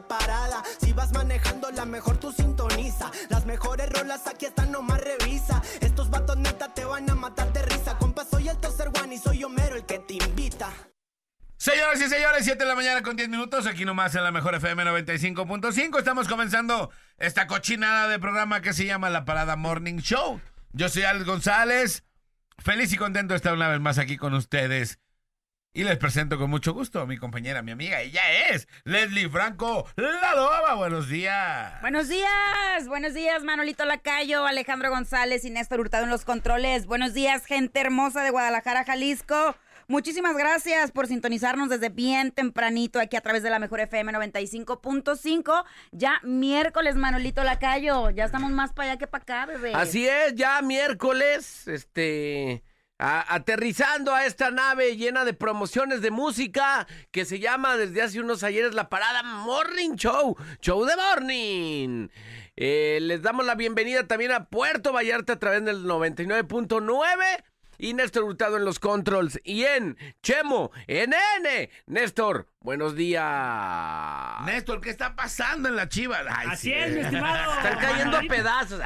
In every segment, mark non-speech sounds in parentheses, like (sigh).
parada. Si vas manejando, la mejor tú sintoniza. Las mejores rolas aquí están, nomás revisa. Estos vatos neta te van a matar de risa. Compa, soy el Tozer One y soy Homero el que te invita. Señoras y señores, 7 de la mañana con 10 minutos, aquí nomás en la mejor FM 95.5. Estamos comenzando esta cochinada de programa que se llama La Parada Morning Show. Yo soy Alex González, feliz y contento de estar una vez más aquí con ustedes. Y les presento con mucho gusto a mi compañera, mi amiga. Ella es Leslie Franco La Loba. Buenos días. Buenos días, buenos días, Manolito Lacayo, Alejandro González y Néstor Hurtado en los controles. Buenos días, gente hermosa de Guadalajara, Jalisco. Muchísimas gracias por sintonizarnos desde bien tempranito aquí a través de la Mejor FM 95.5. Ya miércoles, Manolito Lacayo. Ya estamos más para allá que para acá, bebé. Así es, ya miércoles, este, aterrizando a esta nave llena de promociones de música que se llama desde hace unos ayeres la parada Morning Show, Show de Morning. Eh, les damos la bienvenida también a Puerto Vallarta a través del 99.9 y Néstor Hurtado en los controls y en Chemo, NN. Néstor, buenos días. Néstor, ¿qué está pasando en la chiva? Ay, Así sí. es, mi estimado. Están cayendo a pedazos.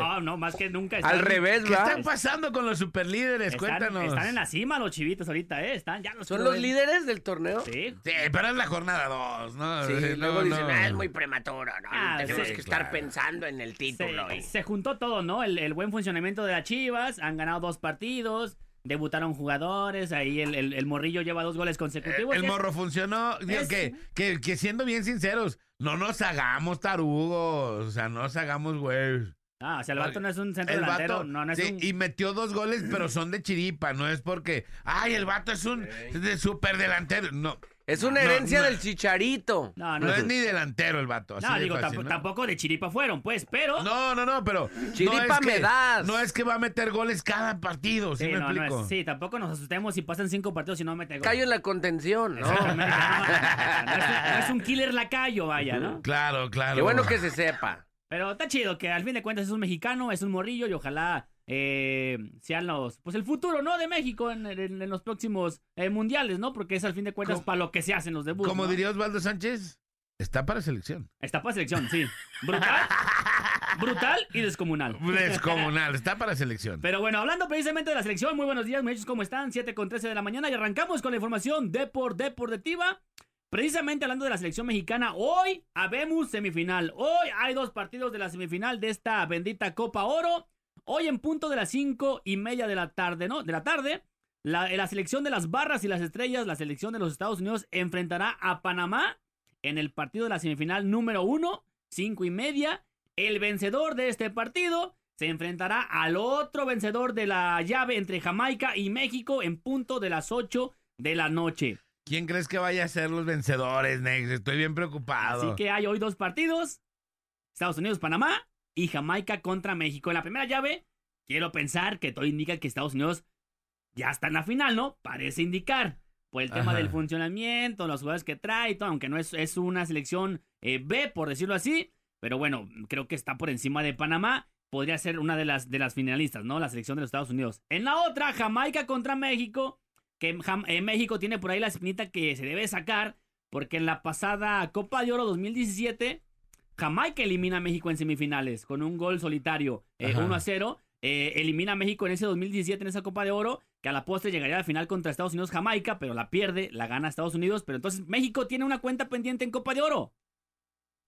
No, no, más que nunca. Al revés, ¿Qué ¿verdad? está pasando con los superlíderes? Están, Cuéntanos. están en la cima los chivitos ahorita, ¿eh? Están, ya los ¿Son los líderes del torneo? Sí. Sí, pero es la jornada 2, ¿no? Sí, no, luego dicen, no. "Ah, es muy prematuro, ¿no? Ah, Tenemos sí, que estar claro. pensando en el título. Se, se juntó todo, ¿no? El, el buen funcionamiento de las Chivas. Han ganado dos partidos. Debutaron jugadores. Ahí el, el- el morrillo lleva dos goles Eh, consecutivos. el Ya- morro funcionó. Digo, Es- que, que, que siendo bien sinceros, no nos hagamos tarugos. O sea, no nos hagamos güey. Ah, o sea, el vato no es un centro El delantero. vato, no, no es sí, un... y metió dos goles, pero (clears throat) son de chiripa. No es porque, ay, el vato es un de super delantero. No, Es una No, herencia no. del chicharito. No, no, no, es ni delantero el vato. así no, digo, fácil, tampo- ¿no? tampoco de chiripa fueron, pues, pero... No, no, no, pero. Chiripa no es que, me das. No es que va a meter goles cada partido, ¿sí, Sí, me no, no explico? es- sí, tampoco nos asustemos si pasan cinco partidos y no mete gol. Callo en la contención, ¿no? Exactamente, no, (laughs) no es un- no es un killer lacayo, vaya, ¿no? Claro, claro. Qué bueno que se sepa. Pero está chido que al fin de cuentas es un mexicano, es un morrillo y ojalá eh, sean los, pues el futuro, ¿no? De México en, en- en los próximos eh, mundiales, ¿no? Porque es al fin de cuentas ¿Cómo- para lo que se hacen los debuts. Como ¿no? diría Osvaldo Sánchez, está para selección. Está para selección, sí. Brutal, (laughs) brutal y descomunal. Descomunal, está para selección. Pero bueno, hablando precisamente de la selección, muy buenos días, muchachos, ¿cómo están? 7 con 13 de la mañana y arrancamos con la información Depor Deportiva. Precisamente hablando de la selección mexicana, hoy habemos semifinal. Hoy hay dos partidos de la semifinal de esta bendita Copa Oro. Hoy en punto de las cinco y media de la tarde, ¿no? De la tarde, la, la selección de las barras y las estrellas, la selección de los Estados Unidos, enfrentará a Panamá en el partido de la semifinal número uno, cinco y media. El vencedor de este partido se enfrentará al otro vencedor de la llave entre Jamaica y México en punto de las 8 de la noche. ¿Quién crees que vaya a ser los vencedores, Nex? Estoy bien preocupado. Así que hay hoy dos partidos. Estados Unidos-Panamá y Jamaica contra México. En la primera llave, quiero pensar que todo indica que Estados Unidos ya está en la final, ¿no? Parece indicar. Por el tema Ajá. del funcionamiento, los jugadores que trae y todo, aunque no es, es una selección eh, B, por decirlo así. Pero bueno, creo que está por encima de Panamá. Podría ser una de las, de las finalistas, ¿no? La selección de los Estados Unidos. En la otra, Jamaica contra México. Que Jam- eh, México tiene por ahí la espinita que se debe sacar. Porque en la pasada Copa de Oro 2017, Jamaica elimina a México en semifinales con un gol solitario, eh, Ajá. 1 a 0. Eh, elimina a México en ese 2017, en esa Copa de Oro, que a la postre llegaría a la final contra Estados Unidos, Jamaica, pero la pierde, la gana Estados Unidos. Pero entonces México tiene una cuenta pendiente en Copa de Oro.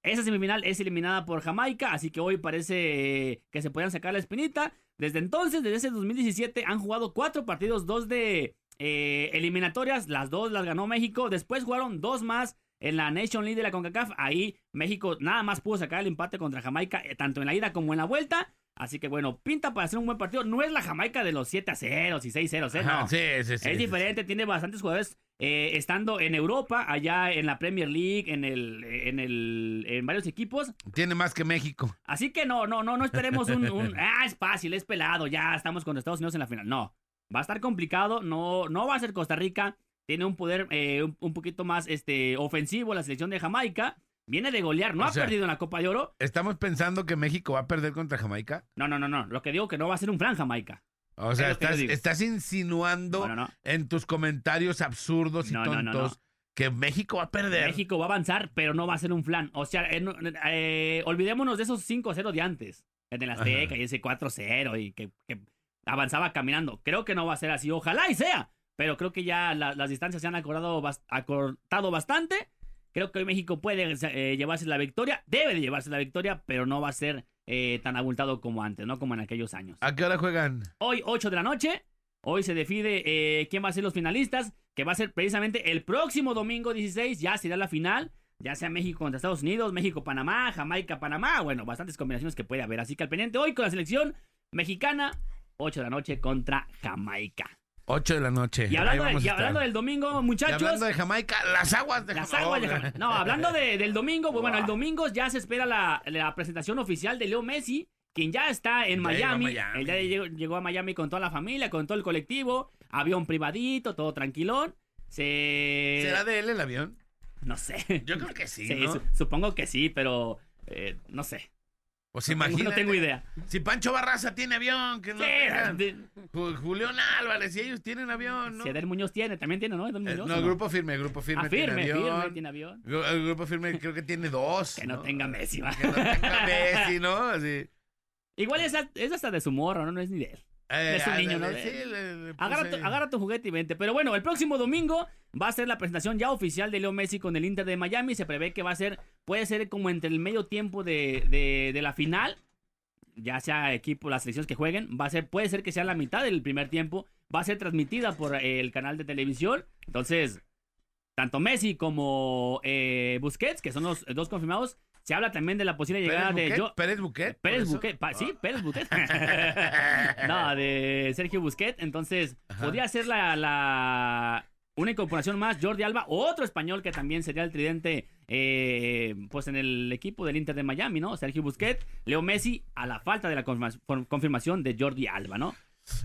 Esa semifinal es eliminada por Jamaica, así que hoy parece eh, que se podrían sacar la espinita. Desde entonces, desde ese 2017, han jugado cuatro partidos, dos de eh, eliminatorias, las dos las ganó México. Después jugaron dos más en la Nation League de la CONCACAF. Ahí México nada más pudo sacar el empate contra Jamaica, eh, tanto en la ida como en la vuelta. Así que bueno, pinta para hacer un buen partido. No es la Jamaica de los 7 a 0 y 6 0, ¿eh? Ajá, no. sí, sí, sí, es diferente, tiene bastantes jugadores eh, estando en Europa, allá en la Premier League, en el, en el, en varios equipos. Tiene más que México. Así que no, no, no, no esperemos un, un, (laughs) ah, es fácil, es pelado, ya estamos con Estados Unidos en la final. No, va a estar complicado, no, no va a ser Costa Rica. Tiene un poder eh, un, un poquito más este, ofensivo la selección de Jamaica. Viene de golear, no O ha sea- perdido en la Copa de Oro. ¿Estamos pensando que México va a perder contra Jamaica? No, no, no, no. Lo que digo que no va a ser un Fran Jamaica. O sea, Es estás, estás insinuando No, no, no. en tus comentarios absurdos y tontos que México va a perder. México va a avanzar, pero no va a ser un flan. O sea, eh, no- eh, olvidémonos de esos 5-0 de antes. En el Azteca Ajá. y ese 4-0 y que, que avanzaba caminando. Creo que no va a ser así. Ojalá y sea. Pero creo que ya la- las distancias se han acordado, acortado bastante. Creo que hoy México puede eh, llevarse la victoria. Debe de llevarse la victoria, pero no va a ser eh, tan abultado como antes, ¿no? Como en aquellos años. ¿A qué hora juegan? Hoy, 8 de la noche. Hoy se define eh, quién va a ser los finalistas, que va a ser precisamente el próximo domingo 16, ya será la final, ya sea México contra Estados Unidos, México-Panamá, Jamaica-Panamá, bueno, bastantes combinaciones que puede haber. Así que al pendiente hoy con la selección mexicana, 8 de la noche contra Jamaica. 8 de la noche. Y hablando, de- y hablando del domingo, Y muchachos. hablando de Jamaica, las aguas de Las Jamaica. aguas de Jamaica. No, hablando de- del domingo, pues bueno, el domingo ya se espera la, la presentación oficial de Leo Messi, quien ya está en Ya Miami. Miami. Él ya llegó, llegó a Miami con toda la familia, con todo el colectivo, avión privadito, todo tranquilón. Se... ¿Será de él el avión? No sé. Yo creo que sí, (laughs) Sí, ¿no? su- supongo que sí, pero eh, no sé. Pues (laughs) No tengo idea. Si Pancho Barraza tiene avión, que no Sí, tengan. de- Ju- Julián Álvarez, y ellos tienen avión, ¿no? si Edel Muñoz tiene, también tiene, ¿no? Edel Eh, no, ¿o el grupo firme, el grupo firme, Ah, firme, tiene avión. firme, tiene avión. Gru- El grupo firme creo que tiene dos. Que no, tenga Messi, va. Que no tenga Messi, ¿no? (laughs) Así. Igual es, es hasta de su morro, ¿no? No es ni de él. Eh, Es un niño, ¿no? sí, le- le Agarra tu, agarra tu juguete y vente. Pero bueno, el próximo domingo va a ser la presentación ya oficial de Leo Messi con el Inter de Miami. Se prevé que va a ser, puede ser como entre el medio tiempo de, de- de la final. Ya sea equipo, las selecciones que jueguen. Va a ser, puede ser que sea la mitad del primer tiempo. Va a ser transmitida por eh, el canal de televisión. Entonces, tanto Messi como eh, Busquets, que son los dos confirmados, se habla también de la posible ¿Pérez llegada de? Jo- ¿Pérez Buquet? Pérez ¿Por eso? Buquet, sí, Ah. Pérez Buquet. (laughs) (laughs) no, de Sergio Busquet. Entonces, Ajá. podría ser la, la- una incorporación más, Jordi Alba, otro español que también sería el tridente eh, pues en el equipo del Inter de Miami, ¿no? Sergio Busquet, Leo Messi, a la falta de la confirmación de Jordi Alba, ¿no?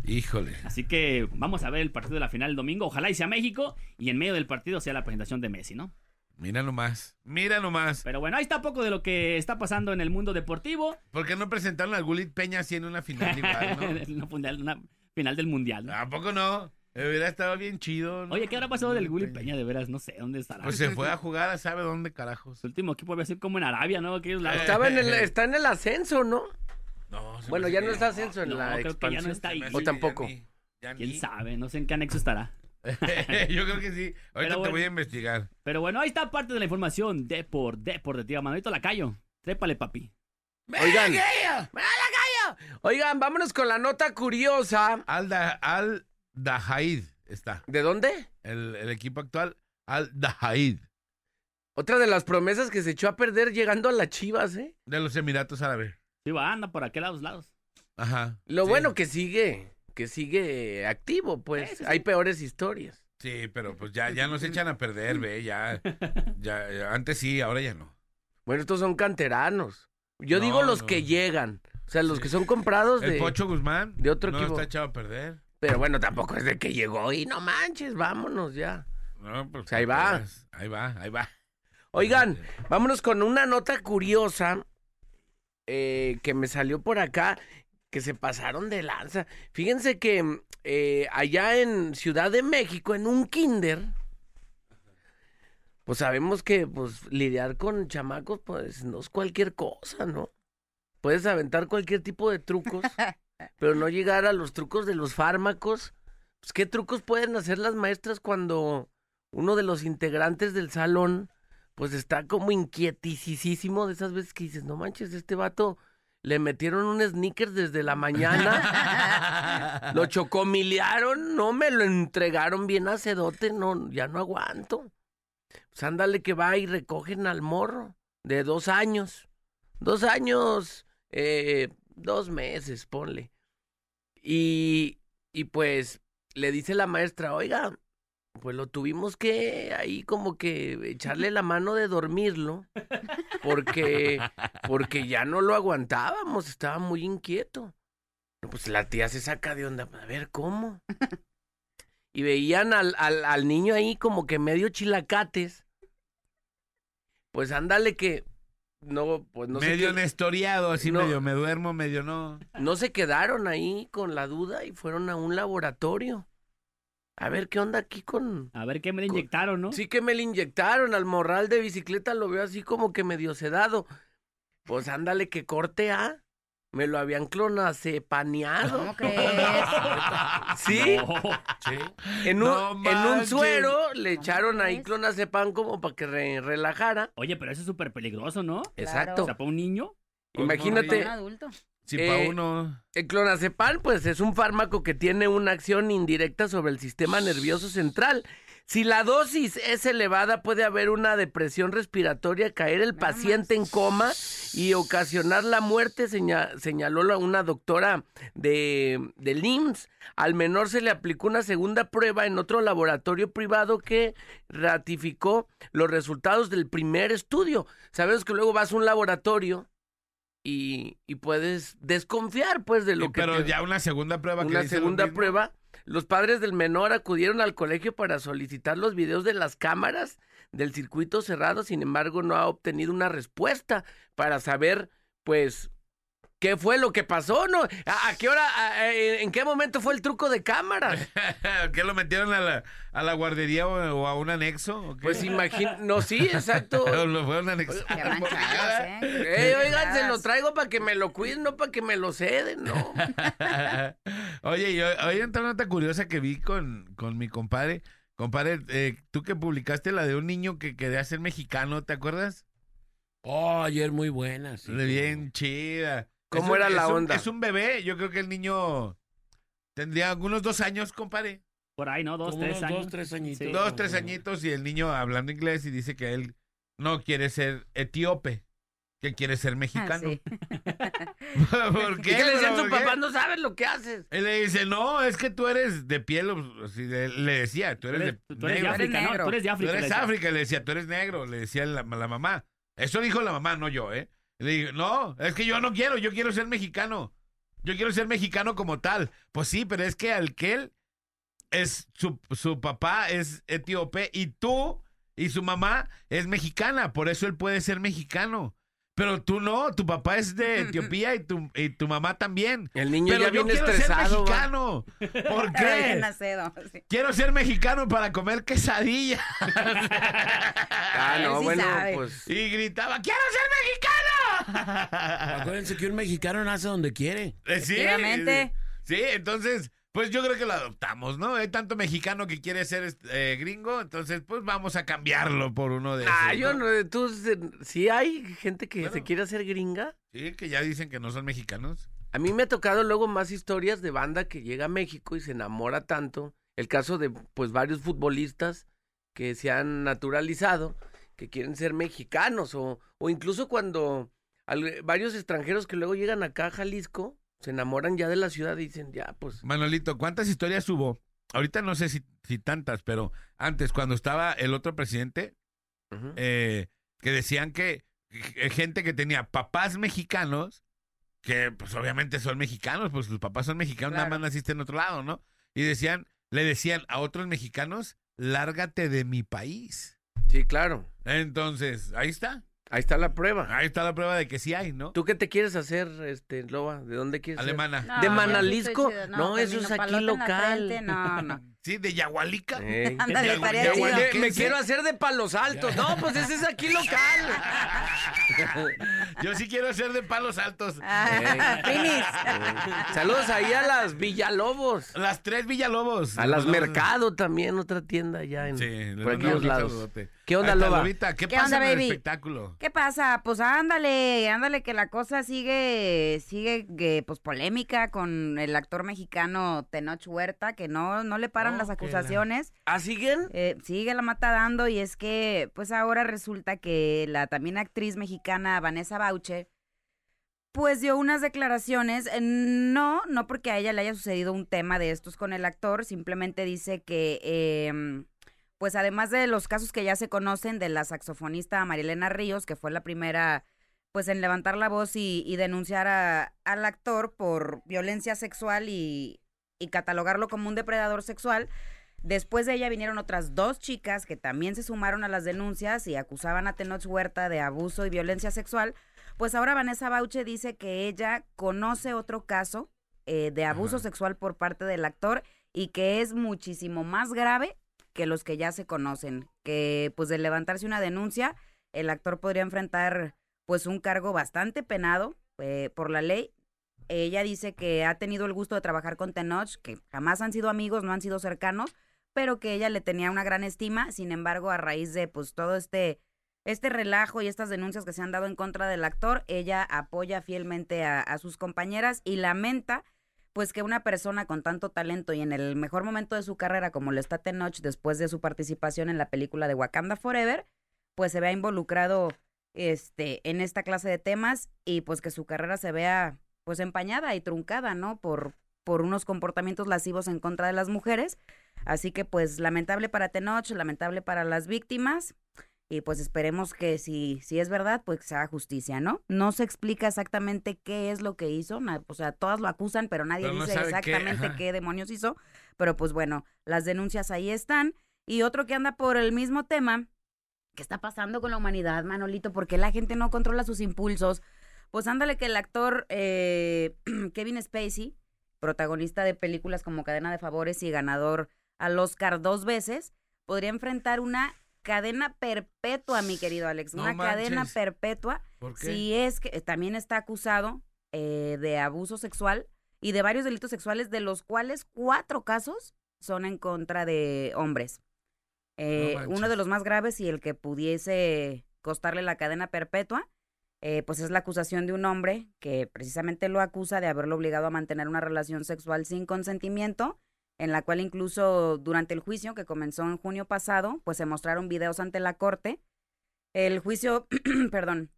Híjole. Así que vamos a ver el partido de la final el domingo. Ojalá y sea México y en medio del partido sea la presentación de Messi, ¿no? Mira nomás. Mira nomás. Pero bueno, ahí está poco de lo que está pasando en el mundo deportivo. ¿Por qué no presentaron al Gulit Peña así en una final igual, no? (laughs) una, final, una final del mundial. ¿no? ¿A poco no? Hubiera estado bien chido. ¿no? Oye, ¿qué habrá pasado del Gulli Peña? De veras, no sé dónde estará. Pues se fue a jugar a sabe dónde carajos. Su último equipo había sido como en Arabia, ¿no? Aquellos lados. Estaba en el, (laughs) está en el ascenso, ¿no? No, Bueno, ya no está ascenso en No, la creo que ya no expansión. está ahí. O tampoco. ya ni- ya ¿Quién sabe? No sé en qué anexo estará. (laughs) Yo creo que sí. Ahorita Pero te voy a investigar. Pero bueno, ahí está parte de la información de por Deportiva. Manolito Lacayo, trépale, papi. Oigan. Oigan, vámonos con la nota curiosa. Al, Da- Al Dahaid está. ¿De dónde? El, el equipo actual, Al Dahaid, Otra de las promesas que se echó a perder llegando a las Chivas, ¿eh? de los Emiratos Árabes. Sí, va, anda por aquel lados lados. Ajá. Lo sí. bueno que sigue, que sigue activo, pues. Sí, sí, sí. Hay peores historias. Sí, pero pues ya, ya nos echan a perder, ve, ya, ya, (laughs) ya. Antes sí, ahora ya no. Bueno, estos son canteranos. Yo No, digo los no. que llegan. O sea, los Sí. que son comprados (laughs) El de... Pocho Guzmán de otro no equipo. está echado a perder. Pero bueno, tampoco es de que llegó y no manches, vámonos ya. No, pues, O sea, ahí va. pues, Ahí va, ahí va. Oigan, vámonos con una nota curiosa eh, que me salió por acá, que se pasaron de lanza. Fíjense que eh, allá en Ciudad de México, en un kinder, pues sabemos que pues lidiar con chamacos, pues no es cualquier cosa, ¿no? Puedes aventar cualquier tipo de trucos, (laughs) pero no llegar a los trucos de los fármacos. Pues, ¿qué trucos pueden hacer las maestras cuando uno de los integrantes del salón pues está como inquieticísimo de esas veces que dices, no manches, este vato le metieron un sneaker desde la mañana, (laughs) lo chocomilearon, no me lo entregaron bien acedote, no, ya no aguanto. Pues ándale que va y recogen al morro de dos años, dos años, eh, dos meses, ponle. Y, y pues le dice la maestra, oiga, pues lo tuvimos que ahí como que echarle la mano de dormirlo, (laughs) porque, porque ya no lo aguantábamos, estaba muy inquieto. Pues la tía se saca de onda, a ver, ¿cómo? Y veían al, al, al niño ahí como que medio chilacates. Pues ándale que no, pues no medio sé nestoriado, así No. medio me duermo, medio no. no se quedaron ahí con la duda y fueron a un laboratorio. A ver qué onda aquí con. A ver qué me le inyectaron, ¿no? Sí que me le inyectaron al morral de bicicleta, lo veo así como que medio sedado. Pues ándale que corte A. Me lo habían clonacepaneado. ¿Cómo crees? (laughs) Sí, No. Sí. en un, No en un manches. suero le echaron ahí crees? clonazepam como para que re- relajara. Oye, pero eso es súper peligroso, ¿no? Exacto. O sea, para un niño. Para Imagínate, un adulto. Si Eh, pa' uno. El clonazepam, pues es un fármaco que tiene una acción indirecta sobre el sistema nervioso central. Si la dosis es elevada, puede haber una depresión respiratoria, caer el Nada paciente en coma y ocasionar la muerte, seña- señaló la- una doctora de, del IMSS. Al menor se le aplicó una segunda prueba en otro laboratorio privado que ratificó los resultados del primer estudio. Sabes que luego vas a un laboratorio y, y puedes desconfiar, pues, de lo Sí, que pero te- ya una segunda prueba una segunda prueba. Los padres del menor acudieron al colegio para solicitar los videos de las cámaras del circuito cerrado, sin embargo no ha obtenido una respuesta para saber, pues, qué fue lo que pasó, ¿no? ¿A, a qué hora, a- a- en qué momento fue el truco de cámaras? (laughs) ¿Qué lo metieron a la, a la guardería o, o a un anexo? ¿o qué? Pues imagina, no, sí, exacto. (laughs) Lo fueron a anexar. Qué manchados, ¿eh? (laughs) Ey, oigan, se lo traigo para que me lo cuiden, no para que me lo ceden, ¿no? Oye, yo, hoy otra nota curiosa que vi con, con mi compadre. Compadre, eh, tú que publicaste la de un niño que quería ser mexicano, ¿te acuerdas? Oh, ayer muy buena. Sí, bien chida. ¿Cómo Es un- era la un- onda? Es un bebé, yo creo que el niño tendría algunos dos años, compadre. Por ahí, ¿no? Dos, tres años. Dos, tres añitos. Sí. Dos, tres añitos y el niño hablando inglés y dice que él no quiere ser etíope, que quiere ser Ah, mexicano. sí. (laughs) (laughs) ¿Por ¿Y qué? qué le decía a bro? tu ¿Por qué? papá? No sabes lo que haces. Él le dice, no, es que tú eres de piel, le, le decía, tú Tú eres, eres, de tú eres de negro. África. Tú eres de Tú África. eres le decía. África, le decía, tú eres negro, le decía la, la mamá. Eso dijo la mamá, no yo, ¿eh? Le digo, no, es que yo no quiero, yo quiero ser mexicano. Yo quiero ser mexicano como tal. Pues sí, pero es que Alquel es su, su papá es etíope y tú y su mamá es mexicana, por eso él puede ser mexicano. Pero tú no, tu papá es de (laughs) Etiopía y tu, y tu mamá también. El niño Pero ya yo viene quiero ser estresado. va. mexicano. ¿Por Pero (laughs) bien qué? nacido, sí. Quiero ser mexicano para comer quesadilla. (laughs) Ah, no, Sí bueno, sabe. pues. Y gritaba, ¡quiero ser mexicano! Acuérdense que un mexicano nace donde quiere. Eh, sí. Sí, entonces, pues yo creo que lo adoptamos, ¿no? Hay tanto mexicano que quiere ser eh, gringo, entonces pues vamos a cambiarlo por uno de esos. Ah, yo ¿no? no, tú, sí hay gente que Bueno. se quiere hacer gringa. Sí, que ya dicen que no son mexicanos. A mí me ha tocado luego más historias de banda que llega a México y se enamora tanto. El caso de, pues, varios futbolistas que se han naturalizado, que quieren ser mexicanos, o, o incluso cuando al- varios extranjeros que luego llegan acá a Jalisco se enamoran ya de la ciudad y dicen, ya, pues, Manolito, ¿cuántas historias hubo? Ahorita no sé si, si tantas, pero antes, cuando estaba el otro presidente, eh, que decían que eh, gente que tenía papás mexicanos, que pues obviamente son mexicanos, pues sus papás son mexicanos, nada más naciste en otro lado, ¿no? Y decían, le decían a otros mexicanos, lárgate de mi país. sí, claro. Entonces, ahí está. Ahí está la prueba. Ahí está la prueba de que sí hay, ¿no? ¿Tú qué te quieres hacer, este, Loba? ¿De dónde quieres ser? Alemana. No, ¿De sí Manalisco? No, con eso es aquí local. frente, No, no. (laughs) Sí, de Yagualica. Ándale, me ¿Qué? quiero hacer de palos altos. No, pues ese es aquí local. (laughs) Yo sí quiero ser de palos altos. Finis. Saludos ahí a las Villalobos. Las tres Villalobos. A las Mercado también, otra tienda allá en, Sí, por aquellos lados. saludote. ¿Qué onda, Loba? Lobita, ¿Qué, ¿Qué pasa onda, en el baby? espectáculo? ¿Qué pasa? Pues ándale, ándale que la cosa sigue, sigue eh, pues polémica con el actor mexicano Tenoch Huerta, que no, no le paran Las que la- acusaciones. ¿Ah, siguen? Eh, sigue la mata dando y es que pues ahora resulta que la también actriz mexicana Vanessa Bauche Pues dio unas declaraciones, eh, no, no porque a ella le haya sucedido un tema de estos con el actor, simplemente dice que, em, pues además de los casos que ya se conocen de la saxofonista Marilena Ríos, que fue la primera, pues en levantar la voz y, y denunciar a- al actor por violencia sexual y, y catalogarlo como un depredador sexual, después de ella vinieron otras dos chicas que también se sumaron a las denuncias y acusaban a Tenoch Huerta de abuso y violencia sexual. Pues ahora Vanessa Bauche dice que ella conoce otro caso eh, de abuso Ajá. sexual por parte del actor y que es muchísimo más grave que los que ya se conocen. Que pues de levantarse una denuncia, el actor podría enfrentar pues un cargo bastante penado eh, por la ley. Ella dice que ha tenido el gusto de trabajar con Tenoch, que jamás han sido amigos, no han sido cercanos, pero que ella le tenía una gran estima. Sin embargo, a raíz de pues todo este este relajo y estas denuncias que se han dado en contra del actor, ella apoya fielmente a, sus compañeras y lamenta pues que una persona con tanto talento y en el mejor momento de su carrera como lo está Tenoch después de su participación en la película de Wakanda Forever, pues se vea involucrado este en esta clase de temas y pues que su carrera se vea pues empañada y truncada, ¿no? Por por unos comportamientos lascivos en contra de las mujeres. Así que pues lamentable para Tenoch, lamentable para las víctimas y pues esperemos que si, si es verdad, pues se haga justicia, ¿no? No se explica exactamente qué es lo que hizo, o sea, todas lo acusan, pero nadie Pero no dice qué, exactamente qué, demonios hizo, pero pues bueno, las denuncias ahí están. Y otro que anda por el mismo tema, ¿qué está pasando con la humanidad, Manolito? ¿Por qué la gente no controla sus impulsos? Pues ándale que el actor eh, (clears throat) Kevin Spacey, protagonista de películas como Cadena de Favores y ganador al Oscar dos veces, podría enfrentar una cadena perpetua, mi querido Alex. No una cadena perpetua. ¿Por qué? Si es que eh, también está acusado eh, de abuso sexual y de varios delitos sexuales, de los cuales cuatro casos son en contra de hombres. Eh, uno de los más graves y el que pudiese costarle la cadena perpetua, eh, pues es la acusación de un hombre que precisamente lo acusa de haberlo obligado a mantener una relación sexual sin consentimiento, en la cual incluso durante el juicio que comenzó en junio pasado, pues se mostraron videos ante la corte. El juicio, (clears throat) perdón,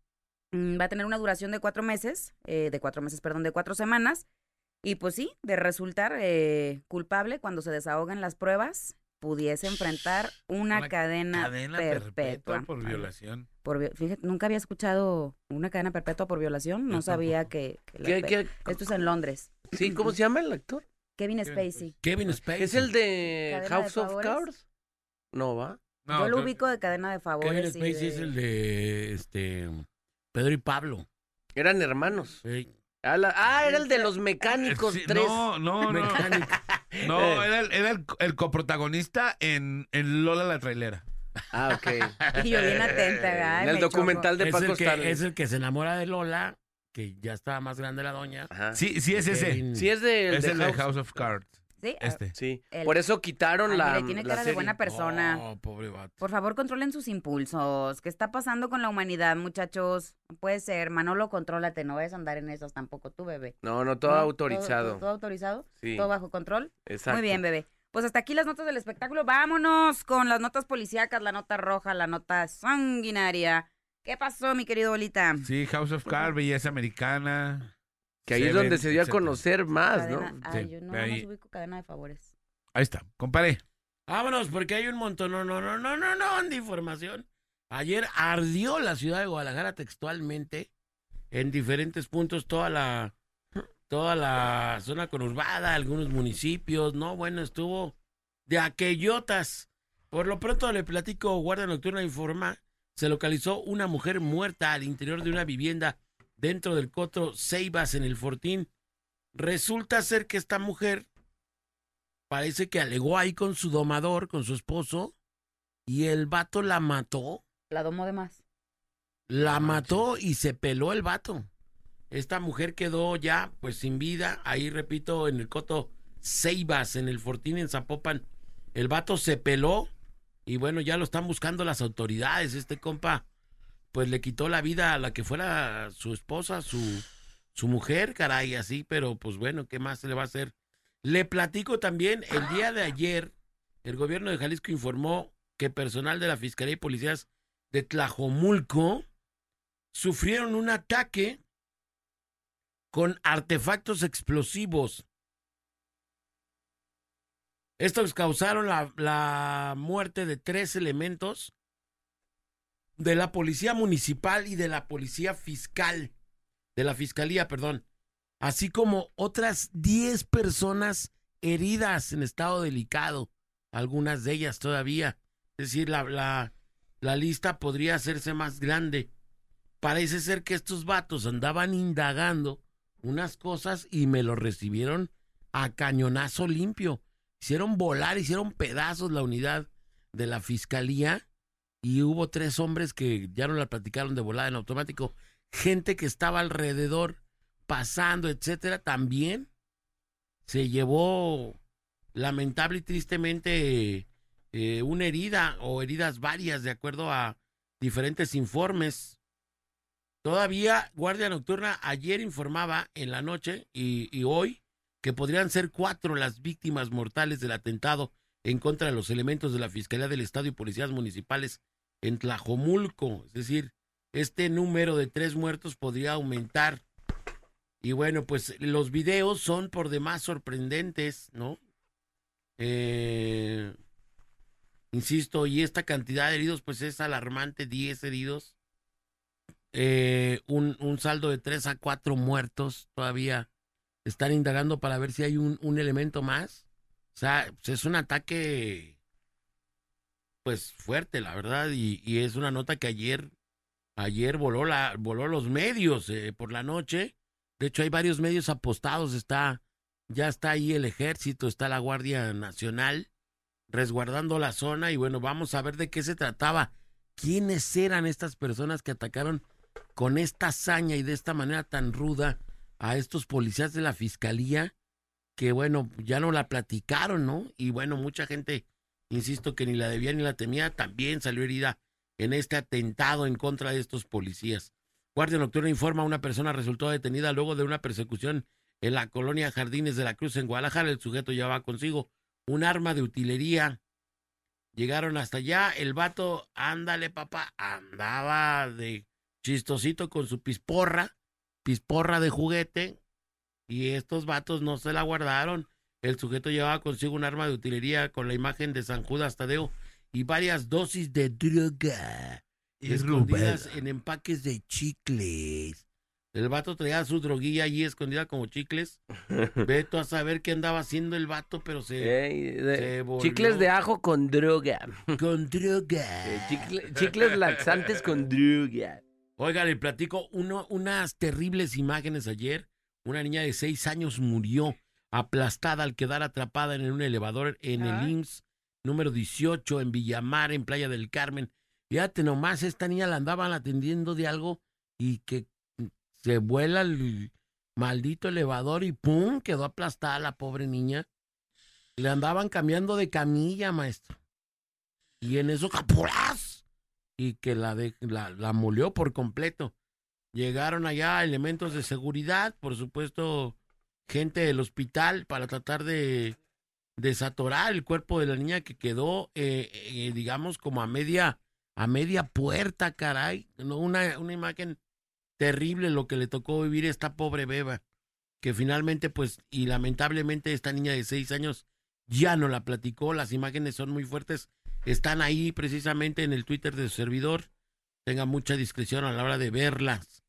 mm, va a tener una duración de cuatro meses, eh, de cuatro meses, perdón, de cuatro semanas. Y pues sí, de resultar eh, culpable cuando se desahoguen las pruebas, pudiese enfrentar una, Una cadena, Cadena perpetua. perpetua por violación. por fíjate, nunca había escuchado una cadena perpetua por violación. No Yo sabía que, que la ¿Qué, pe- qué- esto es en Londres. Sí, ¿cómo se llama el actor? Kevin Kevin Spacey. Kevin Spacey. ¿Es el de ¿Cadena de House of? Cards? No, ¿va? No, Yo lo creo- ubico de cadena de favores. Kevin Spacey es el de este Pedro y Pablo. Eran hermanos. Sí. Ah, la- ah, era el de los mecánicos (laughs) Sí, tres. No, no, no. No, Eh. era, el, era el, el coprotagonista en, en Lola la trailera. Ah, ok. (laughs) Y yo bien atenta, ay, en el me documental de es, Paco el que, es el que se enamora de Lola, que ya estaba más grande la doña. Ajá. Sí, sí es ese. Sí, es de, Es de el de House. House of Cards. Sí, ah, Este. Sí. El- Por eso quitaron Ay, la. mire, tiene la cara de serie. buena persona. Oh, pobre vato. Por favor, controlen sus impulsos. ¿Qué está pasando con la humanidad, muchachos? No puede ser. Manolo, contrólate. No vayas a andar en esas tampoco tú, bebé. No, no, todo ¿No? autorizado. ¿Todo, todo autorizado? Sí. ¿Todo bajo control? Exacto. Muy bien, bebé. Pues hasta aquí las notas del espectáculo. Vámonos con las notas policíacas, la nota roja, la nota sanguinaria. ¿Qué pasó, mi querido bolita? Sí, House of Cards, belleza americana. Que ahí es donde se dio a conocer más, ¿no? Ay, Sí, yo no, ahí. no ubico cadena de favores. Ahí está, compadre. Vámonos, porque hay un montón, no, no, no, no, no, no, de información. Ayer ardió la ciudad de Guadalajara textualmente en diferentes puntos, toda la, toda la zona conurbada, algunos municipios, no, bueno, estuvo de aquellotas. Por lo pronto le platico, Guardia Nocturna informa, se localizó una mujer muerta al interior de una vivienda dentro del coto Ceibas en el Fortín. Resulta ser que esta mujer parece que alegó ahí con su domador, con su esposo, y el vato la mató, La domo de más. la mató y se peló el vato. Esta mujer quedó ya, pues sin vida, ahí repito, en el coto Ceibas, en el Fortín, en Zapopan. El vato se peló y bueno, ya lo están buscando las autoridades. Este compa, pues le quitó la vida a la que fuera su esposa, su, su mujer, caray, así, pero pues bueno, ¿qué más se le va a hacer? Le platico también, el día de ayer, el gobierno de Jalisco informó que personal de la Fiscalía y Policías de Tlajomulco sufrieron un ataque con artefactos explosivos. Estos causaron la, la muerte de tres elementos de la policía municipal y de la policía fiscal, de la fiscalía, perdón, así como otras 10 personas heridas en estado delicado, algunas de ellas todavía. Es decir, la, la, la lista podría hacerse más grande. Parece ser que estos vatos andaban indagando unas cosas y me lo recibieron a cañonazo limpio. Hicieron volar, hicieron pedazos la unidad de la fiscalía y hubo tres hombres que ya no la platicaron de volada en automático. Gente que estaba alrededor, pasando, etcétera, también se llevó lamentable y tristemente eh, una herida o heridas varias, de acuerdo a diferentes informes. Todavía Guardia Nocturna ayer informaba en la noche y, y hoy que podrían ser cuatro las víctimas mortales del atentado en contra de los elementos de la Fiscalía del Estado y policías municipales en Tlajomulco. Es decir, este número de tres muertos podría aumentar. Y bueno, pues los videos son por demás sorprendentes, ¿no? Eh, insisto, y esta cantidad de heridos, pues es alarmante, 10 heridos. Eh, un, saldo de 3 a 4 muertos todavía. Están indagando para ver si hay un, un elemento más. O sea, pues es un ataque, pues fuerte, la verdad, y, y, es una nota que ayer, ayer voló, la, voló los medios eh, por la noche. De hecho, hay varios medios apostados. Está, ya está ahí el ejército, está la Guardia Nacional resguardando la zona y bueno, vamos a ver de qué se trataba. ¿Quiénes eran estas personas que atacaron con esta hazaña y de esta manera tan ruda a estos policías de la fiscalía? Que bueno, ya no la platicaron, ¿no? Y bueno, mucha gente, insisto, que ni la debía ni la temía, también salió herida en este atentado en contra de estos policías. Guardia Nocturna informa una persona resultó detenida luego de una persecución en la colonia Jardines de la Cruz en Guadalajara. El sujeto llevaba consigo un arma de utilería. Llegaron hasta allá, el vato, ándale papá, andaba de chistosito con su pisporra, pisporra de juguete, y estos vatos no se la guardaron. El sujeto llevaba consigo un arma de utilería con la imagen de San Judas Tadeo y varias dosis de droga escondidas en empaques de chicles. El vato traía su droguilla allí escondida como chicles. (laughs) Veto a saber qué andaba haciendo el vato, pero se, Ey, de- se volvió chicles de ajo con droga. con droga. Eh, chicle- chicles laxantes con droga. Oiga, le platico uno, unas terribles imágenes ayer. Una niña de seis años murió aplastada al quedar atrapada en un elevador en el. IMSS número 18 en Villamar, en Playa del Carmen. Fíjate nomás, esta niña la andaban atendiendo de algo y que se vuela el maldito elevador y ¡pum! quedó aplastada la pobre niña. Le andaban cambiando de camilla, maestro. Y en eso, ¡capurás! Y que la, de, la, la molió por completo. Llegaron allá elementos de seguridad, por supuesto, gente del hospital para tratar de desatorar el cuerpo de la niña que quedó, eh, eh, digamos, como a media, a media puerta, caray. Una, una imagen terrible lo que le tocó vivir a esta pobre beba, que finalmente, pues, y lamentablemente esta niña de seis años ya no la platicó, las imágenes son muy fuertes, están ahí precisamente en el Twitter de su servidor, tenga mucha discreción a la hora de verlas,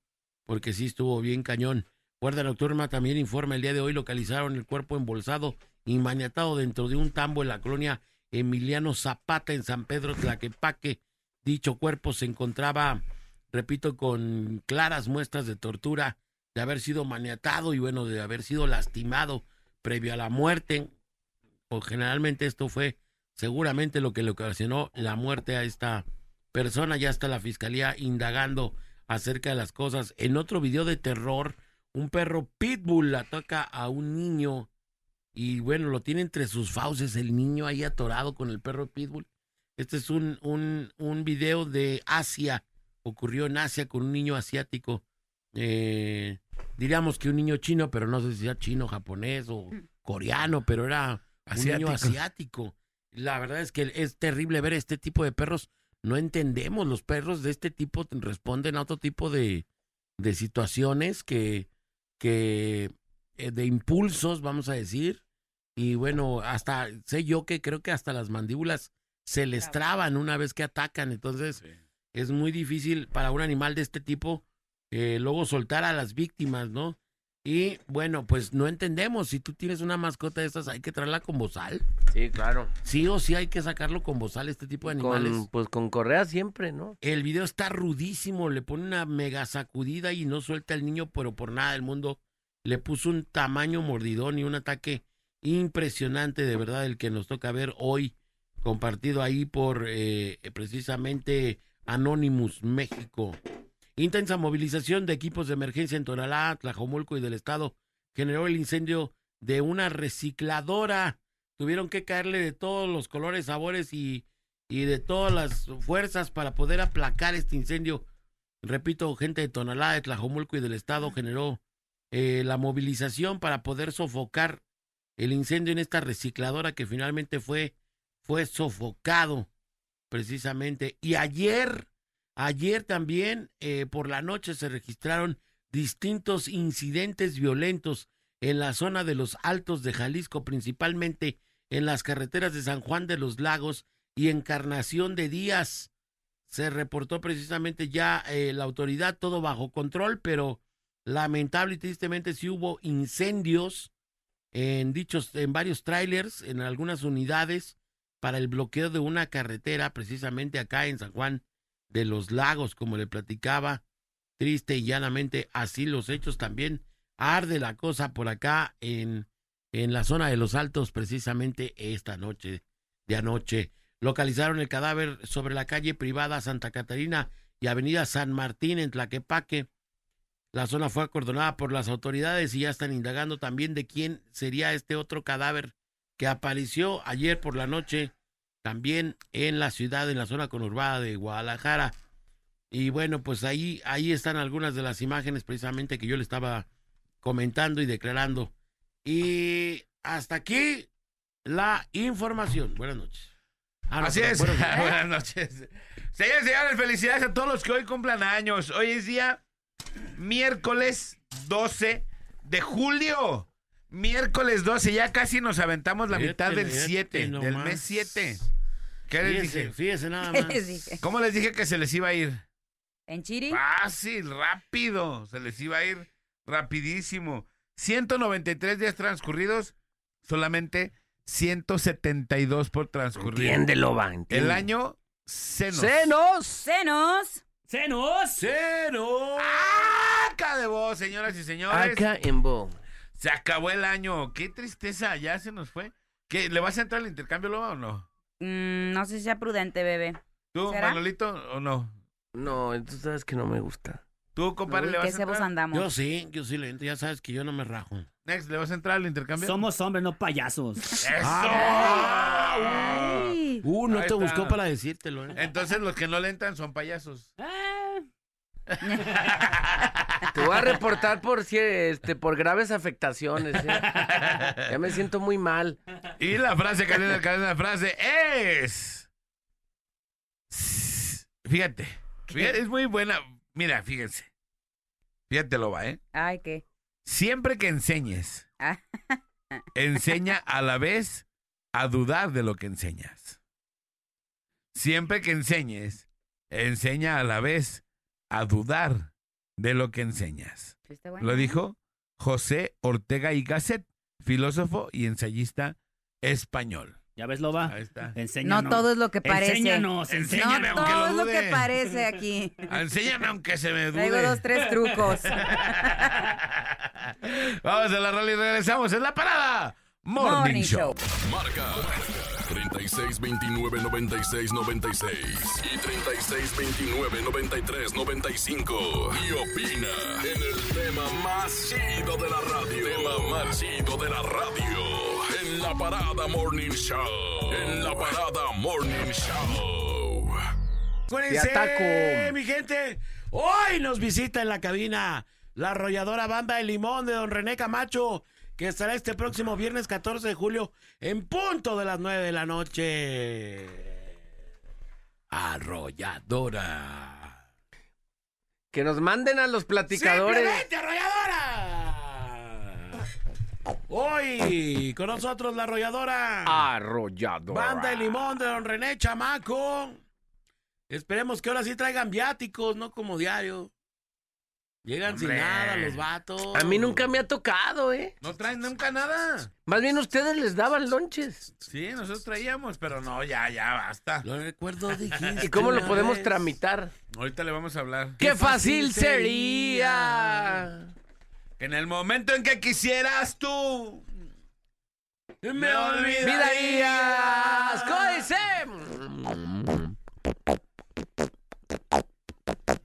porque sí estuvo bien cañón. Guardia Nocturna también informa el día de hoy localizaron el cuerpo embolsado y maniatado dentro de un tambo en la colonia Emiliano Zapata en San Pedro Tlaquepaque. Dicho cuerpo se encontraba, repito, con claras muestras de tortura, de haber sido maniatado y bueno, de haber sido lastimado previo a la muerte. O generalmente esto fue seguramente lo que le ocasionó la muerte a esta persona. Ya está la fiscalía indagando acerca de las cosas. En otro video de terror, un perro pitbull ataca a un niño y bueno, lo tiene entre sus fauces el niño ahí atorado con el perro pitbull. Este es un, un, un video de Asia, ocurrió en Asia con un niño asiático. Eh, diríamos que un niño chino, pero no sé si sea chino, japonés o coreano, pero era un niño Asiático. asiático. La verdad es que es terrible ver este tipo de perros. No entendemos, los perros de este tipo responden a otro tipo de, de situaciones que que eh, de impulsos, vamos a decir. Y bueno, hasta sé yo que creo que hasta las mandíbulas se les traban una vez que atacan. Entonces es muy difícil para un animal de este tipo eh, luego soltar a las víctimas, ¿no? Y bueno, pues no entendemos. Si tú tienes una mascota de estas, hay que traerla con bozal. Sí, claro. Sí o sí hay que sacarlo con bozal, este tipo de animales. Con, pues con correa siempre, ¿no? El video está rudísimo, le pone una mega sacudida y no suelta al niño, pero por nada del mundo le puso un tamaño mordidón y un ataque impresionante, de verdad, el que nos toca ver hoy, compartido ahí por eh, precisamente Anonymous México. Intensa movilización de equipos de emergencia en Tonalá, Tlajomulco y del estado generó el incendio de una recicladora. Tuvieron que caerle de todos los colores, sabores y, y de todas las fuerzas para poder aplacar este incendio. Repito, gente de Tonalá, de Tlajomulco y del estado generó eh, la movilización para poder sofocar el incendio en esta recicladora que finalmente fue, fue sofocado precisamente. Y ayer, ayer también eh, por la noche se registraron distintos incidentes violentos en la zona de los Altos de Jalisco, principalmente en las carreteras de San Juan de los Lagos y Encarnación de Díaz. Se reportó precisamente ya eh, la autoridad, todo bajo control, pero lamentable y tristemente sí hubo incendios en dichos, en varios trailers, en algunas unidades, para el bloqueo de una carretera, precisamente acá en San Juan de los Lagos, como le platicaba, triste y llanamente, así los hechos también. Arde la cosa por acá en, en la zona de los Altos, precisamente esta noche de anoche. Localizaron el cadáver sobre la calle privada Santa Catarina y Avenida San Martín en Tlaquepaque. La zona fue acordonada por las autoridades y ya están indagando también de quién sería este otro cadáver que apareció ayer por la noche también en la ciudad, en la zona conurbada de Guadalajara. Y bueno, pues ahí, ahí están algunas de las imágenes precisamente que yo le estaba comentando y declarando. Y hasta aquí la información. Buenas noches. Ah, no, Así es. (laughs) Buenas noches. Señores y señores, felicidades a todos los que hoy cumplan años. Hoy es día miércoles 12 de julio. Miércoles 12, ya casi nos aventamos la mitad del fíjate 7, del mes 7. ¿Qué les Fíjese, dije? fíjese nada ¿Qué más. les dije? ¿Cómo les dije que se les iba a ir? ¿En Chiri? Fácil, rápido. Se les iba a ir rapidísimo. 193 días transcurridos, solamente 172 por transcurrir. Entiéndelo, va. entiende. El año senos. ¡Senos! ¡Senos! ¡Senos! ¡Cero! Acá de vos, señoras y señores. Acá en Bo. Se acabó el año. Qué tristeza, ya se nos fue. ¿Qué, ¿Le vas a entrar al intercambio luego o no? Mm, no sé si sea prudente, bebé. ¿Tú, ¿Será? Manolito, o no? No, tú sabes que no me gusta. ¿Tú, compadre, Uy, le ¿Qué vas a cebos entrar? andamos? Yo sí, yo sí le entro. Ya sabes que yo no me rajo. Next, ¿le vas a entrar al intercambio? Somos hombres, no payasos. ¡Eso! Ay. Uh, no Ahí te está. buscó para decírtelo, ¿eh? Entonces los que no le entran son payasos. Eh, (laughs) (laughs) Te voy a reportar por si este por graves afectaciones. ¿eh? Ya me siento muy mal. Y la frase, cadena, cadena, la frase es... Fíjate, fíjate, es muy buena. Mira, fíjense. Fíjate lo va, ¿eh? Ay, ¿qué? Siempre que enseñes, (laughs) enseña a la vez a dudar de lo que enseñas. Siempre que enseñes, enseña a la vez a dudar de lo que enseñas. Lo dijo José Ortega y Gasset, filósofo y ensayista español. ¿Ya ves, Loba? Ahí está. Enséñanos. No todo es lo que parece. Enséñanos, Enséñame, No aunque todo lo es lo que dude. parece aquí. (laughs) Enséñame aunque se me dude. Traigo dos, tres trucos. (laughs) Vamos a la rola y regresamos. Es la parada. Morning, Morning Show. Show. Marca 36 29 96 96 y 36 29 93 95 y opina en el tema más chido de la radio. Tema más chido de la radio en la parada Morning Show. En la parada Morning Show. Acuérdense, mi gente. Hoy nos visita en la cabina la arrolladora banda de limón de don René Camacho, que estará este próximo viernes 14 de julio en punto de las 9 de la noche. Arrolladora. Que nos manden a los platicadores. ¡Simplemente arrolladora! Hoy con nosotros la arrolladora. Arrolladora. Banda de limón de don René Chamaco. Esperemos que ahora sí traigan viáticos, no como diario. Llegan sin nada los vatos. A mí nunca me ha tocado, ¿eh? No traen nunca nada. Más bien ustedes les daban lonches. Sí, nosotros traíamos, pero no, ya, ya, basta. Lo recuerdo, (laughs) dijiste. ¿Y cómo lo podemos vez. tramitar? Ahorita le vamos a hablar. ¡Qué, fácil fácil sería! En el momento en que quisieras tú. Me olvidarías. ¡Vidarías! ¿Cómo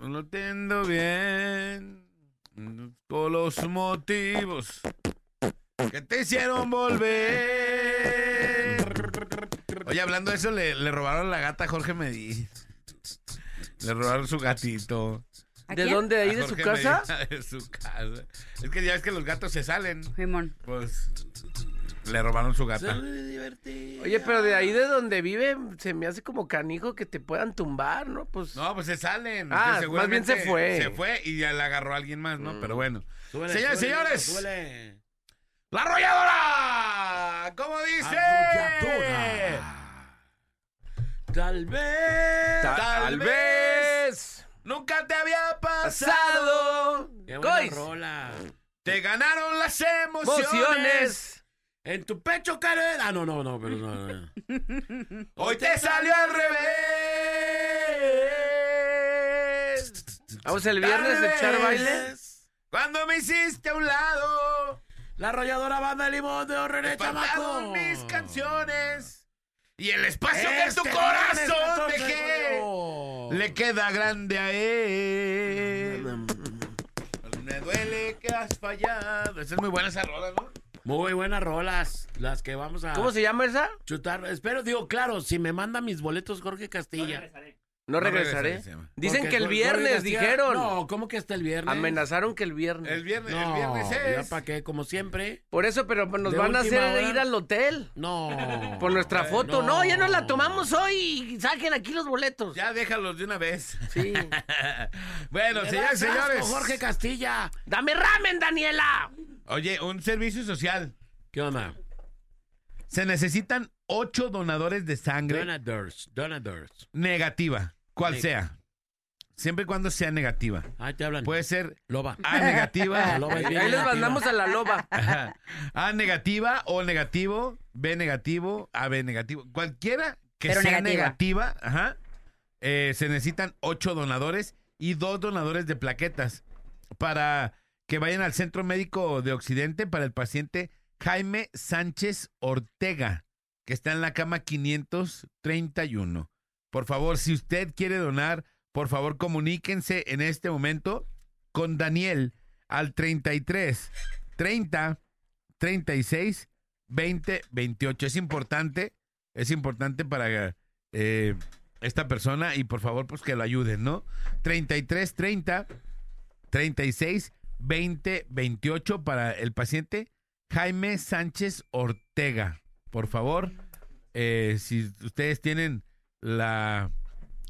No entiendo bien con los motivos que te hicieron volver. Oye, hablando de eso, le, le robaron la gata a Jorge Medí. Le robaron su gatito. ¿A ¿De quién? dónde? ¿De ahí de su casa? Medina (laughs) De su casa. Es que ya ves que los gatos se salen. Simón. Pues le robaron su gata. Oye, pero de ahí de donde vive se me hace como canijo que te puedan tumbar, ¿no? Pues No, pues se salen. Ah, más bien se fue. Se fue y ya la agarró alguien más, ¿no? Mm. Pero bueno. Súbele, Señores, súbele, señores. súbele. ¡La arrolladora! ¿Cómo dice? Arrolladora. Tal vez. Tal tal vez. vez Nunca te había pasado. pasado. Qué buena Cois. rola. Te ganaron las emociones. Emociones. En tu pecho cae. Ah, no, no, no, pero no. no. (laughs) Hoy te salió al revés. Vamos el viernes a echar vez. baile. Cuando me hiciste a un lado. La arrolladora banda de limón de René Chamaco. Mis canciones. Y el espacio que en tu Este corazón viernes, 14 de dejé. Le queda grande a él. Me duele que has fallado. Esa es muy buena esa rola, ¿no? Muy buenas rolas. Las que vamos a ¿Cómo se llama esa? chutar. Espero, digo, claro, si me manda mis boletos Jorge Castilla. No regresaré. Dicen Porque que el viernes dijeron. No, ¿cómo que hasta el viernes? Amenazaron que el viernes. El viernes, No, el viernes ya es. para qué, como siempre. Por eso, pero nos De van a última hacer hora. ir al hotel. No. Por nuestra Ay, foto. No. ya nos la tomamos hoy. Saquen aquí los boletos. Ya déjalos de una vez. Sí. (laughs) bueno, señores, das asco, señores. Jorge Castilla. ¡Dame ramen, Daniela! Oye, un servicio social. ¿Qué onda? Se necesitan ocho donadores de sangre Donators, donators. negativa, cual Neg- sea. Siempre y cuando sea negativa. Ahí te hablan. Puede ser Loba. A negativa. (laughs) Loba Ahí les negativa. mandamos a la loba. (laughs) Ajá. A negativa o negativo, B negativo, AB negativo. Cualquiera que Pero sea negativa. negativa, ajá, eh, se necesitan ocho donadores y dos donadores de plaquetas para que vayan al Centro Médico de Occidente para el paciente Jaime Sánchez Ortega, que está en la cama 531. Por favor, si usted quiere donar, por favor comuníquense en este momento con Daniel al 33 30 36 20 28. Es importante, es importante para eh, esta persona y por favor, pues que lo ayuden, ¿no? 33 30 36 20 28 para el paciente Jaime Sánchez Ortega. Por favor, eh, si ustedes tienen la,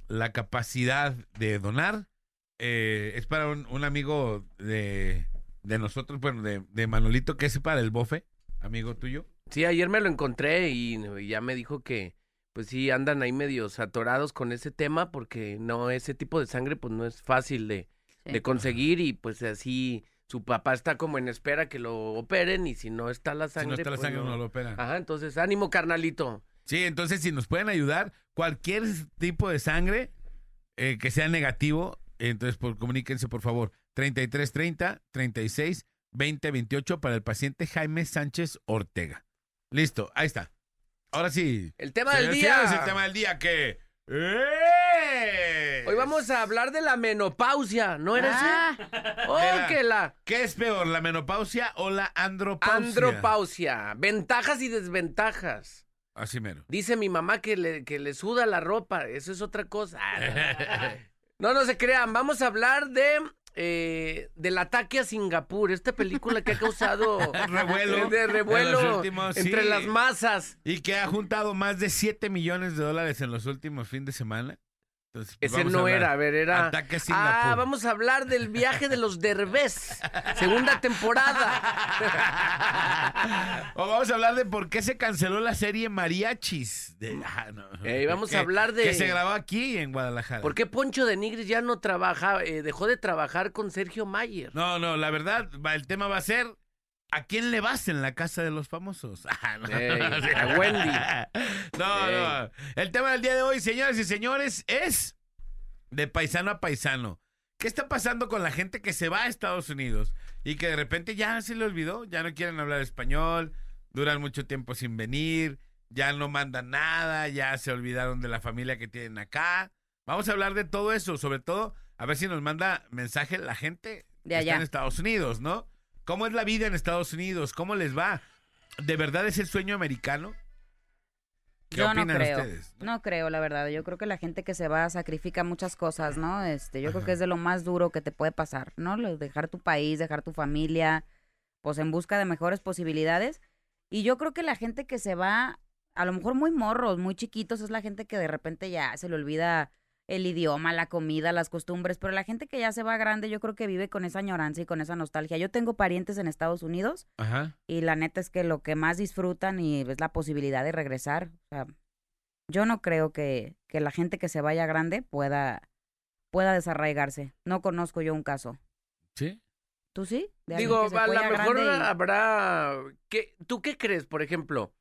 la capacidad de donar, eh, es para un, un amigo de, de nosotros, bueno, de, de Manolito, que es para el bofe, amigo tuyo. Sí, ayer me lo encontré y ya me dijo que, pues sí, andan ahí medios atorados con ese tema porque no, ese tipo de sangre pues no es fácil de, Sí. de conseguir y pues así su papá está como en espera que lo operen y si no está la Si sangre. no está la pues, sangre, no. no lo opera. Ajá, entonces ánimo, carnalito. Sí, entonces si nos pueden ayudar, cualquier tipo de sangre eh, que sea negativo, entonces por, comuníquense por favor. 3330 36 20 28 para el paciente Jaime Sánchez Ortega. Listo, ahí está. Ahora sí. El tema del día. señores, el tema del día que es- Hoy vamos a hablar de la menopausia, ¿no era Ah, ese? Oh, Mira. que la ¿Qué es peor, la menopausia o la andropausia? andropausia. Ventajas y desventajas. Así mero. Dice mi mamá que le, que le suda la ropa. Eso es otra cosa. Ah, No, (laughs) no se crean. Vamos a hablar de eh, del ataque a Singapur. Esta película que ha causado (laughs) Revuelo de en revuelo últimos, entre sí. las masas. Y que ha juntado más de 7 millones de dólares en los últimos fines de semana. Entonces, pues, Ese no era, a ver, era. Ataque Singapur. Ah, vamos a hablar del viaje de los Derbez. segunda temporada. (laughs) o vamos a hablar de por qué se canceló la serie Mariachis. De- ah, no. Vamos a hablar de- Que se grabó aquí en Guadalajara. ¿Por qué Poncho de Nigris ya no trabaja, eh, dejó de trabajar con Sergio Mayer? No, no, la verdad, el tema va a ser ¿a quién le vas en la casa de los famosos? (laughs) Ah, no. A Wendy. (laughs) No, no. El tema del día de hoy, señoras y señores, es de paisano a paisano. ¿Qué está pasando con la gente que se va a Estados Unidos y que de repente ya se le olvidó? Ya no quieren hablar español, duran mucho tiempo sin venir, ya no mandan nada, ya se olvidaron de la familia que tienen acá. Vamos a hablar de todo eso, sobre todo a ver si nos manda mensaje la gente De que allá. está en Estados Unidos, ¿no? ¿Cómo es la vida en Estados Unidos? ¿Cómo les va? ¿De verdad es el sueño americano? ¿Qué Yo no opinan creo. ustedes? No creo, la verdad. Yo creo que la gente que se va sacrifica muchas cosas, ¿no? Este, yo creo que es de lo más duro que te puede pasar, ¿no? Dejar tu país, dejar tu familia, pues en busca de mejores posibilidades. Y yo creo que la gente que se va, a lo mejor muy morros, muy chiquitos, es la gente que de repente ya se le olvida el idioma, la comida, las costumbres, pero la gente que ya se va grande, yo creo que vive con esa añoranza y con esa nostalgia. Yo tengo parientes en Estados Unidos Ajá. y la neta es que lo que más disfrutan y es la posibilidad de regresar. O sea, yo no creo que, que la gente que se vaya grande pueda, pueda desarraigarse. No conozco yo un caso. ¿Sí? ¿Tú sí? ¿De alguien Digo, a lo mejor y- habrá... ¿qué, ¿Tú qué crees, por ejemplo?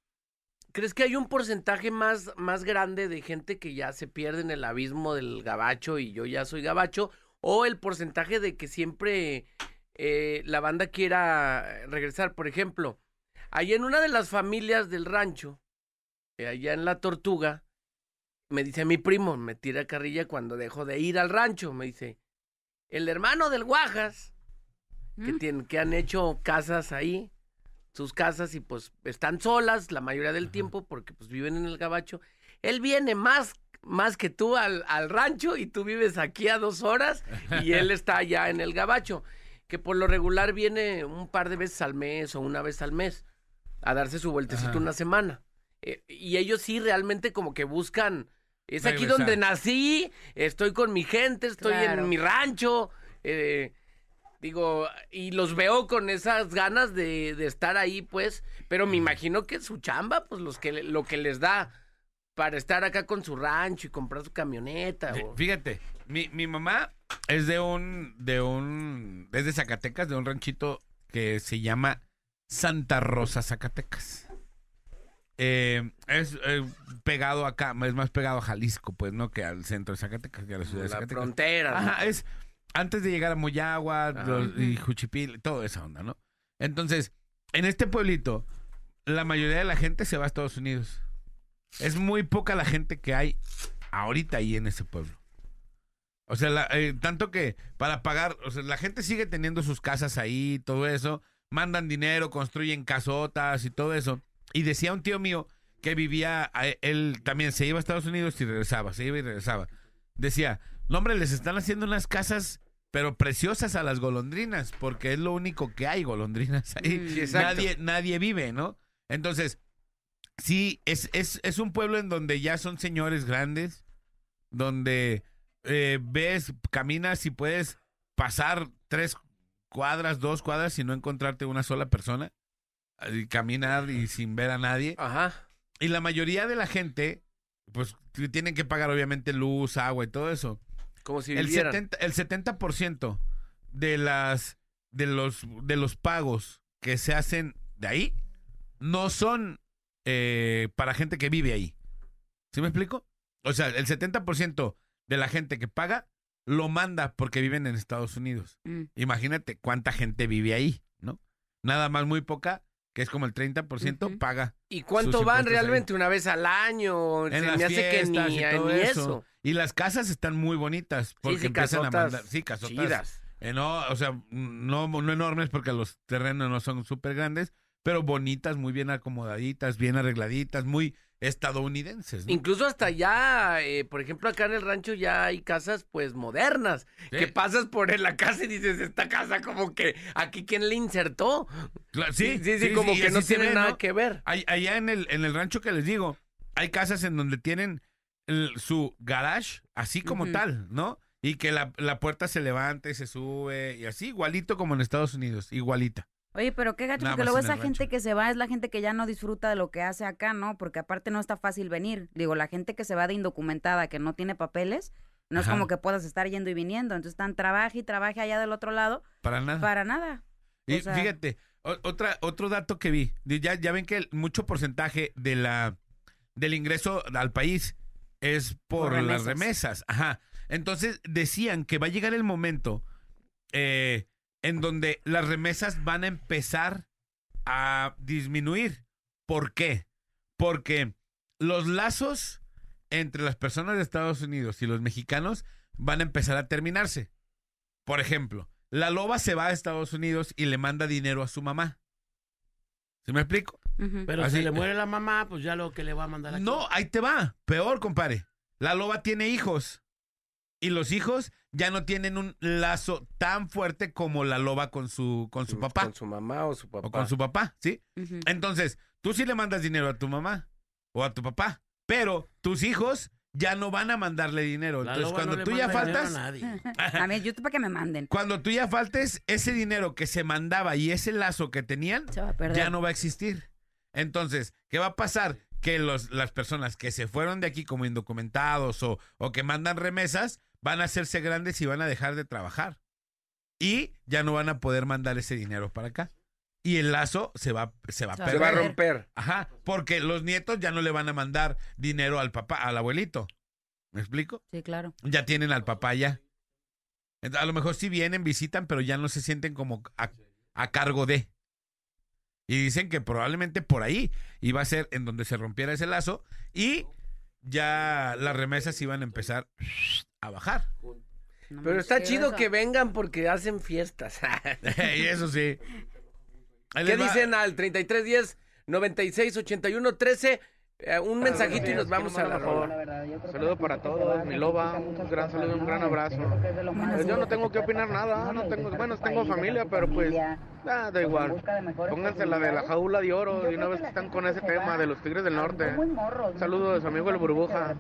¿Crees que hay un porcentaje más, más grande de gente que ya se pierde en el abismo del gabacho y yo ya soy gabacho? ¿O el porcentaje de que siempre eh, la banda quiera regresar? Por ejemplo, allá en una de las familias del rancho, eh, allá en La Tortuga, me dice mi primo, me tira carrilla cuando dejo de ir al rancho, me dice, el hermano del Guajas, que, ¿Mm? tienen, que han hecho casas ahí, sus casas y pues están solas la mayoría del tiempo porque pues viven en el gabacho. Él viene más, más que tú al, al rancho y tú vives aquí a dos horas y él (laughs) está allá en el gabacho, que por lo regular viene un par de veces al mes o una vez al mes a darse su vueltecito Ajá. una semana. Eh, y ellos sí realmente como que buscan, es aquí Regresar. donde nací, estoy con mi gente, estoy Claro. en mi rancho. eh, Digo, y los veo con esas ganas de, de estar ahí, pues, pero me imagino que su chamba, pues, los que, lo que les da para estar acá con su rancho y comprar su camioneta. O- Fíjate, mi, mi mamá es de un, de un, es de Zacatecas, de un ranchito que se llama Santa Rosa, Zacatecas. Eh, es eh, pegado acá, es más pegado a Jalisco, pues, ¿no? Que al centro de Zacatecas, que a la ciudad de la Zacatecas. frontera. ¿no? Ajá, es antes de llegar a Moyagua los- y Juchipil, toda esa onda, ¿no? Entonces, en este pueblito, la mayoría de la gente se va a Estados Unidos. Es muy poca la gente que hay ahorita ahí en ese pueblo. O sea, la- eh, tanto que para pagar, o sea, la gente sigue teniendo sus casas ahí, todo eso, mandan dinero, construyen casotas y todo eso. Y decía un tío mío que vivía, a- él también se iba a Estados Unidos y regresaba, se iba y regresaba. Decía, no hombre, les están haciendo unas casas, pero preciosas a las golondrinas, porque es lo único que hay, golondrinas ahí. Mm. Sí, nadie, nadie vive, ¿no? Entonces, sí, es, es, es un pueblo en donde ya son señores grandes, donde eh, ves, caminas y puedes pasar tres cuadras, dos cuadras y no encontrarte una sola persona. Y caminar y sin ver a nadie. Ajá. Y la mayoría de la gente, pues tienen que pagar obviamente luz, agua y todo eso. Como si El vivieran. 70, el 70% de las de los de los pagos que se hacen de ahí no son eh, para gente que vive ahí. ¿Sí me explico? O sea, el 70% de la gente que paga lo manda porque viven en Estados Unidos. Mm. Imagínate cuánta gente vive ahí, ¿no? Nada más muy poca, que es como el 30%, Ujú. paga ¿Y cuánto sus van realmente? ¿Una vez al año? en Se las me hace que ni, y todo ni eso. eso. Y las casas están muy bonitas porque sí, empiezan a casotas mandar, sí, casotas chidas. eh, no, o sea, no, no enormes porque los terrenos no son súper grandes, pero bonitas, muy bien acomodaditas, bien arregladitas, muy estadounidenses. ¿no? Incluso hasta ya, eh, por ejemplo, acá en el rancho ya hay casas pues modernas, Sí. que pasas por la casa y dices, esta casa como que aquí quién le insertó. Sí, sí, sí, como que no tiene ve, nada ¿no? que ver. Allá en el, en el rancho que les digo, hay casas en donde tienen el- su garage, así como tal, ¿no? Y que la, la puerta se levanta y se sube y así, igualito como en Estados Unidos, igualita. Oye, pero qué gacho, Nada porque luego esa gente rancho. que se va es la gente que ya no disfruta de lo que hace acá, ¿no? Porque aparte no está fácil venir. Digo, la gente que se va de indocumentada, que no tiene papeles, no Ajá. es como que puedas estar yendo y viniendo. Entonces están trabaje y trabaje allá del otro lado Para nada. para nada. Y o sea- fíjate, otra, otro dato que vi, ya, ya ven que el- mucho porcentaje de la, del ingreso al país es por, Por las remesas. remesas. Ajá. Entonces decían que va a llegar el momento eh, en donde las remesas van a empezar a disminuir. ¿Por qué? Porque los lazos entre las personas de Estados Unidos y los mexicanos van a empezar a terminarse. Por ejemplo, la loba se va a Estados Unidos y le manda dinero a su mamá. ¿Se me explico? Pero Así- si le muere la mamá, pues ya lo que le va a mandar aquí. No, ahí te va. Peor, compadre. La loba tiene hijos. Y los hijos ya no tienen un lazo tan fuerte como la loba con su, con su papá. Con su mamá o su papá. o con su papá, ¿sí? Entonces, tú sí le mandas dinero a tu mamá o a tu papá. Pero tus hijos ya no van a mandarle dinero. La Entonces, cuando no le tú ya dinero a faltas, nadie. (laughs) A mí, yo para que me manden. cuando tú ya faltes, ese dinero que se mandaba y ese lazo que tenían, ya no va a existir. Entonces, ¿qué va a pasar? Que los, las personas que se fueron de aquí como indocumentados o, o que mandan remesas van a hacerse grandes y van a dejar de trabajar. Y ya no van a poder mandar ese dinero para acá. Y el lazo se va, se va a Se va Se va a romper. Ajá, porque los nietos ya no le van a mandar dinero al papá, al abuelito. ¿Me explico? Sí, claro. Ya tienen al papá ya. A lo mejor sí vienen, visitan, pero ya no se sienten como a, a cargo de. Y dicen que probablemente por ahí iba a ser en donde se rompiera ese lazo y ya las remesas iban a empezar a bajar. No Pero está chido eso. que vengan porque hacen fiestas. (laughs) y eso sí. Ahí ¿Qué va. dicen al 3310 96 81 13? Eh, un mensajito y nos vamos a la rola. Saludo para todos, mi loba, un gran saludo, un gran abrazo. Pues yo no tengo que opinar nada, no tengo, bueno, tengo familia, pero pues ah, da igual. Pónganse la de la jaula de oro de una vez que están con ese tema de los Tigres del Norte. Saludo de su amigo el Burbuja.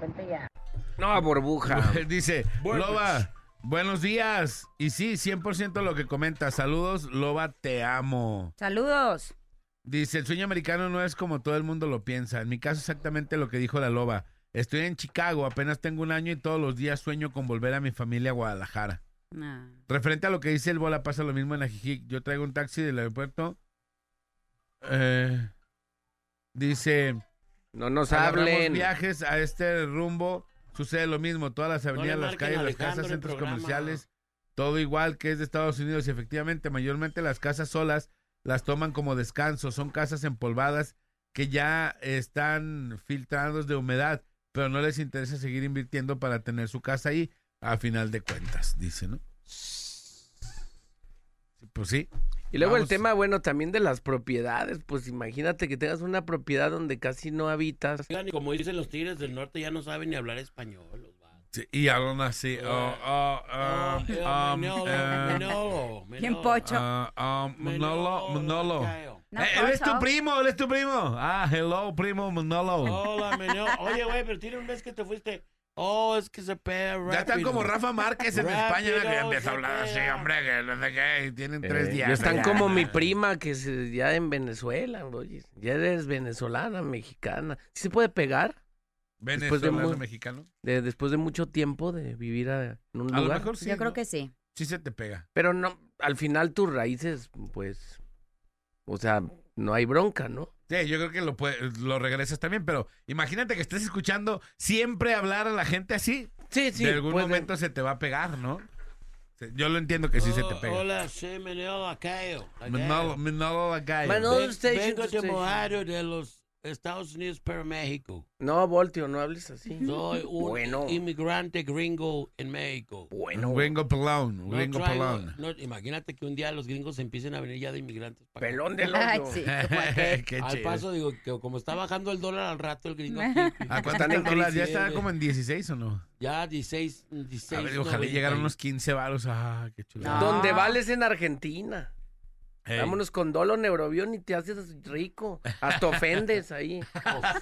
No, burbuja. (laughs) Dice, Loba, buenos días. Y sí, 100% lo que comenta. Saludos, Loba, te amo. Saludos. Dice, el sueño americano no es como todo el mundo lo piensa. En mi caso exactamente lo que dijo la Loba. Estoy en Chicago, apenas tengo un año y todos los días sueño con volver a mi familia a Guadalajara. Nah. Referente a lo que dice el Bola, pasa lo mismo en Ajijic. Yo traigo un taxi del aeropuerto. Eh, dice, No nos hablen. viajes a este rumbo, sucede lo mismo, todas las avenidas, las calles, las casas, en centros programa. comerciales, todo igual que es de Estados Unidos y efectivamente mayormente las casas solas las toman como descanso, son casas empolvadas que ya están filtrados de humedad, pero no les interesa seguir invirtiendo para tener su casa ahí a final de cuentas, dice, ¿no? Pues sí. Y luego el tema, bueno, también de las propiedades. Pues imagínate que tengas una propiedad donde casi no habitas. Y como dicen los Tigres del Norte, ya no saben ni hablar español. Y hablan así. oh, oh, Oh, um, eh, um, Manolo, Manolo. pocho. ah, um, Manolo, Manolo. Lacayo. No, Eh, él es tu primo, él es tu primo. Ah, hello, primo Manolo. Hola, Manolo. Oye, güey, pero tiene un mes que te fuiste. Oh, es que se pega rápido. ya están como Rafa Márquez en Rápido, España, que ya empieza a hablar así, hombre, que no sé qué, y tienen tres Eh, días. ya están como mi prima que se, ya en Venezuela, oye, ya eres venezolana, mexicana. ¿Sí se puede pegar? Después de Venezolano mu- mexicano. De, después de mucho tiempo de vivir a- en un A lo lugar. mejor sí. Yo creo que sí. Sí se te pega. Pero no, al final tus raíces, pues, o sea, no hay bronca, ¿no? Sí, yo creo que lo, puede- lo regresas también, pero imagínate que estés escuchando siempre hablar a la gente así. Sí, sí. de algún puede- momento se te va a pegar, ¿no? Yo lo entiendo que sí se te Oh, pega. Hola, soy Manolo Lacayo. Manolo, Manolo Lacayo. Manolo- Ven- Station Vengo de. Mojario de los Estados Unidos para México. No, Voltio, no hables así. Soy un Bueno. inmigrante gringo en México. Bueno, Gringo pelón, No gringo traigo- pelón. no, imagínate que un día los gringos empiecen a venir ya de inmigrantes. para pelón del (laughs) Ay, hoyo. sí. (laughs) (laughs) Al chido. paso digo que como está bajando el dólar al rato el gringo aquí, ¿A cuánto está el dólar? ¿Ya está como en 16 o no? ya 16, 16 A ver, ojalá 90 llegaran unos 15 varos. Ah, qué chulo. No. Donde vales en Argentina. Hey. Vámonos con dolo neurobión y te haces rico. Hasta (laughs) ofendes ahí.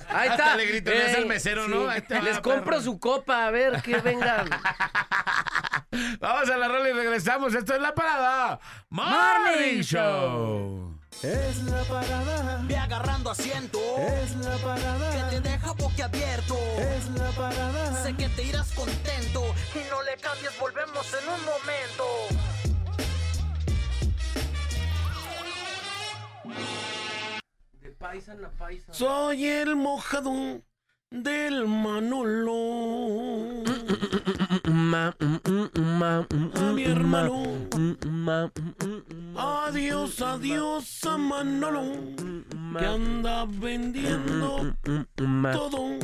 Ahí Hasta está. le gritoneas al mesero, ¿no? Ahí va, Les compro perro. su copa, a ver, que vengan. (laughs) Vamos a la rola y regresamos. Esto es la parada Morning Show. Es la parada. Ve agarrando asiento. Es la parada. Que te deja boquiabierto. Es la parada. Sé que te irás contento. Y no le cambies, volvemos en un momento. De paisa. Soy el mojado del Manolo. A mi hermano. Adiós, adiós a Manolo. Que anda vendiendo todo.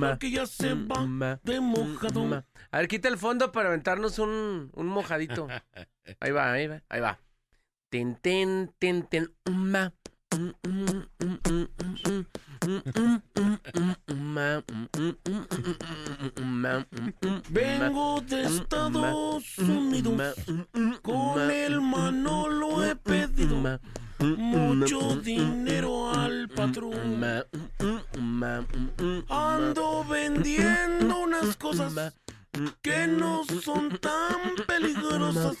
Porque ya se va de mojado. A ver, quita el fondo para aventarnos un, un mojadito. Ahí va, ahí va, ahí va. Ten, ten, ten, ten. ma. Vengo de Estados Unidos. Con el Manolo he pedido mucho dinero al patrón. Ando vendiendo unas cosas que no son tan peligrosas,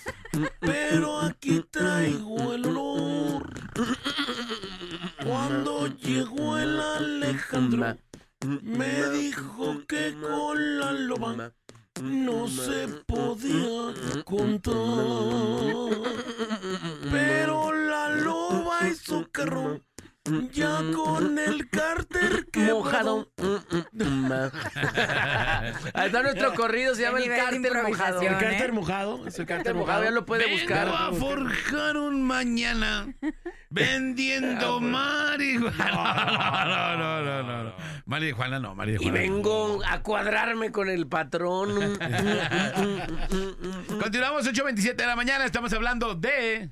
pero aquí traigo el olor. Cuando llegó el Alejandro, me dijo que con la loba no se podía contar. Pero la loba hizo carro ya con el cárter (laughs) Mojado. (laughs) Ahí está nuestro corrido, se llama el cárter mojado. El ¿eh? cárter mojado. Es el Cárter mojado, ya lo puede Vengo buscar. a forjar un mañana vendiendo marihuana. No, (laughs) no, no, no, no. Marihuana no, Y marihuana. vengo a cuadrarme con el patrón. Continuamos 8.27 de la mañana. Estamos hablando de.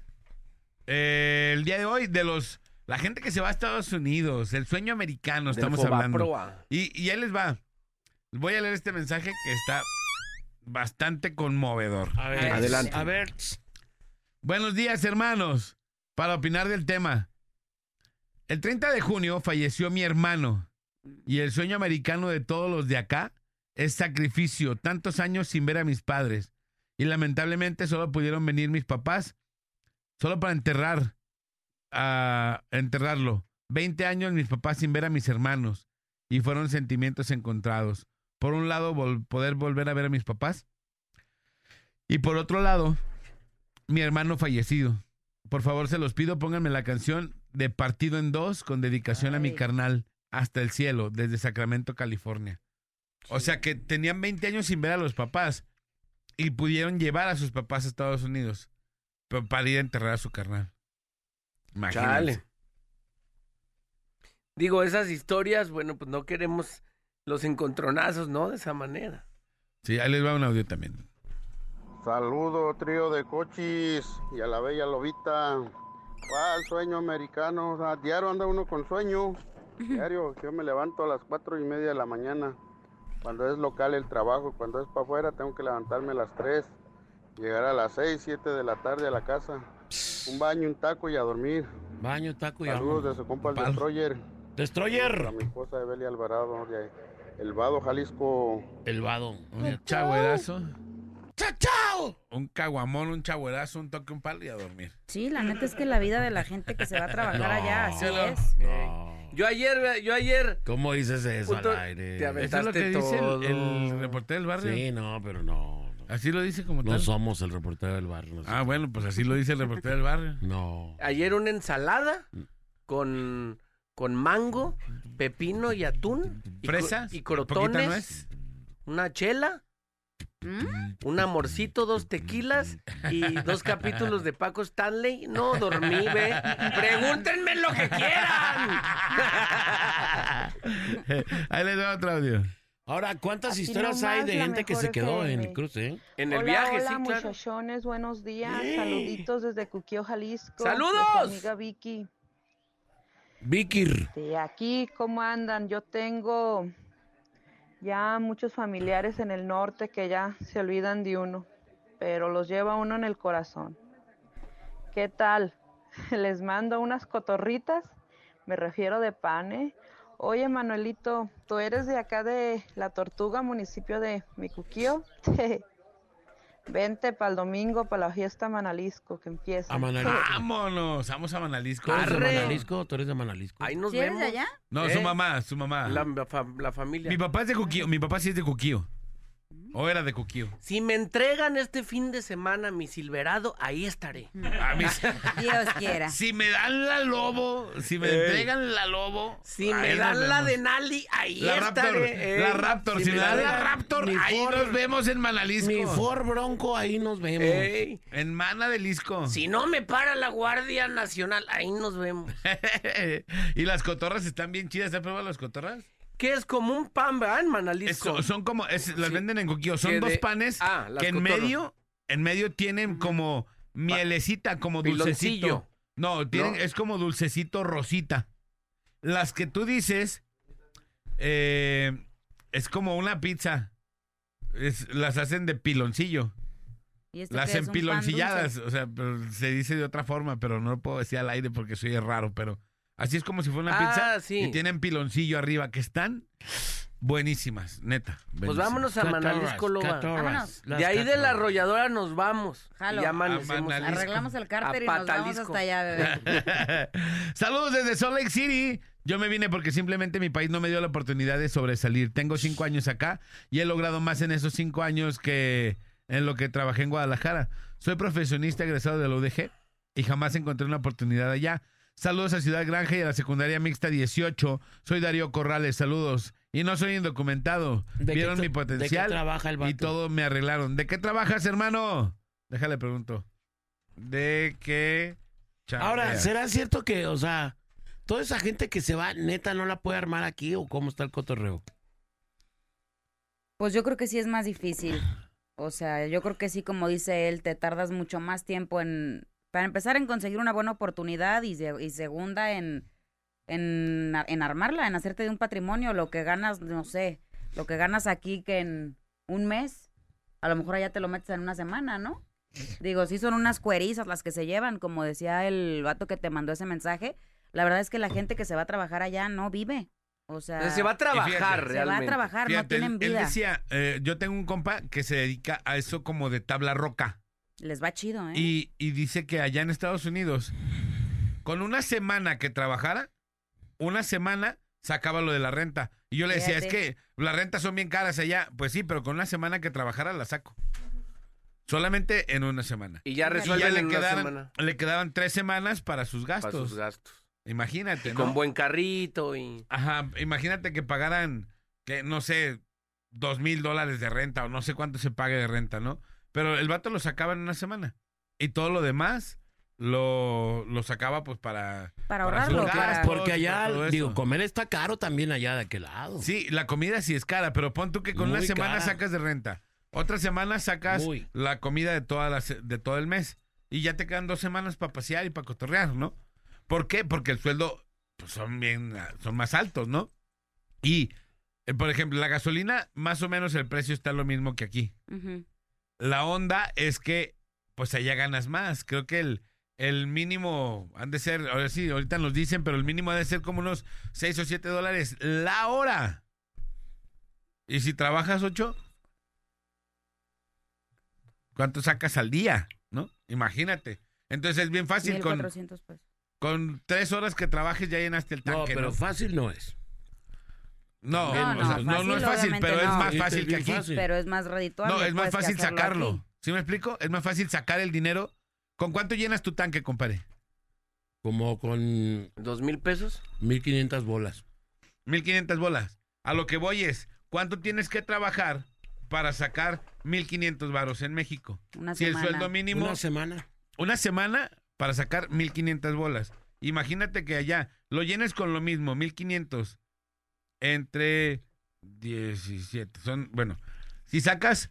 eh, el día de hoy, de los. La gente que se va a Estados Unidos, el sueño americano, Del estamos hablando. Y, y ahí les va. Voy a leer este mensaje que está bastante conmovedor. A ver, Adelante. A ver. Buenos días, hermanos. Para opinar del tema. El 30 de junio falleció mi hermano. Y el sueño americano de todos los de acá es sacrificio. Tantos años sin ver a mis padres. Y lamentablemente solo pudieron venir mis papás. Solo para enterrar. A enterrarlo. 20 años mis papás sin ver a mis hermanos. Y fueron sentimientos encontrados. Por un lado, vol- poder volver a ver a mis papás. Y por otro lado, mi hermano fallecido. Por favor, se los pido, pónganme la canción de Partido en Dos con dedicación a mi carnal hasta el cielo, desde Sacramento, California. O sea que tenían 20 años sin ver a los papás y pudieron llevar a sus papás a Estados Unidos pero para ir a enterrar a su carnal. Imagínense. Chale. Digo, esas historias, bueno, pues no queremos los encontronazos, ¿no? De esa manera. Sí, ahí les va un audio también. Saludo, trío de cochis y a la bella lobita. ¿Cuál sueño americano? O sea, diario anda uno con sueño. Diario, yo me levanto a las cuatro y media de la mañana. Cuando es local el trabajo, cuando es para afuera tengo que levantarme a las tres. Llegar a las seis, siete de la tarde a la casa. Un baño, un taco y a dormir. Baño, taco y Saludos agua. de su compa el Pal. Destroyer. A Destroyer. mi esposa Evelia Alvarado de El Vado, Jalisco. El vado. Un chagüerazo, ¡Chao, chao! un caguamón, un chagüerazo, un toque, un palo y a dormir. Sí, la neta es que la vida de la gente que se va a trabajar allá, así No. es. No. Yo ayer, yo ayer. ¿Cómo dices eso Puto, al aire? te Eso es lo que Aventaste dice el, todo. el reportero del barrio. Sí, no, pero no. No. Así lo dice como No tal. somos el reportero del barrio. no Ah, bueno, pues así lo dice el reportero del barrio. (laughs) No. Ayer una ensalada con, con mango, pepino y atún. Fresas, Y, crotones. nuez. Una chela. ¿Mm? Un amorcito, dos tequilas y dos capítulos de Paco Stanley. No dormí, ve. Pregúntenme lo que quieran. (laughs) Ahí les doy otro audio. Ahora, ¿cuántas Aquí historias hay de gente que se quedó en FM. el cruce? eh? En el hola, viaje, hola, sí, claro. muchachones, buenos días. ¡Eh! Saluditos desde Cuquio, Jalisco. ¡Saludos! amiga Vicky. Vikir. De aquí, ¿cómo andan? Yo tengo ya muchos familiares en el norte que ya se olvidan de uno, pero los lleva uno en el corazón. ¿Qué tal? (laughs) les mando unas cotorritas, me refiero de pan, ¿eh? Oye, Manuelito, ¿tú eres de acá de La Tortuga, municipio de Micuquío? (laughs) Vente para el domingo, para la fiesta Manalisco que empieza. A Manalisco. Vámonos, vamos a Manalisco. ¿Tú eres de. Manalisco? ¿Tú eres de Manalisco? Ahí nos ¿Sí eres vemos. de allá? No, ¿Eh? su mamá, su mamá. La, la fa- la familia. Mi papá es de Cuquío, mi papá sí es de Cuquío. O era de Cuquío. Si me entregan este fin de semana mi Silverado, ahí estaré. A mí, (laughs) Dios quiera. si me dan la lobo, si me entregan la lobo. Si me dan la de Nali, ahí La Raptor, estaré. la ey. Raptor, si, me dan la Raptor, ahí Ford- nos vemos en Manalisco. Mi Ford Bronco, ahí nos vemos. Ey. En Mana de Lisco. Si no me para la Guardia Nacional, ahí nos vemos. (laughs) y las cotorras están bien chidas. ¿Has probado las cotorras? Que es como un pan, ¿verdad? En Es Manalisco. co- son como, es- las Sí. venden en Cuquío. Son Que dos de- panes Ah, que en medio, en medio tienen como mielecita, como dulcecito. Piloncillo. No, tienen, No. es como dulcecito rosita. Las que tú dices, eh, es como una pizza. Es- las hacen de piloncillo. ¿Y esto Las empiloncilladas. O sea, pero se dice de otra forma, pero no lo puedo decir al aire porque soy raro, pero así es como si fuera una Ah, pizza. sí. Y tienen piloncillo arriba, que están buenísimas, neta. Pues vámonos a Manalisco, Loba. Vámonos. De ahí de la arrolladora nos vamos. Jalo. Y ya. Arreglamos el cárter A y nos vamos hasta allá, bebé. (laughs) Saludos desde Salt Lake City. Yo me vine porque simplemente mi país no me dio la oportunidad de sobresalir. Tengo cinco años acá y he logrado más en esos cinco años que en lo que trabajé en Guadalajara. Soy profesionista egresado de la UDG y jamás encontré una oportunidad allá. Saludos a Ciudad Granja y a la secundaria mixta 18. Soy Darío Corrales, saludos. Y no soy indocumentado. ¿De qué Vieron mi de qué potencial trabaja el vato? y todo me arreglaron. ¿De qué trabajas, hermano? Déjale pregunto. ¿De qué? Ahora, chambeas? ¿será cierto que, o sea, toda esa gente que se va, neta, no la puede armar aquí o cómo está el cotorreo? Pues yo creo que sí es más difícil. O sea, yo creo que sí, como dice él, te tardas mucho más tiempo en, para empezar en conseguir una buena oportunidad y, se- y segunda en, en, en armarla, en hacerte de un patrimonio, lo que ganas, no sé, lo que ganas aquí que en un mes, a lo mejor allá te lo metes en una semana, ¿no? Digo, sí son unas cuerizas las que se llevan, como decía el vato que te mandó ese mensaje. La verdad es que la gente que se va a trabajar allá no vive. O sea, Se va a trabajar fíjate, se va a realmente. trabajar, no tienen él, él vida. decía, eh, yo tengo un compa que se dedica a eso como de tabla roca. Les va chido, ¿eh? Y, y dice que allá en Estados Unidos, con una semana que trabajara, una semana sacaba lo de la renta. Y yo le decía, es que las rentas son bien caras allá. Pues sí, pero con una semana que trabajara la saco. Solamente en una semana. Y ya Y ya Y resuelven ya le en una quedaban, semana. le quedaban tres semanas para sus Para gastos. sus gastos. Imagínate, ¿no? Con buen carrito y... Ajá, imagínate que pagaran, que no sé, dos mil dólares de renta o no sé cuánto se pague de renta, ¿no? Pero el vato lo sacaba en una semana. Y todo lo demás lo, lo sacaba pues para... Para ahorrarlo, gastos, Porque allá, para digo, comer está caro también allá de aquel lado. Sí, la comida sí es cara, pero pon tú que con una semana cara. sacas de renta. Otra semana sacas Muy. la comida de, toda la se- de todo el mes. Y ya te quedan dos semanas para pasear y para cotorrear, ¿no? ¿Por qué? Porque el sueldo pues, son bien, son más altos, ¿no? Y, eh, por ejemplo, la gasolina, más o menos el precio está lo mismo que aquí. La onda es que, pues allá ganas más. Creo que el, el mínimo, han de ser, ahora sí, ahorita nos dicen, pero el mínimo ha de ser como unos 6 o 7 dólares la hora. Y si trabajas 8, ¿cuánto sacas al día? ¿No? Imagínate. Entonces es bien fácil, con, 1400 pesos. con tres horas que trabajes ya llenaste el No, tanque. pero ¿no? fácil no es. No, No, o no, sea, no, no es fácil, pero es más fácil es que aquí. fácil. Pero es más redituable. No, es más pues, fácil sacarlo. aquí. ¿Sí me explico? Es más fácil sacar el dinero. ¿Con cuánto llenas tu tanque, compadre? Como con ¿Dos mil pesos? 1500 bolas. 1500 bolas. A lo que voy es, ¿cuánto tienes que trabajar para sacar 1500 varos en México? Una si el semana. sueldo mínimo Una semana. una semana para sacar 1500 bolas. Imagínate que allá lo llenes con lo mismo, 1500 entre 17. Son, bueno, si sacas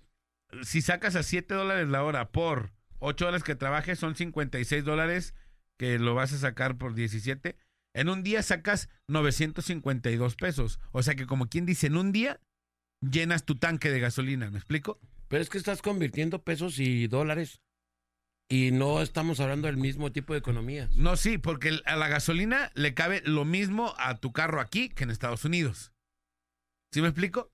si sacas a 7 dólares la hora por 8 horas que trabajes, son 56 dólares que lo vas a sacar por 17. En un día sacas 952 pesos. O sea que como quien dice, en un día llenas tu tanque de gasolina, ¿me explico? Pero es que estás convirtiendo pesos y dólares. Y no estamos hablando del mismo tipo de economías. No, sí, porque a la gasolina le cabe lo mismo a tu carro aquí que en Estados Unidos. ¿Sí me explico?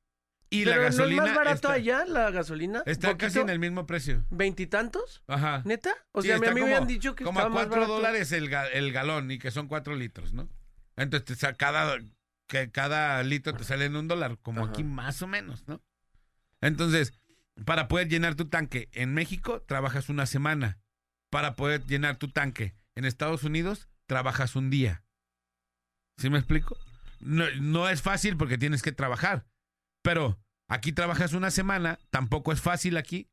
Y Pero la gasolina ¿no es más barato está, allá la gasolina? está casi en el mismo precio. ¿Veintitantos? Ajá. ¿Neta? O Sí, sea, a mí me habían dicho que como a cuatro dólares el, ga- el galón y que son cuatro litros, ¿no? Entonces cada, que cada litro te sale en un dólar, como Ajá. aquí más o menos, ¿no? Entonces, para poder llenar tu tanque en México, trabajas una semana. Para poder llenar tu tanque en Estados Unidos, trabajas un día. ¿Sí me explico? No, no es fácil porque tienes que trabajar. Pero aquí trabajas una semana, tampoco es fácil aquí,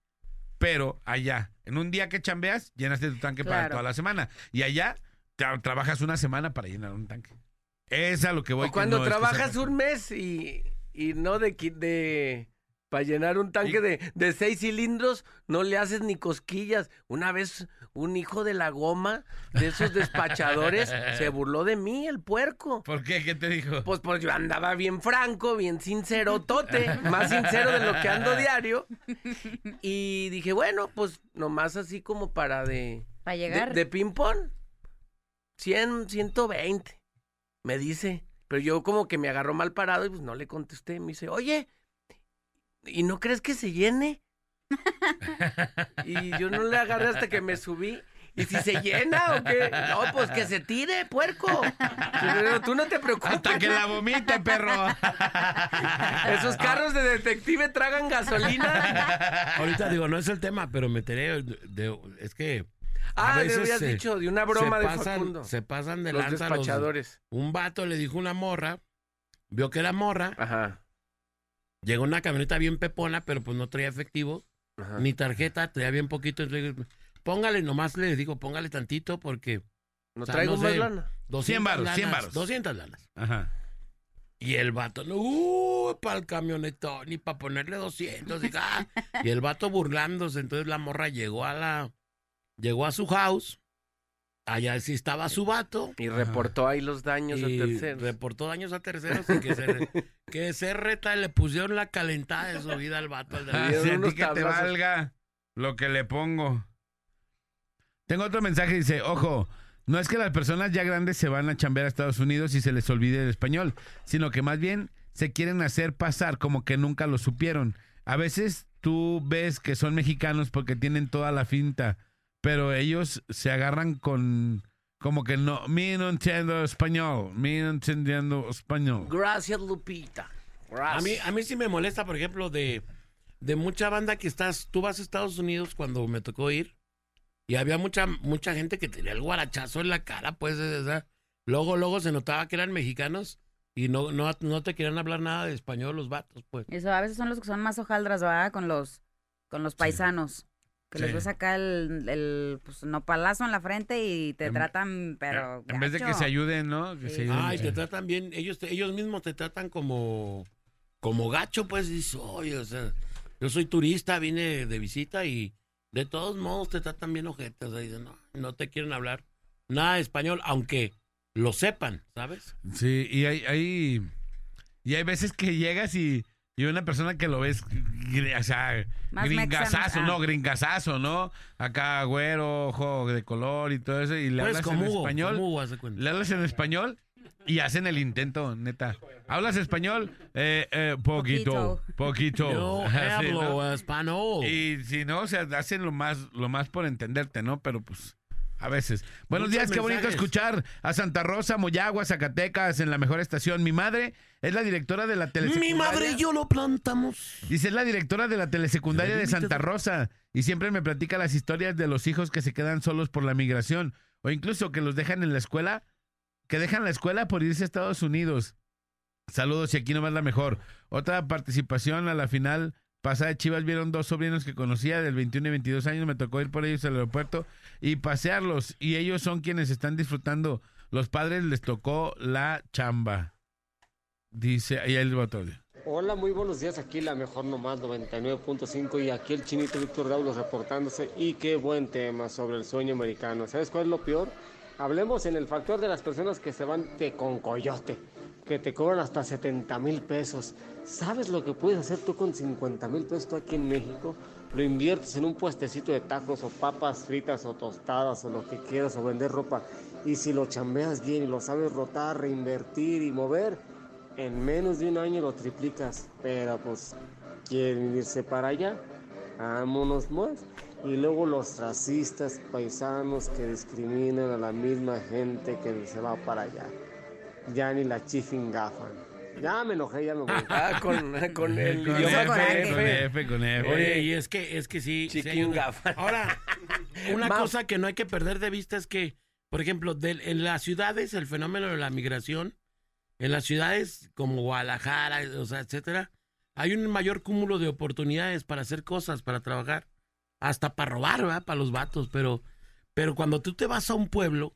pero allá, en un día que chambeas, llenaste tu tanque para toda la semana. Y allá tra- trabajas una semana para llenar un tanque. Es a lo que voy. O cuando no es que sea trabajas un mes y, y no de, de para llenar un tanque Y- de, de seis cilindros, no le haces ni cosquillas. Una vez un hijo de la goma de esos despachadores se (laughs) burló de mí, el puerco. ¿Por qué? ¿Qué te dijo? Pues porque yo andaba bien franco, bien sincero, tote, (laughs) más sincero de lo que ando diario. Y dije, bueno, pues nomás así como para de, Para de, llegar. de ping-pong. 100, 120, me dice. Pero yo como que me agarró mal parado y pues no le contesté. Me dice, oye, ¿y no crees que se llene? (laughs) y yo no le agarré hasta que me subí. ¿Y si se llena o qué? No, pues que se tire, puerco. (laughs) Pero tú no te preocupes. Hasta que la vomite, perro. (laughs) Esos carros de detective tragan gasolina. Ahorita digo, no es el tema, pero me enteré de, es que a Ah, le habías se- dicho de una broma se de pasan, Facundo. Se pasan de Los lanza los- despachadores. un vato le dijo una morra, vio que era morra, Ajá. Llegó una camioneta bien pepona, pero pues no traía efectivo, ajá. ni tarjeta, traía bien poquito. entonces, póngale, nomás le digo, póngale tantito porque No o sea, traigo no más sé, lana. 200 varos, 100 lanas, varos. 200 lanas. Ajá. Y el vato, no, uh, para el camionetón, y para ponerle 200. Y, ah, (laughs) y el vato burlándose. Entonces la morra llegó a la, llegó a su house. Allá sí estaba su vato. Y reportó ahí los daños Y terceros. reportó daños a terceros y que se, (laughs) que se reta, le pusieron la calentada de su vida al vato. Al de Ah, si a ti que te valga lo que le pongo. Tengo otro mensaje, dice, ojo, no es que las personas ya grandes se van a chambear a Estados Unidos y se les olvide el español, sino que más bien se quieren hacer pasar como que nunca lo supieron. A veces tú ves que son mexicanos porque tienen toda la finta, pero ellos se agarran con como que no, mi no entiendo español, mi no entiendo español. Gracias, Lupita. A mí, a mí sí me molesta, por ejemplo, de, de mucha banda que estás, tú vas a Estados Unidos cuando me tocó ir y había mucha, mucha gente que tenía el guarachazo en la cara, pues, luego, luego se notaba que eran mexicanos y no, no, no te querían hablar nada de español los vatos, pues. Eso a veces son los que son más hojaldras, ¿verdad? Con los, con los paisanos. Que les ves acá el, el pues, nopalazo en la frente y te En- tratan, pero. en vez de que se ayuden, ¿no? Que Sí. se ayuden. Ay, te tratan bien, ellos, te- ellos mismos te tratan como, como gacho, pues, dices, oye, o sea, yo soy turista, vine de visita y de todos modos te tratan bien ojete, o sea, dicen, no, no te quieren hablar nada de español, aunque lo sepan, ¿sabes? Sí, y hay, hay, y hay veces que llegas y, y una persona que lo ves, gr- o sea, Más gringazazo, mexan, ah. ¿no? Gringazazo, ¿no? Acá güero, ojo de color y todo eso, y le Pues hablas como en Hugo, español, como Hugo, le hablas en español y hacen el intento, neta. ¿Hablas español? Eh, eh, poquito, poquito. Yo (laughs) hablo ¿no? español. Y si no, o sea, hacen lo más, lo más por entenderte, ¿no? Pero pues, a veces. Buenos días, qué bonito escuchar a Santa Rosa, Moyagua, Zacatecas, en la mejor estación. Mi madre es la directora de la telesecundaria. Mi madre y yo lo plantamos. Dice, es la directora de la telesecundaria de Santa Rosa y siempre me platica las historias de los hijos que se quedan solos por la migración o incluso que los dejan en la escuela, que dejan la escuela por irse a Estados Unidos. Saludos y aquí nomás la mejor. Otra participación a la final pasada Chivas vieron dos sobrinos que conocía del 21 y 22 años, me tocó ir por ellos al aeropuerto y pasearlos y ellos son quienes están disfrutando. Los padres les tocó la chamba. Dice, ahí el botón. Hola, muy buenos días. Aquí la mejor nomás 99.5 y aquí el chinito Víctor Daulos reportándose. Y qué buen tema sobre el sueño americano. ¿Sabes cuál es lo peor? Hablemos en el factor de las personas que se van de con coyote. que te cobran hasta 70 mil pesos. ¿Sabes lo que puedes hacer tú con 50 mil pesos aquí en México? Lo inviertes en un puestecito de tacos o papas fritas o tostadas o lo que quieras o vender ropa. Y si lo chambeas bien y lo sabes rotar, reinvertir y mover, en menos de un año lo triplicas. Pero pues, ¿quieren irse para allá? Vámonos más. Y luego los racistas paisanos que discriminan a la misma gente que se va para allá. Ya ni la chifingafan. Ya me enojé, ya me voy. (laughs) Ah, con, con el Con idioma F, con con F. F, con F. Oye, y es que, es que sí. sí una- gafa. (laughs) Ahora, una Mau. cosa que no hay que perder de vista es que, por ejemplo, en las ciudades, el fenómeno de la migración, en las ciudades como Guadalajara, o sea, etcétera, hay un mayor cúmulo de oportunidades para hacer cosas, para trabajar, hasta para robar, ¿verdad? Para los vatos, pero, pero cuando tú te vas a un pueblo,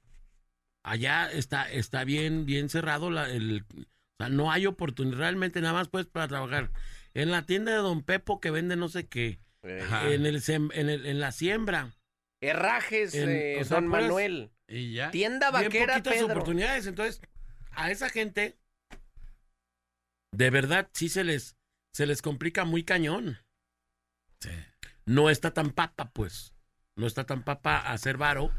allá está, está bien, bien cerrado la- el, sea, no hay oportunidad, realmente nada más pues para trabajar. En la tienda de Don Pepo que vende no sé qué, en, el, sem- en, el- en la siembra. Herrajes, En- eh, o sea, Don puras- Manuel. Y ya. Tienda bien vaquera, poquitas Pedro. oportunidades. Entonces, a esa gente, de verdad, sí se les, se les complica muy cañón. Sí. No está tan papa, pues. No está tan papa hacer varo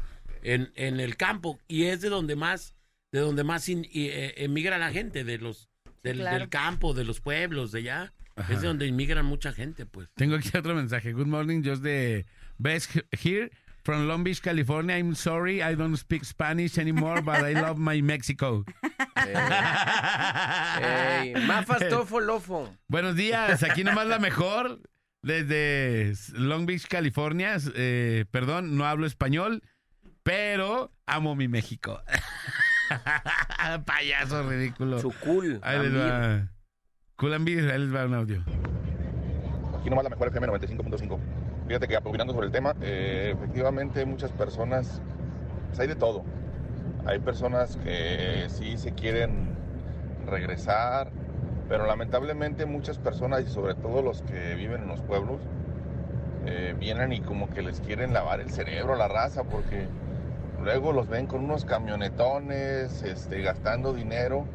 en, en el campo. Y es de donde más, de donde más in- y, eh, emigra la gente, de los, del, claro. del campo, de los pueblos, de allá. Ajá. Es de donde inmigran mucha gente, pues. Tengo aquí (laughs) otro mensaje. Good morning, just the best here from Long Beach, California. I'm sorry, I don't speak Spanish anymore, but I love my Mexico. Ey, Mafas Tofo Lofo. Buenos días, aquí nomás la mejor desde Long Beach, California. Eh, perdón, no hablo español, pero amo mi México. (laughs) (laughs) Payaso ridículo. Chucul. Ahí les va. Culambir, ahí les va un audio. Aquí nomás la mejor FM 95.5. Fíjate que opinando sobre el tema, eh, efectivamente muchas personas, pues hay de todo. Hay personas que sí se quieren regresar, pero lamentablemente muchas personas y sobre todo los que viven en los pueblos eh, vienen y como que les quieren lavar el cerebro a la raza porque luego los ven con unos camionetones, este, gastando dinero,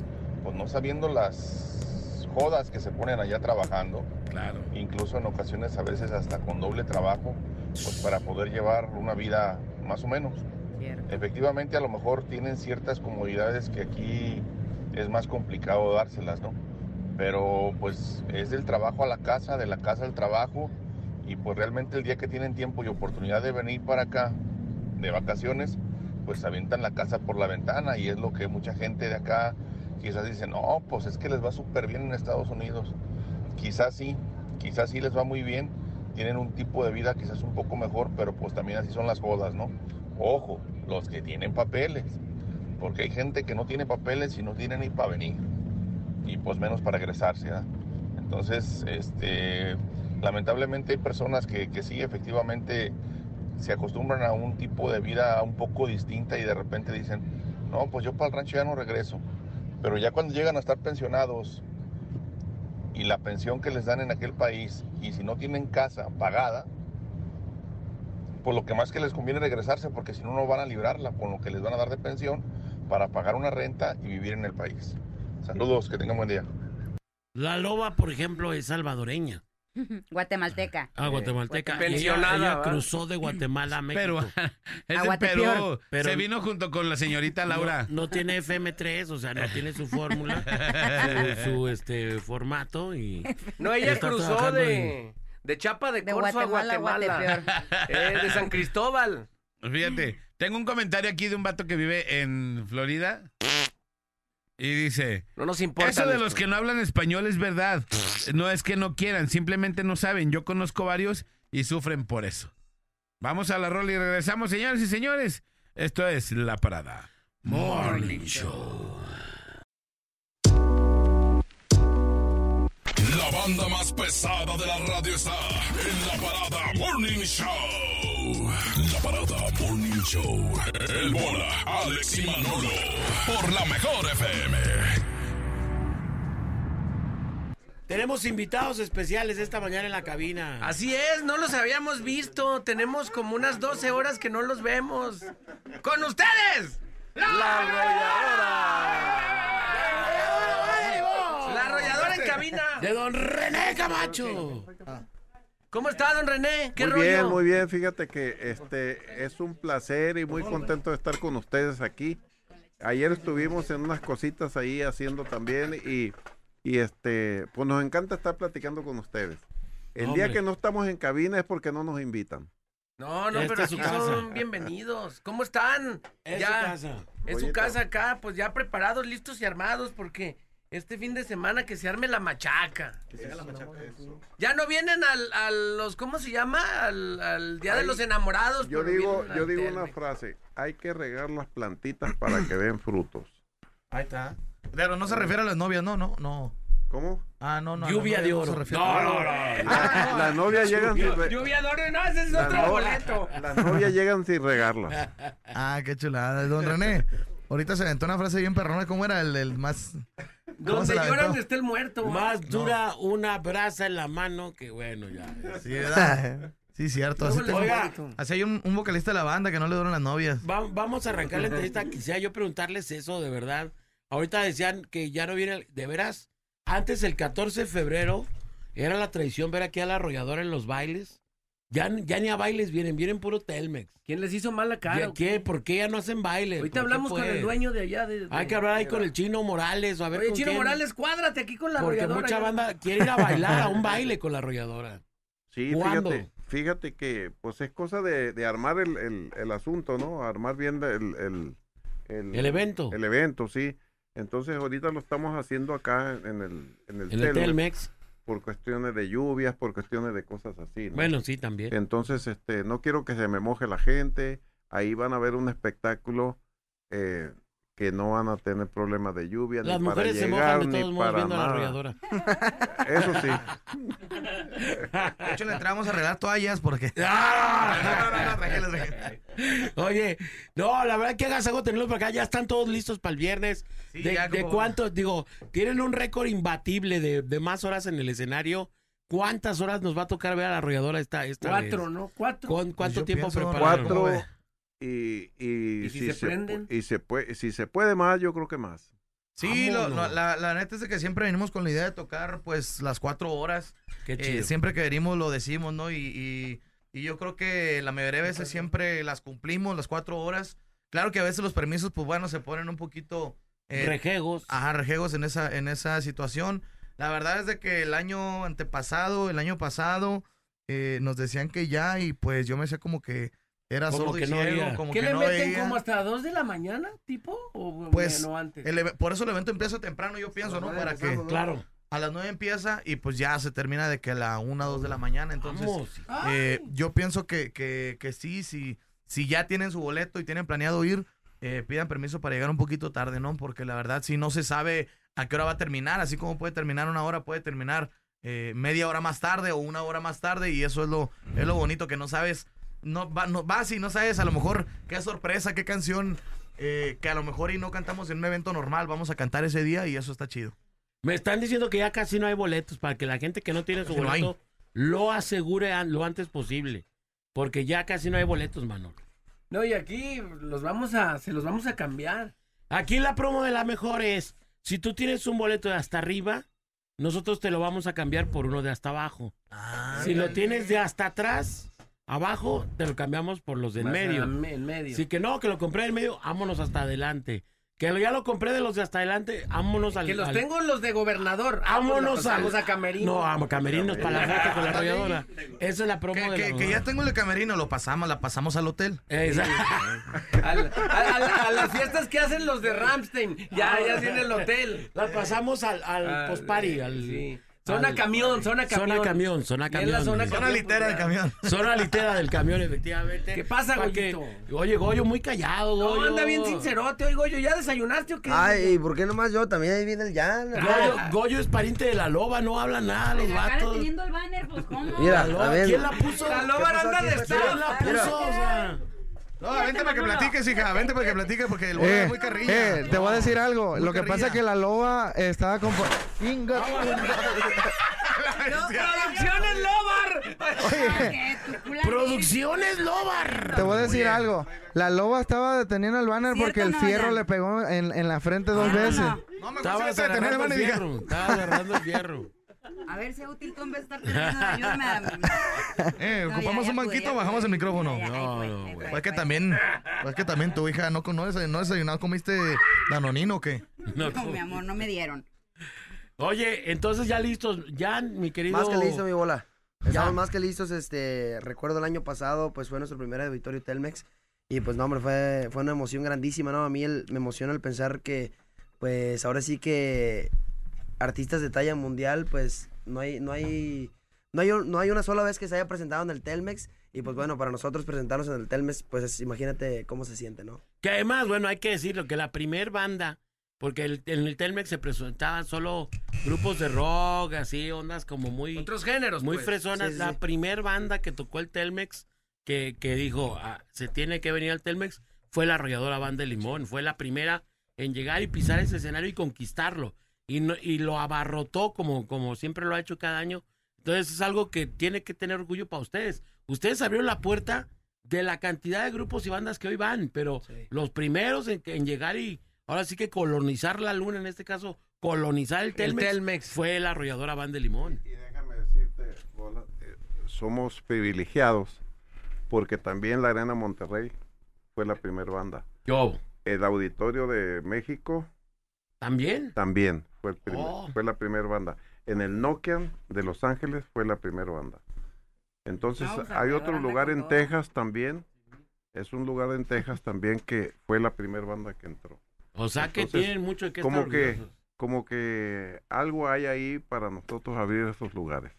pues no sabiendo las jodas que se ponen allá trabajando Claro. incluso en ocasiones a veces hasta con doble trabajo, pues para poder llevar una vida más o menos. Cierto. Efectivamente a lo mejor tienen ciertas comodidades que aquí es más complicado dárselas, ¿no? Pero pues es del trabajo a la casa, de la casa al trabajo y pues realmente el día que tienen tiempo y oportunidad de venir para acá de vacaciones, pues avientan la casa por la ventana y es lo que mucha gente de acá quizás dice, no, pues es que les va súper bien en Estados Unidos. Quizás sí, quizás sí les va muy bien, tienen un tipo de vida quizás un poco mejor, pero pues también así son las jodas, ¿no? Ojo, los que tienen papeles, porque hay gente que no tiene papeles y no tiene ni para venir, y pues menos para egresarse, ¿ah? Entonces, este, lamentablemente hay personas que, que sí, efectivamente, se acostumbran a un tipo de vida un poco distinta y de repente dicen, no, pues yo para el rancho ya no regreso. Pero ya cuando llegan a estar pensionados y la pensión que les dan en aquel país, y si no tienen casa pagada, pues lo que más que les conviene es regresarse, porque si no, no van a librarla con lo que les van a dar de pensión para pagar una renta y vivir en el país. Saludos, que tengan buen día. La loba, por ejemplo, es salvadoreña. (laughs) Guatemalteca. Ah, guatemalteca. Ella- Pensionada, ella, cruzó de Guatemala a (laughs) México. Pero (laughs) es. Perú. Pero- se vino junto con la señorita Laura. No, no tiene FM3, o sea, no tiene su fórmula, su, su, este formato y No, ella cruzó de, de Chapa de De Corzo Guatemala a Guatemala. Eh, de San Cristóbal. Fíjate, tengo un comentario aquí de un vato que vive en Florida. Y dice, No nos importa. eso de esto. los que no hablan español es verdad. (laughs) No es que no quieran, simplemente no saben. Yo conozco varios y sufren por eso. Vamos a la rola y regresamos, señores y señores. Esto es La Parada Morning Show. La banda más pesada de la radio está en la parada Morning Show. La parada Morning Show. El bola, Alex y Manolo. Por la mejor FM. tenemos invitados especiales esta mañana en la cabina. Así es, no los habíamos visto. Tenemos como unas 12 horas que no los vemos. ¡Con ustedes! ¡La arrolladora! cabina. De don René Camacho. ¿Cómo está, don René? ¿Qué muy rollo? bien, muy bien. Fíjate que este es un placer y muy contento de estar con ustedes aquí. Ayer estuvimos en unas cositas ahí haciendo también y, y este, pues nos encanta estar platicando con ustedes. El día que no estamos en cabina es porque no nos invitan. No, no, Esta pero aquí casa. son bienvenidos. ¿Cómo están? Es ya, su casa. Es su casa acá, pues ya preparados, listos y armados, porque este fin de semana que se arme la machaca. Ya no vienen al, a los, ¿cómo se llama? Al, al Día de los Enamorados. Yo digo, yo digo una frase, hay que regar las plantitas para que den frutos. Ahí está. Pero no se refiere a las novias, no, no, no. ¿Cómo? Ah, no, no. Lluvia de no oro. se refiere. No, no, no. La- Las novias llegan sin re- Lluvia de oro, no, ese es otro no- boleto. las novias llegan sin regarlas. Ah, qué chulada. Don René, ahorita se aventó una frase bien perrona. ¿Cómo era el, el más...? ¿Cómo Donde lloran está el muerto. Más dura una brasa en la mano que bueno, ya. Sí, ¿verdad? (laughs) Sí, cierto. Así, tengo- Oiga. así hay un, un vocalista de la banda que no le duran las novias. Va- vamos a arrancar la entrevista. Quisiera yo preguntarles eso de verdad. Ahorita decían que ya no viene. el- ¿De veras? Antes, el 14 de febrero, era la tradición ver aquí a la arrolladora en los bailes. Ya, ya ni a bailes vienen, vienen puro Telmex. ¿Quién les hizo mala cara? ¿Qué, o qué? ¿Por qué ya no hacen baile? Ahorita ¿Por qué, hablamos con pues? el dueño de allá. De, de- Hay que hablar ahí con el chino Morales. o A ver Oye, con Chino quién. Morales, cuádrate aquí con la Porque arrolladora. mucha ya. banda quiere ir a bailar a un (laughs) baile con la arrolladora. Sí, ¿Cuándo? fíjate, fíjate que pues es cosa de, de armar el, el- el asunto, ¿no? Armar bien el, el, El evento. El evento, sí. Entonces ahorita lo estamos haciendo acá en el, en el, En el Telmex, Telmex. Por cuestiones de lluvias, por cuestiones de cosas así. ¿no? Bueno, sí, también. Entonces, este, no quiero que se me moje la gente. Ahí van a ver un espectáculo eh, que no van a tener problemas de lluvia. Las ni mujeres para se llegar, mojan de ni todos modos para viendo a la nada. arrolladora. Eso sí. De hecho, le entramos a arreglar toallas porque... (laughs) ¡Ah! Oye, no, la verdad que hagas algo tenerlos por acá. Ya están todos listos para el viernes. Sí, ¿De, ya de como- cuánto? Digo, tienen un récord imbatible de, de más horas en el escenario. ¿Cuántas horas nos va a tocar ver a la arrolladora esta, esta Cuatro, vez? ¿no? Cuatro. ¿Con cuánto yo tiempo prepararon? Cuatro. Y, y, ¿Y si se prenden? y se puede, si se puede más, yo creo que más. Sí, lo- Vámonos. lo- la, la neta es de que siempre venimos con la idea de tocar pues las cuatro horas. Qué Eh, siempre que venimos lo decimos, ¿no? Y, y- y yo creo que la mayoría de veces siempre las cumplimos, las cuatro horas. Claro que a veces los permisos, pues bueno, se ponen un poquito... eh, Rejegos. Ajá, rejegos en esa, en esa situación. La verdad es de que el año antepasado, el año pasado, eh, nos decían que ya y pues yo me decía como que era Como sordo que y no ciego, como ¿Qué que le no meten veía. como hasta dos de la mañana, tipo? ¿O Pues, no antes? El por eso el evento empieza temprano, yo pienso, ¿no? Para que Claro. a las nueve empieza y pues ya se termina de que a la una, dos de la mañana. Entonces, eh, yo pienso que, que, que sí, sí, si ya tienen su boleto y tienen planeado ir, eh, pidan permiso para llegar un poquito tarde, ¿no? Porque la verdad, si no se sabe a qué hora va a terminar, así como puede terminar una hora, puede terminar eh, media hora más tarde o una hora más tarde, y eso es lo, es lo bonito, que no sabes, no, va, no, vas y no sabes a lo mejor qué sorpresa, qué canción, eh, que a lo mejor y no cantamos en un evento normal, vamos a cantar ese día y eso está chido. Me están diciendo que ya casi no hay boletos para que la gente que no tiene su hay. boleto lo asegure lo antes posible. Porque ya casi no hay boletos, mano. No, y aquí los vamos a, se los vamos a cambiar. Aquí la promo de la mejor es, si tú tienes un boleto de hasta arriba, nosotros te lo vamos a cambiar por uno de hasta abajo. si lo tienes de hasta atrás, abajo, te lo cambiamos por los del Más medio. en medio. Si que no, que lo compré del medio, vámonos hasta adelante. Que lo- ya lo compré de los de hasta adelante, vámonos al... Que los al- tengo los de gobernador. Vámonos a, al... a Camerino. No, a Camerinos para la foto con la arrolladora. Esa es la promo Que, de que- la que ya tengo el de camerino, lo pasamos, la pasamos al hotel. Exacto. Al- a, a la- a las fiestas que hacen los de Ramstein. Ya, ya tiene el hotel. La pasamos al, al Ah, post-party, al... sí. Zona al- camión, zona camión. Zona camión, zona Y en camión. la zona Zona litera del camión. Zona litera del camión, efectivamente. ¿Qué pasa, Pa' que- Goyito? Oye, Goyo, muy callado, No, Goyo. anda bien sincerote. Oye, Goyo, ¿ya desayunaste o qué? Ay, ¿por qué nomás yo? También ahí viene el Jan. Goyo, Goyo es pariente de la loba, no habla nada, los vatos. teniendo el banner, pues ¿cómo? Mira, La loba, a ver. ¿Quién la puso? La loba ¿Qué pasó anda de staff. ¿Quién la Mira. puso? O sea, No, vente para que platiques, hija, vente para que platiques porque el bono Eh, es muy carrilla. eh, te voy a decir algo. Muy Lo que pasa es que la loba estaba con... Inga- ¡Producciones Lobar! Producciones Lobar. Te voy a decir algo. La loba estaba deteniendo el banner ¿Cierto porque el no, fierro le pegó en, en la frente dos veces. Estabas gusta detener el banner. Estabas agarrando el fierro. A ver si es útil tú en vez de estar tratando de ayudarme a... Eh, No, ocupamos ya un banquito, bajamos pude. el micrófono. Ya, ya, ahí No, fue, no, güey. Pues que también, pues que también tu hija no, no, desay- no desayunado, comiste danonino o qué? No, No, mi amor, no me dieron. Oye, entonces ya listos. Ya, mi querido. Más que listo, mi bola. Ya. Estamos más que listos, este, recuerdo el año pasado, pues fue nuestro primer auditorio Telmex y pues no, hombre, fue, fue una emoción grandísima, ¿no? A mí el- me emociona el pensar que, pues ahora sí que artistas de talla mundial, pues no hay, no hay, no hay, no hay una sola vez que se haya presentado en el Telmex y pues bueno, para nosotros presentarnos en el Telmex, pues es- imagínate cómo se siente, ¿no? Que además, bueno, hay que decirlo, que la primer banda, porque el- en el Telmex se presentaban solo grupos de rock, así, ondas como muy... Otros géneros, Muy pues. fresonas. Sí, sí, la sí. primer banda que tocó el Telmex, que, que dijo, "Ah, se tiene que venir al Telmex, fue la arrolladora Banda de Limón. Fue la primera en llegar y pisar ese escenario y conquistarlo. Y, no- y lo abarrotó como, como siempre lo ha hecho cada año. Entonces es algo que tiene que tener orgullo para ustedes. Ustedes abrieron la puerta de la cantidad de grupos y bandas que hoy van, pero los primeros en, en llegar y ahora sí que colonizar la luna, en este caso, colonizar el Telmex, Telmex. fue la arrolladora Banda de Limón. Y déjame decirte, eh, somos privilegiados porque también la Arena Monterrey fue la primera banda. Yo. El Auditorio de México ¿También? también fue, el primer- Oh. fue la primera banda. En el Nokia de Los Ángeles fue la primera banda. Entonces No, hay otro lugar en todo. Texas también. Es un lugar en Texas también que fue la primera banda que entró. O sea que tienen mucho qué como estar que como que algo hay ahí para nosotros abrir esos lugares.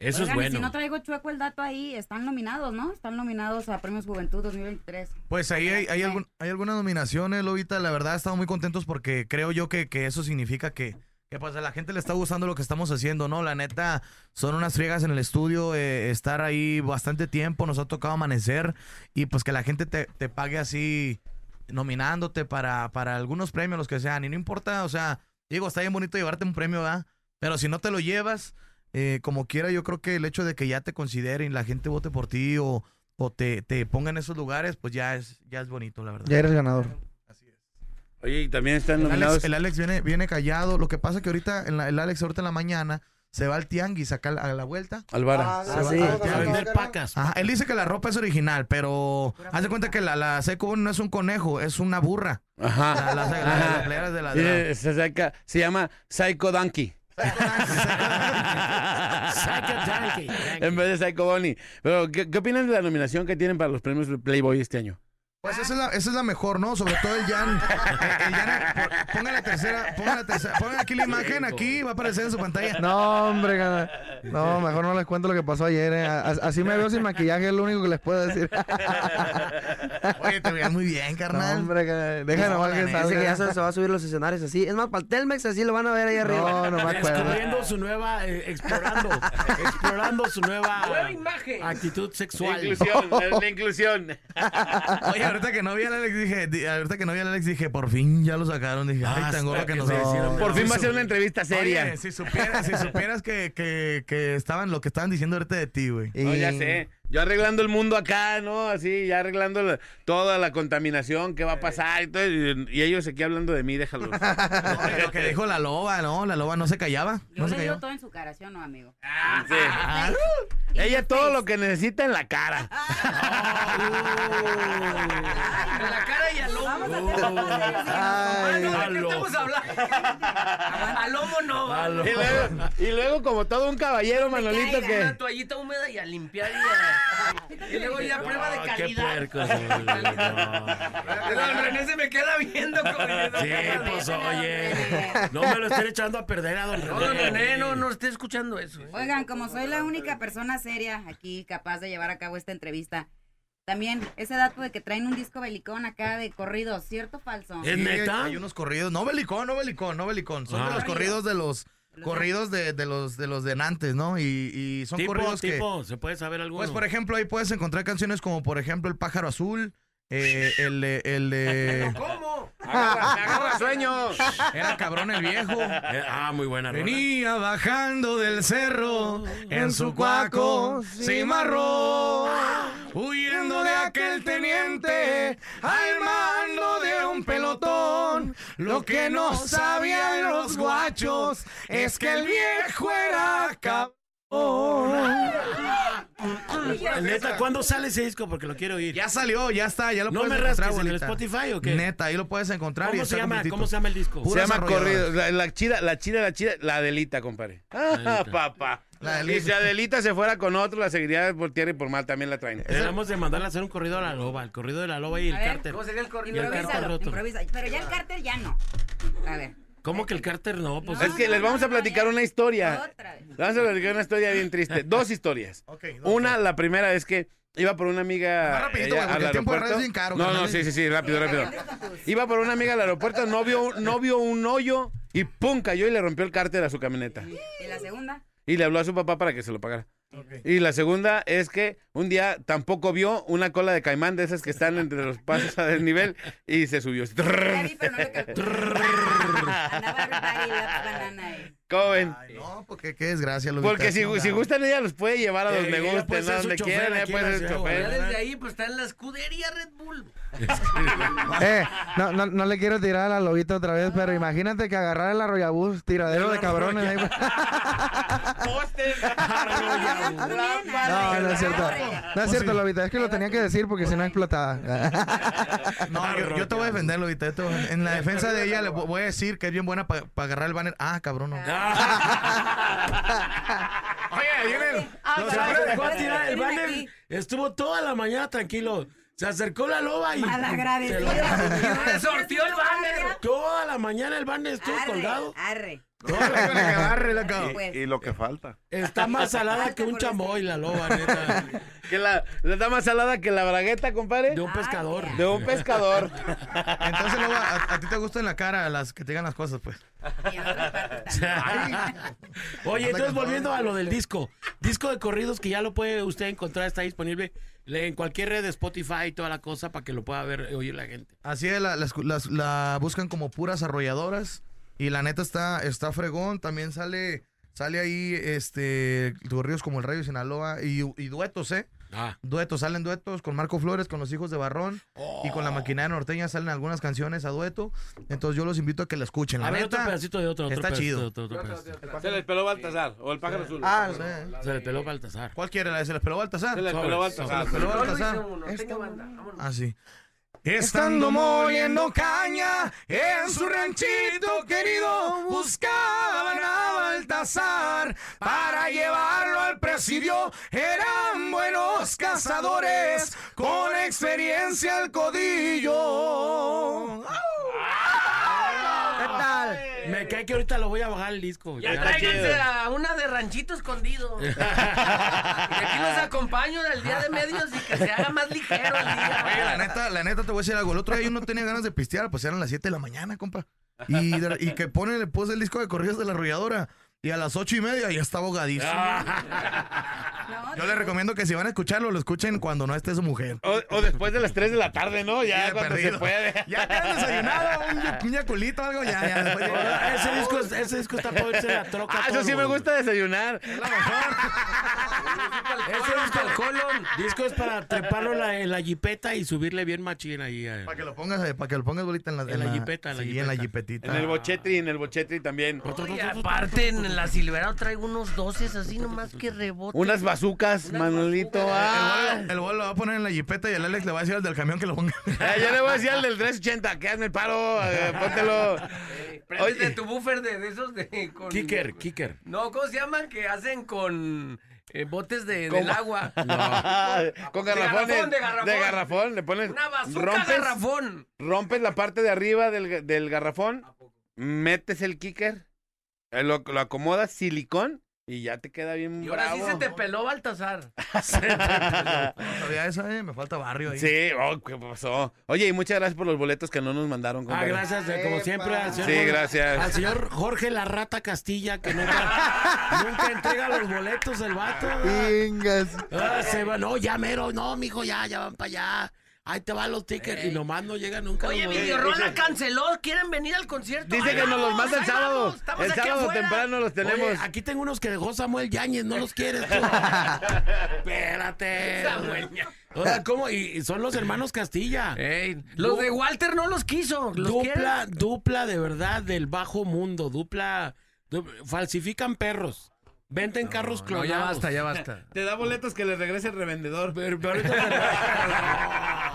Eso Oigan, es y si bueno. no traigo chueco el dato ahí, están nominados, ¿no? Están nominados a Premios Juventud 2023. Pues ahí hay, hay, algún- hay algunas nominaciones, Lobita. La verdad, estamos muy contentos porque creo yo que, que eso significa que, que pues a la gente le está gustando lo que estamos haciendo, ¿no? La neta, son unas friegas en el estudio, eh, estar ahí bastante tiempo, nos ha tocado amanecer y pues que la gente te, te pague así nominándote para, para algunos premios, los que sean. Y no importa, o sea, digo, está bien bonito llevarte un premio, ¿verdad? Pero si no te lo llevas, eh, como quiera, yo creo que el hecho de que ya te consideren, la gente vote por ti o, o te, te ponga en esos lugares, pues ya es, ya es bonito, la verdad. Ya eres ganador. Oye, y también están El nominados. Alex, el Alex viene, viene callado. Lo que pasa que ahorita, en la- el Alex ahorita en la mañana, se va al tianguis acá a la vuelta. Alvara. Se va sí. al A tianguis. vender pacas. Ajá, él dice que la ropa es original, pero haz de cuenta que la, la Bunny no es un conejo, es una burra. Ajá. La- las- las- Ajá. las playeras de la- de la- Sí, se, saca- se llama Psycho Donkey. En vez de Psycho Bunny. Pero, ¿qué, qué opinan de la nominación que tienen para los premios Playboy este año? Pues esa es, la, esa es la mejor, ¿no? Sobre todo el Jan. (laughs) el Jan, ponga la tercera, ponga la tercera, ponga aquí la imagen, aquí va a aparecer en su pantalla. No, hombre, no, mejor no les cuento lo que pasó ayer. eh. Así me veo sin maquillaje, es lo único que les puedo decir. (laughs) Oye, te veías muy bien, No, carnal. hombre, gana- deja nomás que Dice que ya salga. se, se va a subir los escenarios así. Es más, para el Telmex así lo van a ver ahí arriba. No, no me acuerdo. Descubriendo su nueva, eh, explorando, (laughs) explorando su nueva, Nueva imagen. actitud sexual. inclusión, la, la inclusión. Oye, ahorita que no vi al Alex, dije, di- ahorita que no vi al Alex, dije, por fin ya lo sacaron. Dije, ay, tan gordo que nos se hicieron. Por fin va a ser una entrevista seria. Oye, si supieras, si supieras que, que, que estaban lo que estaban diciendo ahorita de ti, güey. No, ya Y- sé. Yo arreglando el mundo acá, ¿no? Así, ya arreglando la- toda la contaminación que va a pasar y todo. Y, y ellos aquí hablando de mí, déjalos. (laughs) Oye, lo que dijo la loba, ¿no? La loba no se callaba. Yo No se le digo callaba. todo en su cara, ¿sí o no, amigo? Sí. Ah, Ella todo lo que necesita en la cara. (laughs) En la cara y al lomo. Vamos a hacer Ay, nos ¿De qué estamos hablando? Al lomo no. Y luego, y luego como todo un caballero, Manolito, que... Una toallita húmeda y a limpiar y a... Y luego ya prueba de qué calidad. puercos, (laughs) oye, no. Don René se me queda viendo como... Sí, pues oye, no me lo estén echando a perder a don No, don René. René, no, no esté escuchando eso. ¿eh? Oigan, como soy la única persona seria aquí capaz de llevar a cabo esta entrevista, también ese dato de que traen un disco belicón acá de corridos, ¿cierto o falso? ¿Es Sí, neta? Hay unos corridos, no belicón, no belicón, no belicón. Son Ah. de los corridos de los corridos de, de los de los de Nantes, ¿no? Y, y son Tipo, corridos que tipo, ¿se puede saber alguno? pues por ejemplo ahí puedes encontrar canciones como por ejemplo El pájaro azul, eh, el de- el de (laughs) ¿Cómo? Agarra, me agarra sueño. Era cabrón el viejo. Eh, ah, muy buena. rola. Venía bajando del cerro en su cuaco cimarrón, huyendo de aquel teniente al mando de un pelotón. Lo que no sabían los guachos es que el viejo era cabrón. (laughs) Neta, ¿cuándo sale ese disco? Porque lo quiero oír. Ya salió, ya está, ya lo ¿No puedes me encontrar, rasques en el. Spotify o qué? Neta, ahí lo puedes encontrar. y ¿Cómo está se llama? ¿Cómo se llama el disco? Se llama corrido. La, la chida, la chida, la chida, la Adelita, compadre. Ah, (laughs) papá. La Y si Adelita se fuera con otro, la seguiría por tierra y por mal también la traen. Debemos de mandarle a hacer un corrido a la loba. El corrido de la loba y el cárter. ¿cómo sería el corrido? Y el cárter Improvísalo, roto. improvisa. Pero ya el cárter ya no. A ver. ¿Cómo que el cárter no? Pues Es que les vamos a platicar una historia. Otra vez. Les vamos a platicar una historia bien triste. (laughs) Dos historias. Ok, dos, Una, la primera es que iba por una amiga rapidito, ella güey, porque al el tiempo de radio aeropuerto. es bien caro, No, no, sí, sí, sí, rápido, rápido. Iba por una amiga al aeropuerto, no vio, no vio un hoyo y pum, cayó y le rompió el cárter a su camioneta. ¿Y la segunda? Y le habló a su papá para que se lo pagara. Y la segunda es que un día tampoco vio una cola de caimán de esas que están entre los pasos (laughs) a desnivel y se subió. La vi, pero no (laughs) ¿Cómo ven? Ay, no, porque qué desgracia. Lupita, Porque si, no, si no. gustan, ella los puede llevar a Eh, donde ella puede gusten, a su donde quieran, ella puede ser chofer. Desde ahí, pues está en la escudería Red Bull. (laughs) Eh, no, no, no le quiero tirar a la lobita otra vez, pero imagínate que agarrar el arroyabús, tiradero de cabrones. ahí. (laughs) (laughs) No, no es cierto. No es cierto, Lobita. Es que lo tenía que decir porque si no explotaba. No, yo, yo te voy a defender, Lobita. En la defensa de ella le vo- voy a decir que es bien buena para agarrar el banner. Ah, cabrón. No. (laughs) Oye, ahí en el- ¿sabes? se a tirar el banner. Estuvo toda la mañana tranquilo. Se acercó la loba y. Malagradecido. se Resortió (laughs) (laughs) el banner. Toda la mañana el banner estuvo Arre, colgado. arre. La- Agarre la. Pues. Y lo que falta. Está más salada que un chamoy la loba, neta. Que la, está más salada que la bragueta, compadre. De un pescador. De un pescador. Entonces, luego, a, a ti te gustan en la cara las que te digan las cosas, pues. Y. Oye, entonces volviendo a lo del disco. Disco de corridos que ya lo puede usted encontrar, está disponible en cualquier red de Spotify y toda la cosa para que lo pueda ver y oír la gente. Así es, la, las- las- la buscan como puras arrolladoras. Y la neta está, está fregón. También sale, sale ahí este corridos como el Rayo de Sinaloa y, y duetos, ¿eh? Ah. Duetos, salen duetos con Marco Flores, con los hijos de Barrón y con la maquinaria norteña salen algunas canciones a dueto. Entonces yo los invito a que la escuchen. La A ver, neta, otro pedacito de otro. otro está chido. de otro, otro pedacito. Se les peló Baltasar o el pájaro azul. Ah, sí. Se le peló Baltasar. ¿Cuál quiere? ¿La de Se les peló Baltasar? Se les peló Baltasar. Se les peló Baltasar. Ah, sí. Estando moliendo caña en su ranchito querido, buscaban a Baltasar para llevarlo al presidio. Eran buenos cazadores con experiencia al codillo. Me cae que ahorita lo voy a bajar el disco. Ya Ya. tráiganse a una de ranchito escondido. (laughs) y aquí los acompaño del día de medios y que se haga más ligero el día. Oye, la neta, la neta te voy a decir algo. El otro día yo no tenía ganas de pistear, pues eran las 7 de la mañana, compa. Y, de- y que pone, puse el disco de corridos de la arrolladora. Y a las ocho y media ya está (laughs) Yo les recomiendo que si van a escucharlo, lo escuchen cuando no esté su mujer. O, o después de las 3 de la tarde, ¿no? Ya de cuando perdido. se puede. (laughs) Ya te han desayunado, un, ya- un yaculito, algo, ya, ya. después (laughs) ese, disco, es- ese disco está para irse la troca. Ah, eso sí me gusta desayunar. (laughs) Ese disco al colon. Disco es para treparlo en la, en la jipeta y subirle bien machín ahí. eh. Para que lo pongas, eh, para que lo pongas bolita en la, En la jipeta, en la sí, en la jipeta. jipetita. En el bochetri, en el bochetri también. Oye, aparte, en la Silverado traigo unos doces así nomás que rebotan. Unas bazucas, Manuelito. Ah. El bolo lo va a poner en la jipeta y el Alex le va a decir al del camión que lo ponga. Eh, yo le voy a decir al del 380, que hazme el paro, eh, (laughs) póntelo. Oye. tu buffer de, de esos de... Con... Kicker, kicker. No, ¿cómo se llaman? Que hacen con eh, botes de, ¿Cómo? del agua. (laughs) (laughs) Con De garrafones. garrafón, de garrafón. De garrafón, le pones. Una bazooka rompes, garrafón. rompes la parte de arriba del, del garrafón, metes el kicker, eh, lo, lo acomodas, silicón, y ya te queda bien Y ahora sí se te peló Baltasar. (laughs) No sabía eso, eh, me falta barrio ahí. Sí, oh, ¿qué pasó? Oye, y muchas gracias por los boletos que no nos mandaron. Ah, compadre. gracias, eh, como siempre, al señor, Sí, Jorge- gracias. al señor Jorge La Rata Castilla, que nunca, (laughs) nunca entrega los boletos el vato. Pingas. Ah, se va, no, ya mero, no, mijo, ya, ya van para allá. Ahí te van los tickets y nomás no llegan nunca. Oye. Videorola canceló. ¿Quieren venir al concierto? Dice que nos los manda el sábado. El sábado afuera. temprano los tenemos. Oye, aquí tengo unos que dejó Samuel Yáñez, no los quieres tú. (laughs) Espérate. Samuel. O sea, ¿cómo? Y son los hermanos Castilla. Los Du- de Walter no los quiso. ¿Los dupla, quieren? dupla de verdad del bajo mundo, dupla, du- falsifican perros, venden carros no, clonados. ya basta, ya basta. (laughs) Te da boletos que le regrese el revendedor. (laughs)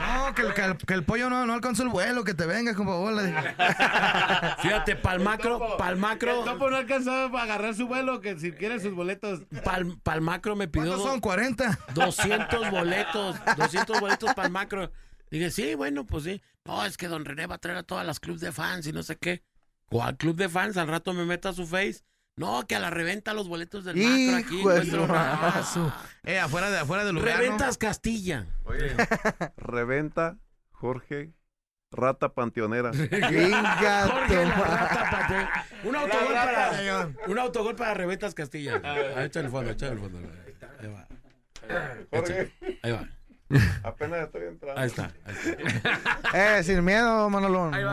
No, que el, que el- que el pollo no, no alcanzó el vuelo, que te vengas como bola. (laughs) Fíjate, Palmacro, Palmacro. El topo no alcanzó a agarrar su vuelo, que si quiere sus boletos. Pal, Palmacro me pidió ¿Cuántos son? ¿40? 200 boletos, 200 boletos Palmacro. Dije, sí, bueno, pues sí. No, es que don René va a traer a todas las clubs de fans y no sé qué. ¿Cuál club de fans? Al rato me meto a su face. No, que a la reventa los boletos del macro aquí. Ah, raso. (laughs) Eh, afuera, de, afuera del lugar, ¿no? Reventas Castilla. Oye, (laughs) reventa Jorge Rata Panteonera. Venga, (laughs) Jorge, la rata pate- Un autogol rata, para, señor. un autogol para Reventas Castilla. Ah, echa el fondo, echa el fondo. Ahí va. Jorge, Ahí va. (laughs) apenas estoy entrando. Ahí está. Ahí está. (laughs) Eh, sin miedo, Manolón. (laughs) Ahí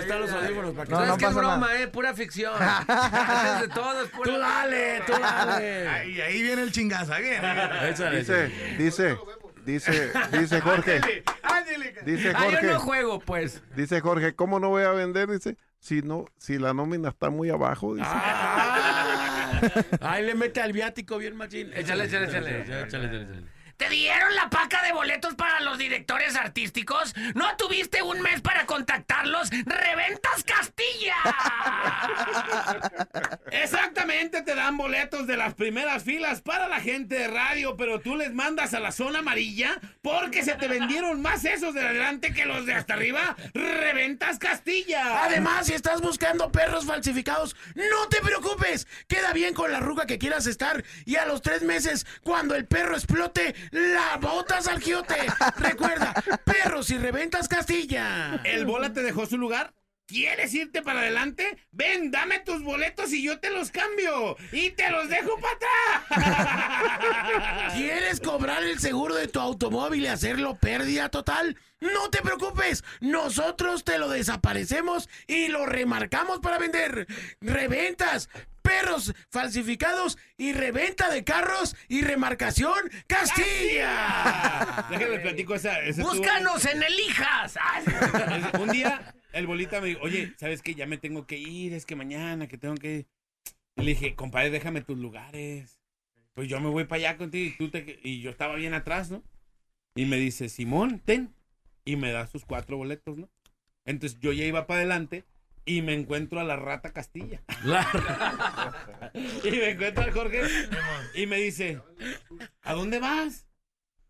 están los audífonos para que No, No, no es que es pasa broma, nada. eh, pura ficción. Antes de todo es pura... Tú dale, tú dale. Y ahí viene el chingazo. ahí viene. Échale, Dice, échale. dice, dice, dice Jorge. Dice Ah, yo Jorge. no juego, pues. Dice Jorge, ¿cómo no voy a vender? Dice, si no, si la nómina está muy abajo, dice. Ah, ahí le mete al viático bien machín. Échale, échale, échale. Échale, échale, échale. ¿Te dieron la paca de boletos para los directores artísticos? ¿No tuviste un mes para contactarlos? ¡Reventas Castilla! (laughs) Exactamente, te dan boletos de las primeras filas para la gente de radio, pero tú les mandas a la zona amarilla porque se te vendieron más esos de adelante que los de hasta arriba. ¡Reventas Castilla! Además, si estás buscando perros falsificados, no te preocupes. Queda bien con la ruga que quieras estar. Y a los tres meses, cuando el perro explote, la botas al giote. Recuerda, perros y reventas Castilla. ¿El bola te dejó su lugar? ¿Quieres irte para adelante? Ven, dame tus boletos y yo te los cambio. Y te los dejo para atrás. ¿Quieres cobrar el seguro de tu automóvil y hacerlo pérdida total? No te preocupes, nosotros te lo desaparecemos y lo remarcamos para vender. Reventas, perros falsificados y reventa de carros y remarcación Castilla. (laughs) Déjame platico esa. esa estuvo- ¡Búscanos en Elijas! Ah, Un día el bolita me dijo, oye, ¿sabes qué? Ya me tengo que ir, es que mañana que tengo que ir. Le dije, compadre, déjame tus lugares. Pues yo me voy para allá contigo y tú te... Y yo estaba bien atrás, ¿no? Y me dice, Simón, ten. Y me da sus cuatro boletos, ¿no? Entonces yo ya iba para adelante y me encuentro a la rata Castilla. (laughs) y me encuentro al Jorge y me dice, ¿a dónde vas?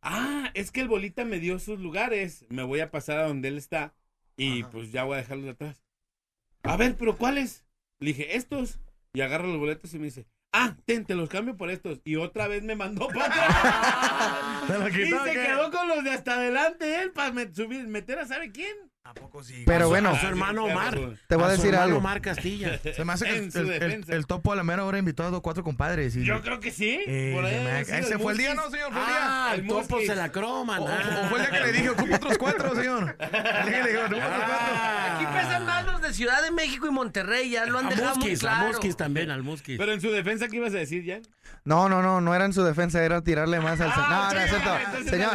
Ah, es que el bolita me dio sus lugares. Me voy a pasar a donde él está y pues ya voy a dejarlos de atrás. A ver, pero ¿cuáles? Le dije, estos. Y agarro los boletos y me dice, ah, ten, te los cambio por estos. Y otra vez me mandó para atrás. (laughs) ¿Te lo y se quedó con los de hasta adelante él para subir, meter a sabe quién. ¿A poco sí? Pero su- bueno, a su hermano Omar. te voy a decir hermano algo. Omar Castilla. (laughs) Se me hace que En el, su el- el- defensa. el topo a la mera hora invitó a dos, cuatro compadres. y- Yo creo que sí. Eh, por ahí ese fue el día. ¿no, señor? Fue el Ah, día. el topo se la croman. O, ah. o fue el día que le dije, ocupo otros cuatro, (laughs) señor. El día que le dije, ocupo otros cuatro. Aquí pesan más los de Ciudad de México y Monterrey, ya lo han A dejado muy Muskis, claro. Muskis también, al Muskis. Pero en su defensa, ¿qué ibas a decir ya? No, no, no, no era en su defensa, era tirarle más al... Ah, no, no, es cierto. Señor.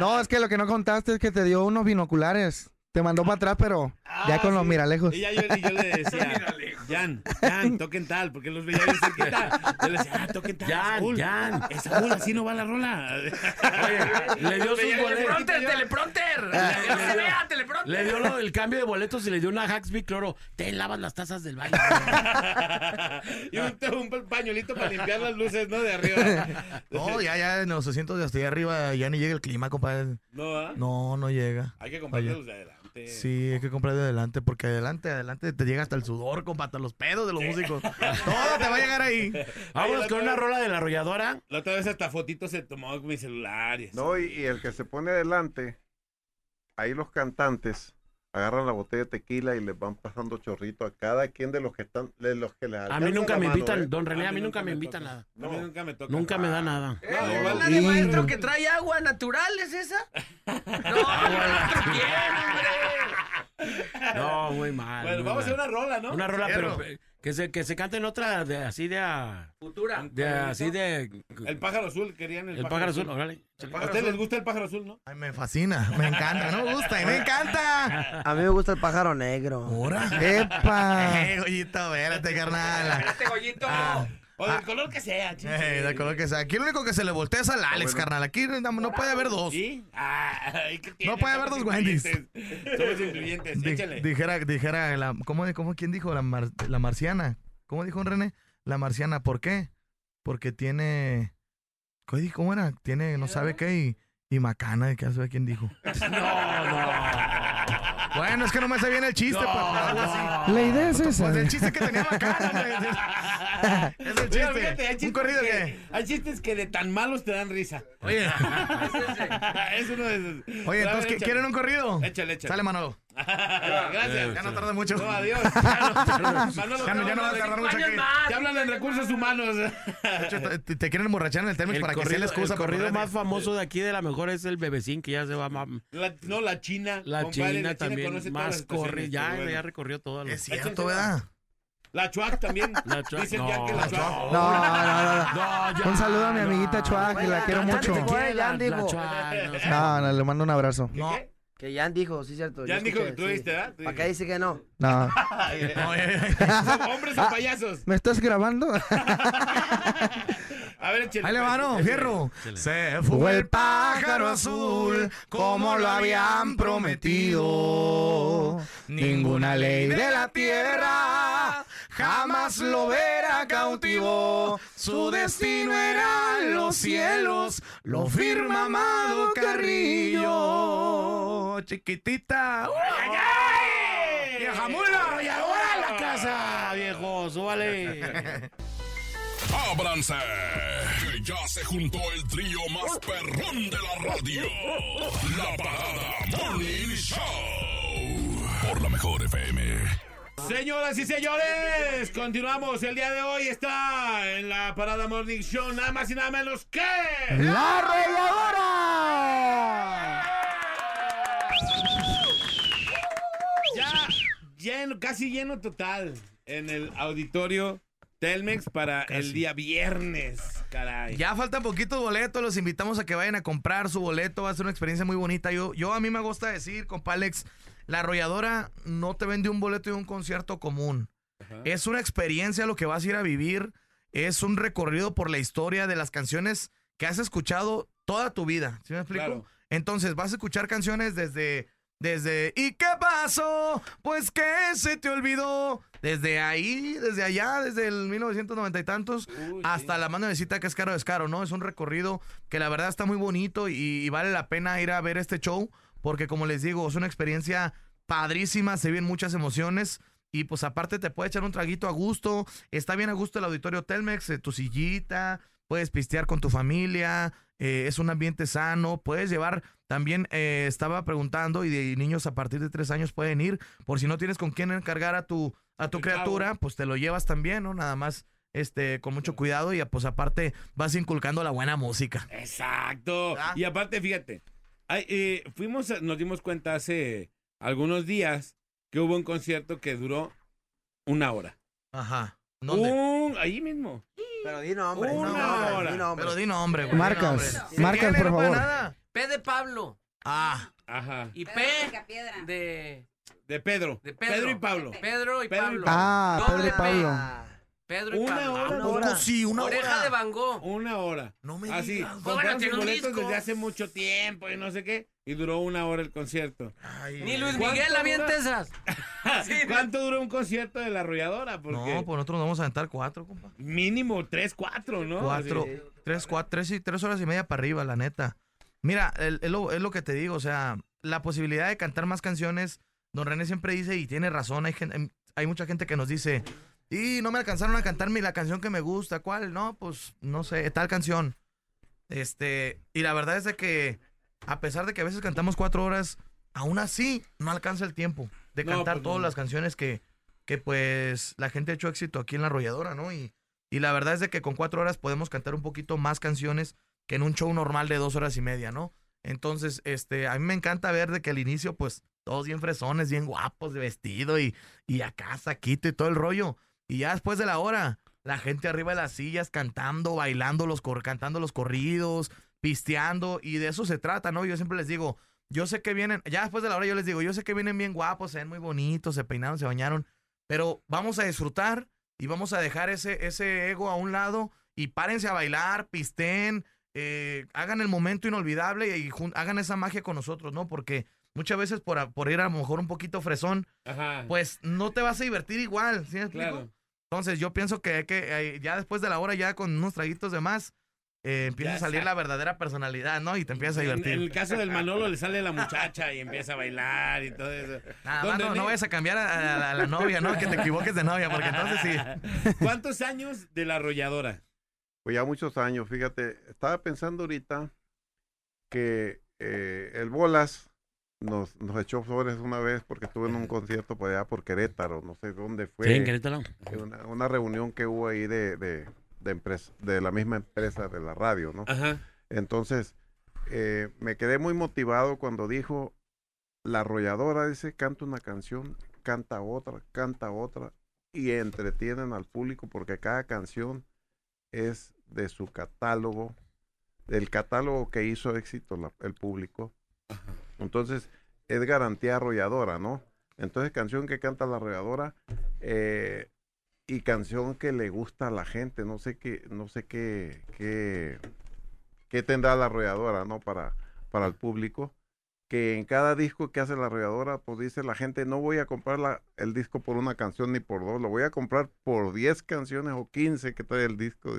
No, es que lo que no contaste es que te dio unos binoculares. Te mandó para atrás, pero ya con los miralejos. Y ya yo, y yo le (laughs) decía, Jan, Jan, toquen tal, porque los veía bien cerquita. (laughs) Yo le decía, ah, toquen tal. Jan, Saúl. Jan. Esa Saúl, así no va la rola. (laughs) le dio sus boletos. ¡Teleprompter, teleprompter! ¡Que se vea, teleprompter! Le dio lo- el cambio de boletos y le dio una Haxby Cloro. Te lavas las tazas del baño. y un, un pañuelito para limpiar las luces, ¿no? De arriba. No, ya, ya en los asientos de hasta allá arriba ya ni llega el clima, compadre. No, ¿ah? No, no llega. Hay que comprarle Allá. los de adelante. Sí, hay que comprar de adelante, porque adelante, adelante te llega hasta el sudor, compa, hasta los pedos de los músicos. Todo te va a llegar ahí. Vámonos con la una rola de la arrolladora. La otra vez hasta fotitos se tomó con mi celular. Y. No, y, y el que se pone adelante, ahí los cantantes agarran la botella de tequila y les van pasando chorrito a cada quien de los que están, de los que les A mí nunca la me mano, invitan, ¿eh? don René, a mí nunca me invitan nada. A mí nunca me toca. Nunca me da nada. ¿Es una de maestro que trae agua natural, es esa? (laughs) No, maestro, ¿quién, hombre? No, muy mal. Bueno, muy vamos a hacer una rola, ¿no? Una rola, pero que se, que se canten otra de así de a, Futura. de así de El pájaro azul, querían el, El pájaro azul, órale. ¿A ustedes les gusta el pájaro azul, no? Ay, me fascina, me encanta, no me gusta, me encanta. A mí me gusta el pájaro negro. ¿Ahora? ¡Epa! (laughs) Eh, Goyito, espérate, carnal. Goyito. O del color que sea, chico. Eh, de color que sea. Aquí lo único que se le voltea es al Alex, carnal. Aquí no, no puede haber dos. ¿Sí? Ay, ¿qué tiene? No puede haber dos Wendy's. Somos incluyentes, Di- échale. dijera, dijera, la, ¿cómo, cómo, ¿quién dijo? La, mar- la marciana. ¿Cómo dijo René? La marciana, ¿por qué? Porque tiene, ¿cómo era? Tiene, no sabe qué, y, y macana, ¿qué sabe quién dijo? (laughs) Bueno, es que no me sé bien el chiste, pues, algo así. La idea es esa. Pues el chiste que tenía macana, (laughs) güey. (laughs) Es el Mira, chiste. fíjate, hay ¿Un chistes corrido que, qué? Hay chistes que de tan malos te dan risa. Oye. (laughs) (laughs) es uno de esos. Oye, entonces, ver, ¿qué- échale. ¿quieren un corrido? Échale, échale. Sale, Manolo. Gracias. Ya no tarda mucho. No, adiós. Ya no, Manolo, Ya no- ya no va a tardar mucho aquí. Te hablan en recursos humanos. Te, te quieren emborrachar en el término para que sea la excusa. el corrido más famoso de aquí de la mejor es el bebecín que ya se va no, la China. la compadre, China la también más corre ya ya recorrió todo Es cierto. ¿verdad? La Chuac también. La Chuac, Dicen no, ya que la Chuac. No, no, no, no. Un saludo a mi amiguita Chua, que la quiero mucho. Chuac, no. No, no, le mando un abrazo. No. Que Jan dijo, sí, cierto. Jan dijo que tú sí. dijiste, ¿verdad? ¿Para qué dice que no? (laughs) No. (laughs) Son hombres o Ah. payasos. ¿Me estás grabando? (laughs) A ver, échale. Ahí le pues. Fierro. Se Fue el pájaro azul como lo habían prometido. Ninguna ley de la tierra jamás lo verá cautivo. Su destino era los cielos, lo firma Amado Carrillo. Chiquitita. ¡Vieja mula! ¡Y ahora a la casa, viejo! ¡Súbale! (laughs) ¡Ábranse! Que ya se juntó el trío más perrón de la radio. La Parada Morning Show. Por la mejor FM. Señoras y señores, continuamos. El día de hoy está en la Parada Morning Show nada más y nada menos que... ¡La arrolladora! Ya lleno, casi lleno total en el auditorio Telmex para el día viernes, caray. Ya faltan poquitos boletos, los invitamos a que vayan a comprar su boleto, va a ser una experiencia muy bonita. Yo, yo a mí me gusta decir, compa Alex, la arrolladora no te vende un boleto de un concierto común. Es una experiencia lo que vas a ir a vivir, es un recorrido por la historia de las canciones que has escuchado toda tu vida. ¿Sí me explico? Claro. Entonces vas a escuchar canciones desde, desde ¿Y qué pasó? Pues que se te olvidó. Desde ahí, desde allá, desde el 1990 y tantos, hasta la mano de cita que es caro descaro, ¿no? Es un recorrido que la verdad está muy bonito y, y vale la pena ir a ver este show, porque como les digo, es una experiencia padrísima, se vienen muchas emociones. Y pues aparte te puede echar un traguito a gusto. Está bien a gusto el auditorio Telmex, eh, tu sillita, puedes pistear con tu familia, eh, es un ambiente sano, puedes llevar, también eh, estaba preguntando y de niños a partir de tres años pueden ir, por si no tienes con quién encargar a tu, a tu criatura, pues te lo llevas también, ¿no? Nada más este, con mucho cuidado y pues aparte vas inculcando la buena música. Exacto. Y aparte, fíjate, ay, eh, fuimos, nos dimos cuenta hace algunos días que hubo un concierto que duró una hora. Ajá. Un, ahí mismo. Pero di nombre. Una no, hora. Di nombre. Pero di nombre, güey. Marcas, di nombre. marcas, ¿Quién por favor. nada? P de Pablo. Ah. Ajá. Y P Piedra. de, De Pedro. de Pedro. y Pablo. Pedro y Pedro Pablo. Ah, Doble Pedro y. Pablo. Pedro y Una Pablo. hora. ¿A poco sí? Una Oreja hora. de Van Gogh. Una hora. No me Así. digas. Compraron sus boletos disco. desde hace mucho tiempo y no sé qué. Y duró una hora el concierto. Ni Luis ¿Cuánto Miguel avienta esas. (laughs) ¿Cuánto duró un concierto de la arrolladora? Porque No, pues nosotros nos vamos a aventar cuatro, compa. mínimo tres, cuatro, ¿no? Cuatro, Así. tres, cuatro, tres, y- tres horas y media para arriba, la neta. Mira, el- es lo, es lo que te digo, o sea, la posibilidad de cantar más canciones, don René siempre dice, y tiene razón, hay, gen- hay- hay mucha gente que nos dice, y no me alcanzaron a cantarme la canción que me gusta, ¿cuál? No, pues, no sé, tal canción. Este, y la verdad es de que, a pesar de que a veces cantamos cuatro horas, aún así no alcanza el tiempo de No, cantar pues, todas no. las canciones que, que pues la gente ha hecho éxito aquí en la arrolladora, ¿no? Y, y la verdad es de que con cuatro horas podemos cantar un poquito más canciones que en un show normal de dos horas y media, ¿no? Entonces, este, a mí me encanta ver de que al inicio, pues, todos bien fresones, bien guapos de vestido y, y acá saquito y todo el rollo. Y ya después de la hora, la gente arriba de las sillas cantando, bailando los cor- cantando los corridos, pisteando, y de eso se trata, ¿no? Yo siempre les digo, yo sé que vienen, ya después de la hora yo les digo, yo sé que vienen bien guapos, se ven muy bonitos, se peinaron, se bañaron, pero vamos a disfrutar y vamos a dejar ese, ese ego a un lado y párense a bailar, pisten, eh, hagan el momento inolvidable y hagan esa magia con nosotros, ¿no? Porque muchas veces por, a- por ir a lo mejor un poquito fresón, Ajá. pues no te vas a divertir igual, ¿sí me explico? Claro. Entonces yo pienso que, hay que eh, ya después de la hora, ya con unos traguitos de más, eh, empieza Ya a salir sa- la verdadera personalidad, ¿no? Y te empiezas a divertir. en el caso del Manolo le sale la muchacha y empieza a bailar y todo eso. Nada Don más no, no vayas a cambiar a, a- a la novia, ¿no? Que te equivoques de novia, porque entonces sí. (laughs) ¿Cuántos años de la arrolladora? Pues ya muchos años, fíjate, estaba pensando ahorita que eh, el Bolas nos, nos echó flores una vez porque estuve en un concierto por allá por Querétaro, no sé dónde fue. Sí, en Querétaro. Una, una reunión que hubo ahí de, de, de, empresa, de la misma empresa de la radio, ¿no? Ajá. Entonces, eh, me quedé muy motivado cuando dijo, la arrolladora dice, canta una canción, canta otra, canta otra, y entretienen al público porque cada canción es de su catálogo, del catálogo que hizo éxito la- el público. Entonces, es garantía arrolladora, ¿no? Entonces, canción que canta la arrolladora eh, y canción que le gusta a la gente, no sé qué, no sé qué, qué, qué tendrá la arrolladora, ¿no? Para, para el público. Que en cada disco que hace la arrolladora, pues dice la gente, no voy a comprar la- el disco por una canción ni por dos, lo voy a comprar por 10 canciones o 15 que trae el disco.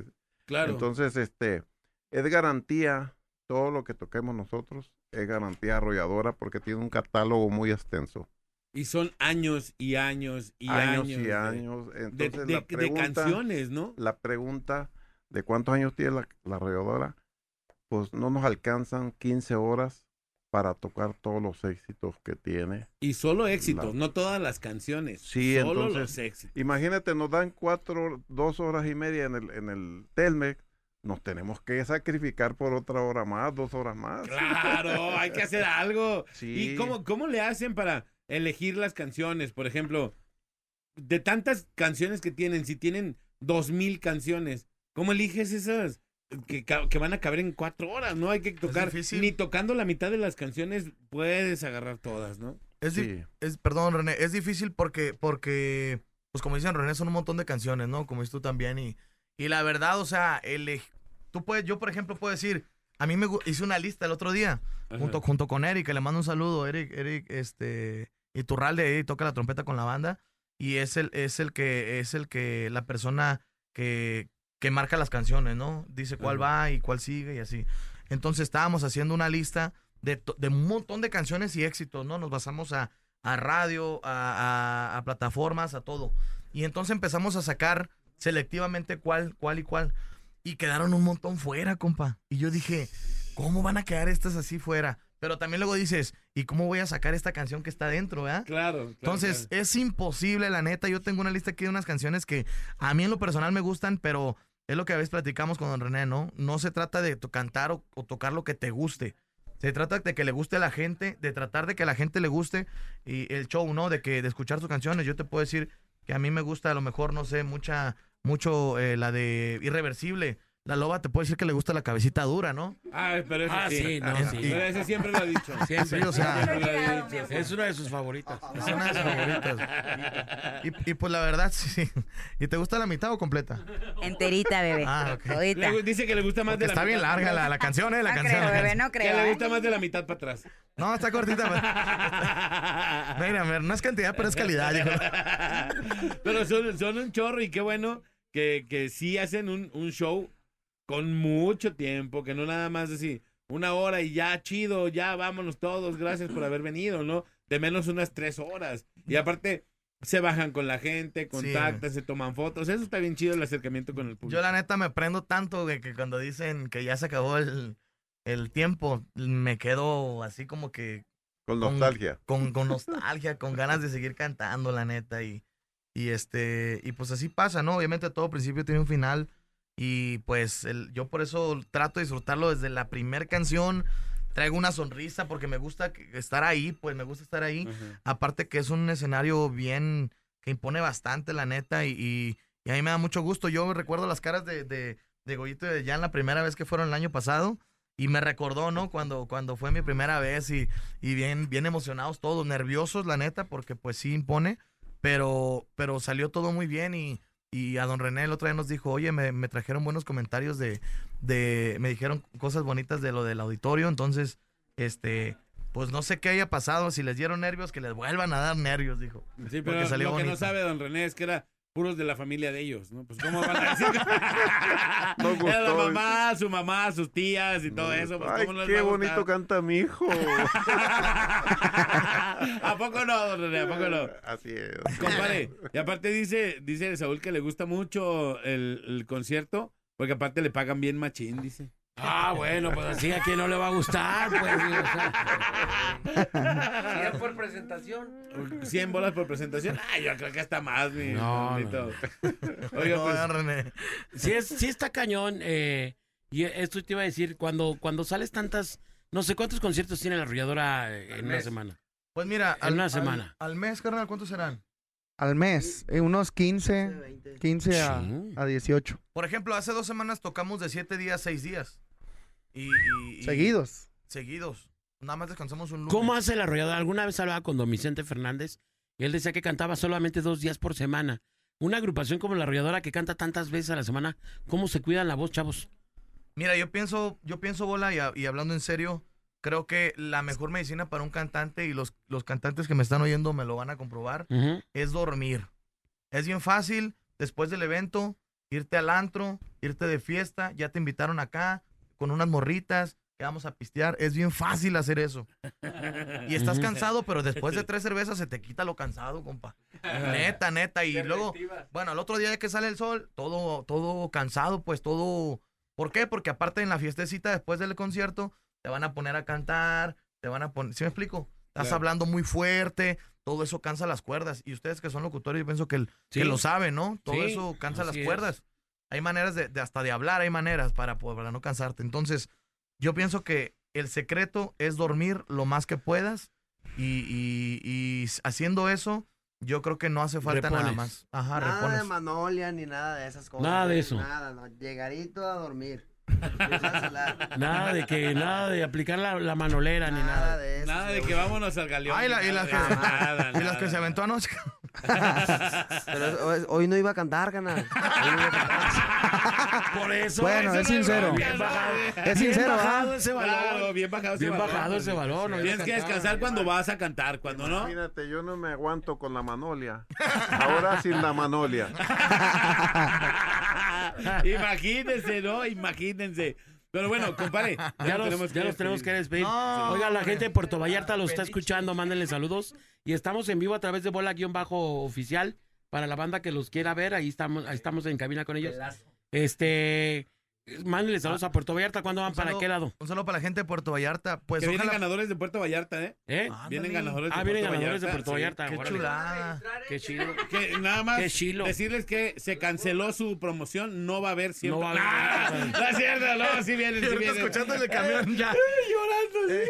Claro. Entonces, este, es garantía, todo lo que toquemos nosotros, es garantía arrolladora porque tiene un catálogo muy extenso. Y son años y años y años, años. y de- años. de- Entonces, de- la de pregunta, canciones, ¿no? La pregunta de cuántos años tiene la, la arrolladora, pues no nos alcanzan 15 horas para tocar todos los éxitos que tiene. Y solo éxitos, La- no todas las canciones. Sí, solo entonces, los éxitos. imagínate, nos dan cuatro, dos horas y media en el, en el Telmex, nos tenemos que sacrificar por otra hora más, dos horas más. Claro, hay que hacer algo. Sí. ¿Y cómo, cómo le hacen para elegir las canciones? Por ejemplo, de tantas canciones que tienen, si tienen dos mil canciones, ¿cómo eliges esas que, que van a caber en cuatro horas? No hay que tocar, ni tocando la mitad de las canciones puedes agarrar todas, ¿no? Es, di- es perdón, René, es difícil porque, porque, pues como dicen René, son un montón de canciones, ¿no? Como dices tú también. Y, y la verdad, o sea, el, tú puedes, yo por ejemplo puedo decir, a mí me hice una lista el otro día, Ajá. junto, junto con Eric, que le mando un saludo, Eric, Eric, este, Iturralde, Eric toca la trompeta con la banda, y es el, es el que, es el que, la persona que, que marca las canciones, ¿no? Dice cuál va y cuál sigue y así. Entonces estábamos haciendo una lista de, de un montón de canciones y éxitos, ¿no? Nos basamos a, a radio, a, a- a plataformas, a todo. Y entonces empezamos a sacar selectivamente cuál, cuál y cuál. Y quedaron un montón fuera, compa. Y yo dije, ¿cómo van a quedar estas así fuera? Pero también luego dices, ¿y cómo voy a sacar esta canción que está dentro, eh? Claro. Entonces, es imposible, la neta. Yo tengo una lista aquí de unas canciones que a mí en lo personal me gustan, pero es lo que a veces platicamos con don René, ¿no? No se trata de cantar o, o tocar lo que te guste. Se trata de que le guste a la gente, de tratar de que a la gente le guste y el show, ¿no? De que de escuchar sus canciones. Yo te puedo decir que a mí me gusta a lo mejor, no sé, mucha, mucho eh, la de Irreversible. La loba te puede decir que le gusta la cabecita dura, ¿no? Ah, pero eso Ah, sí. sí, no, Pero ese siempre lo ha dicho. (laughs) Siempre. Sí, o sea- Siempre lo ha dicho. Es una de sus favoritas. Es una de sus favoritas. Y, y pues la verdad, (laughs) sí. ¿Y te gusta la mitad o completa? Enterita, bebé. Ah, ok. Le- dice que le gusta más Porque de la está bien larga la, la canción, ¿eh? La No canción. creo, bebé, no creo. Que le ¿eh? gusta más de la mitad para atrás. No, está cortita. (laughs) Mira, mira, no es cantidad, pero es calidad, hijo. Pero son, son un chorro y qué bueno que, que sí hacen un, un show con mucho tiempo, que no nada más decir una hora y ya chido, ya vámonos todos, gracias por haber venido, ¿no? De menos unas tres horas. Y aparte se bajan con la gente, contactan, se toman fotos. Eso está bien chido el acercamiento con el público. Yo la neta me prendo tanto de que cuando dicen que ya se acabó el, el tiempo, me quedo así como que Con nostalgia. Con, con nostalgia, con ganas de seguir cantando, la neta. Y, y este, y pues así pasa, ¿no? Obviamente todo principio tiene un final. Y pues el- yo por eso trato de disfrutarlo desde la primera canción. Traigo una sonrisa porque me gusta estar ahí, pues me gusta estar ahí. Aparte que es un escenario bien, que impone bastante, la neta, y, y- y a mí me da mucho gusto. Yo recuerdo las caras de, de, de Goyito y de Jan la primera vez que fueron el año pasado, y me recordó, ¿no? Cuando, cuando fue mi primera vez, y, y bien, bien emocionados todos, nerviosos, la neta, porque pues sí impone, pero, pero salió todo muy bien, y, y a don René el otro día nos dijo, oye, me, me trajeron buenos comentarios de, de, me dijeron cosas bonitas de lo del auditorio, entonces, este... Pues no sé qué haya pasado, si les dieron nervios, que les vuelvan a dar nervios, dijo. Sí, Porque pero salió lo que no sabe don René es que era puros de la familia de ellos, ¿no? Pues cómo van a decir. (laughs) No gustó. (laughs) Era la mamá, su mamá, sus tías y todo eso. Pues, Ay, ¿cómo no les qué bonito canta mi hijo. (laughs) ¿A poco no, don René? ¿A poco no? Así es. Compadre, y aparte dice, dice Saúl que le gusta mucho el, el concierto, porque aparte le pagan bien machín, dice. Ah, bueno, pues así a quien no le va a gustar, pues. (laughs) o sea. Por presentación. 100 bolas por presentación. Ay, yo creo que hasta más, mi No, Manolito. (laughs) Oiga, pues, Sí, es, sí está cañón. eh, y esto te iba a decir, cuando, cuando sales tantas, no sé cuántos conciertos tiene la arrolladora eh, en una mes. semana. Pues mira, En una semana. Al, mes, carnal, ¿cuántos serán? Al mes, eh, unos 15, 15 a, a 18. Por ejemplo, hace dos semanas tocamos de siete días, seis días. Y, y- y- Seguidos. Seguidos. Nada más descansamos un lunes. ¿Cómo hace la arrolladora? Alguna vez hablaba con don Vicente Fernández y él decía que cantaba solamente dos días por semana. Una agrupación como la arrolladora que canta tantas veces a la semana, ¿cómo se cuidan la voz, chavos? Mira, yo pienso, yo pienso, Bola, y, a- y hablando en serio, creo que la mejor medicina para un cantante, y los, los cantantes que me están oyendo me lo van a comprobar, es dormir. Es bien fácil, después del evento, irte al antro, irte de fiesta, ya te invitaron acá, con unas morritas, que vamos a pistear. Es bien fácil hacer eso. Y estás cansado, pero después de (laughs) tres cervezas se te quita lo cansado, compa. Neta, neta. Y luego, bueno, al otro día que sale el sol, todo, todo cansado, pues todo. ¿Por qué? Porque aparte en la fiestecita después del concierto, te van a poner a cantar, te van a poner. ¿Sí me explico? Estás Claro. hablando muy fuerte, todo eso cansa las cuerdas. Y ustedes que son locutores, yo pienso que, el- Sí. que lo saben, ¿no? Todo Sí, eso cansa las es. Hay maneras de, de hasta de hablar, hay maneras para, no cansarte. Entonces, yo pienso que el secreto es dormir lo más que puedas y, y- y haciendo eso, yo creo que no hace falta nada Repones. más. Ajá, nada repones. de Manolia ni nada de esas cosas. Nada de eso. Nada, no. Llegarito a dormir. (laughs) Nada Nada de que, nada de aplicar la, la manolera ni nada. de eso. Nada de que vámonos al galeón. Ay, la- y las que, Nada, y las nada. que se aventó anoche. (laughs) Pero es- hoy, hoy no iba a cantar, canal. Hoy no iba a cantar. Por eso. Bueno, es no sincero. Bien bajado. Es sincero, Bien bajado ¿ah? ese balón. Claro, bien bajado ese Bien balón. bajado ese balón. Tienes que cantar. descansar cuando vas a cantar, cuando no. Imagínate, yo no me aguanto con la manolia. Ahora sin la manolia. (laughs) Imagínense, ¿no? Imagínense. Pero bueno, compadre, Ya (laughs) los, ya los tenemos que despedir. Oiga, la gente de Puerto Vallarta lo está escuchando, mándenle saludos. Y estamos en vivo a través de bola-oficial para la banda que los quiera ver. Ahí estamos, ahí estamos en cabina con ellos. Este, mándenle saludos a Puerto Vallarta. ¿Cuándo van? ¿Para qué lado? Un saludo para la gente de Puerto Vallarta. Pues que vienen ojalá- ganadores de Puerto Vallarta, ¿eh? ¿Eh? Vienen Ándale. ganadores de Ah, vienen Puerto ganadores de Vallarta, Puerto sí. Vallarta. Qué órale. chulada. Qué chido. Que nada más Qué chilo. decirles que se canceló su promoción, no va a haber siempre. No va a haber. ¡Ah! No es cierto, no, sí vienen, sí vienen. escuchando en el camión ya. (laughs) Llorando, sí.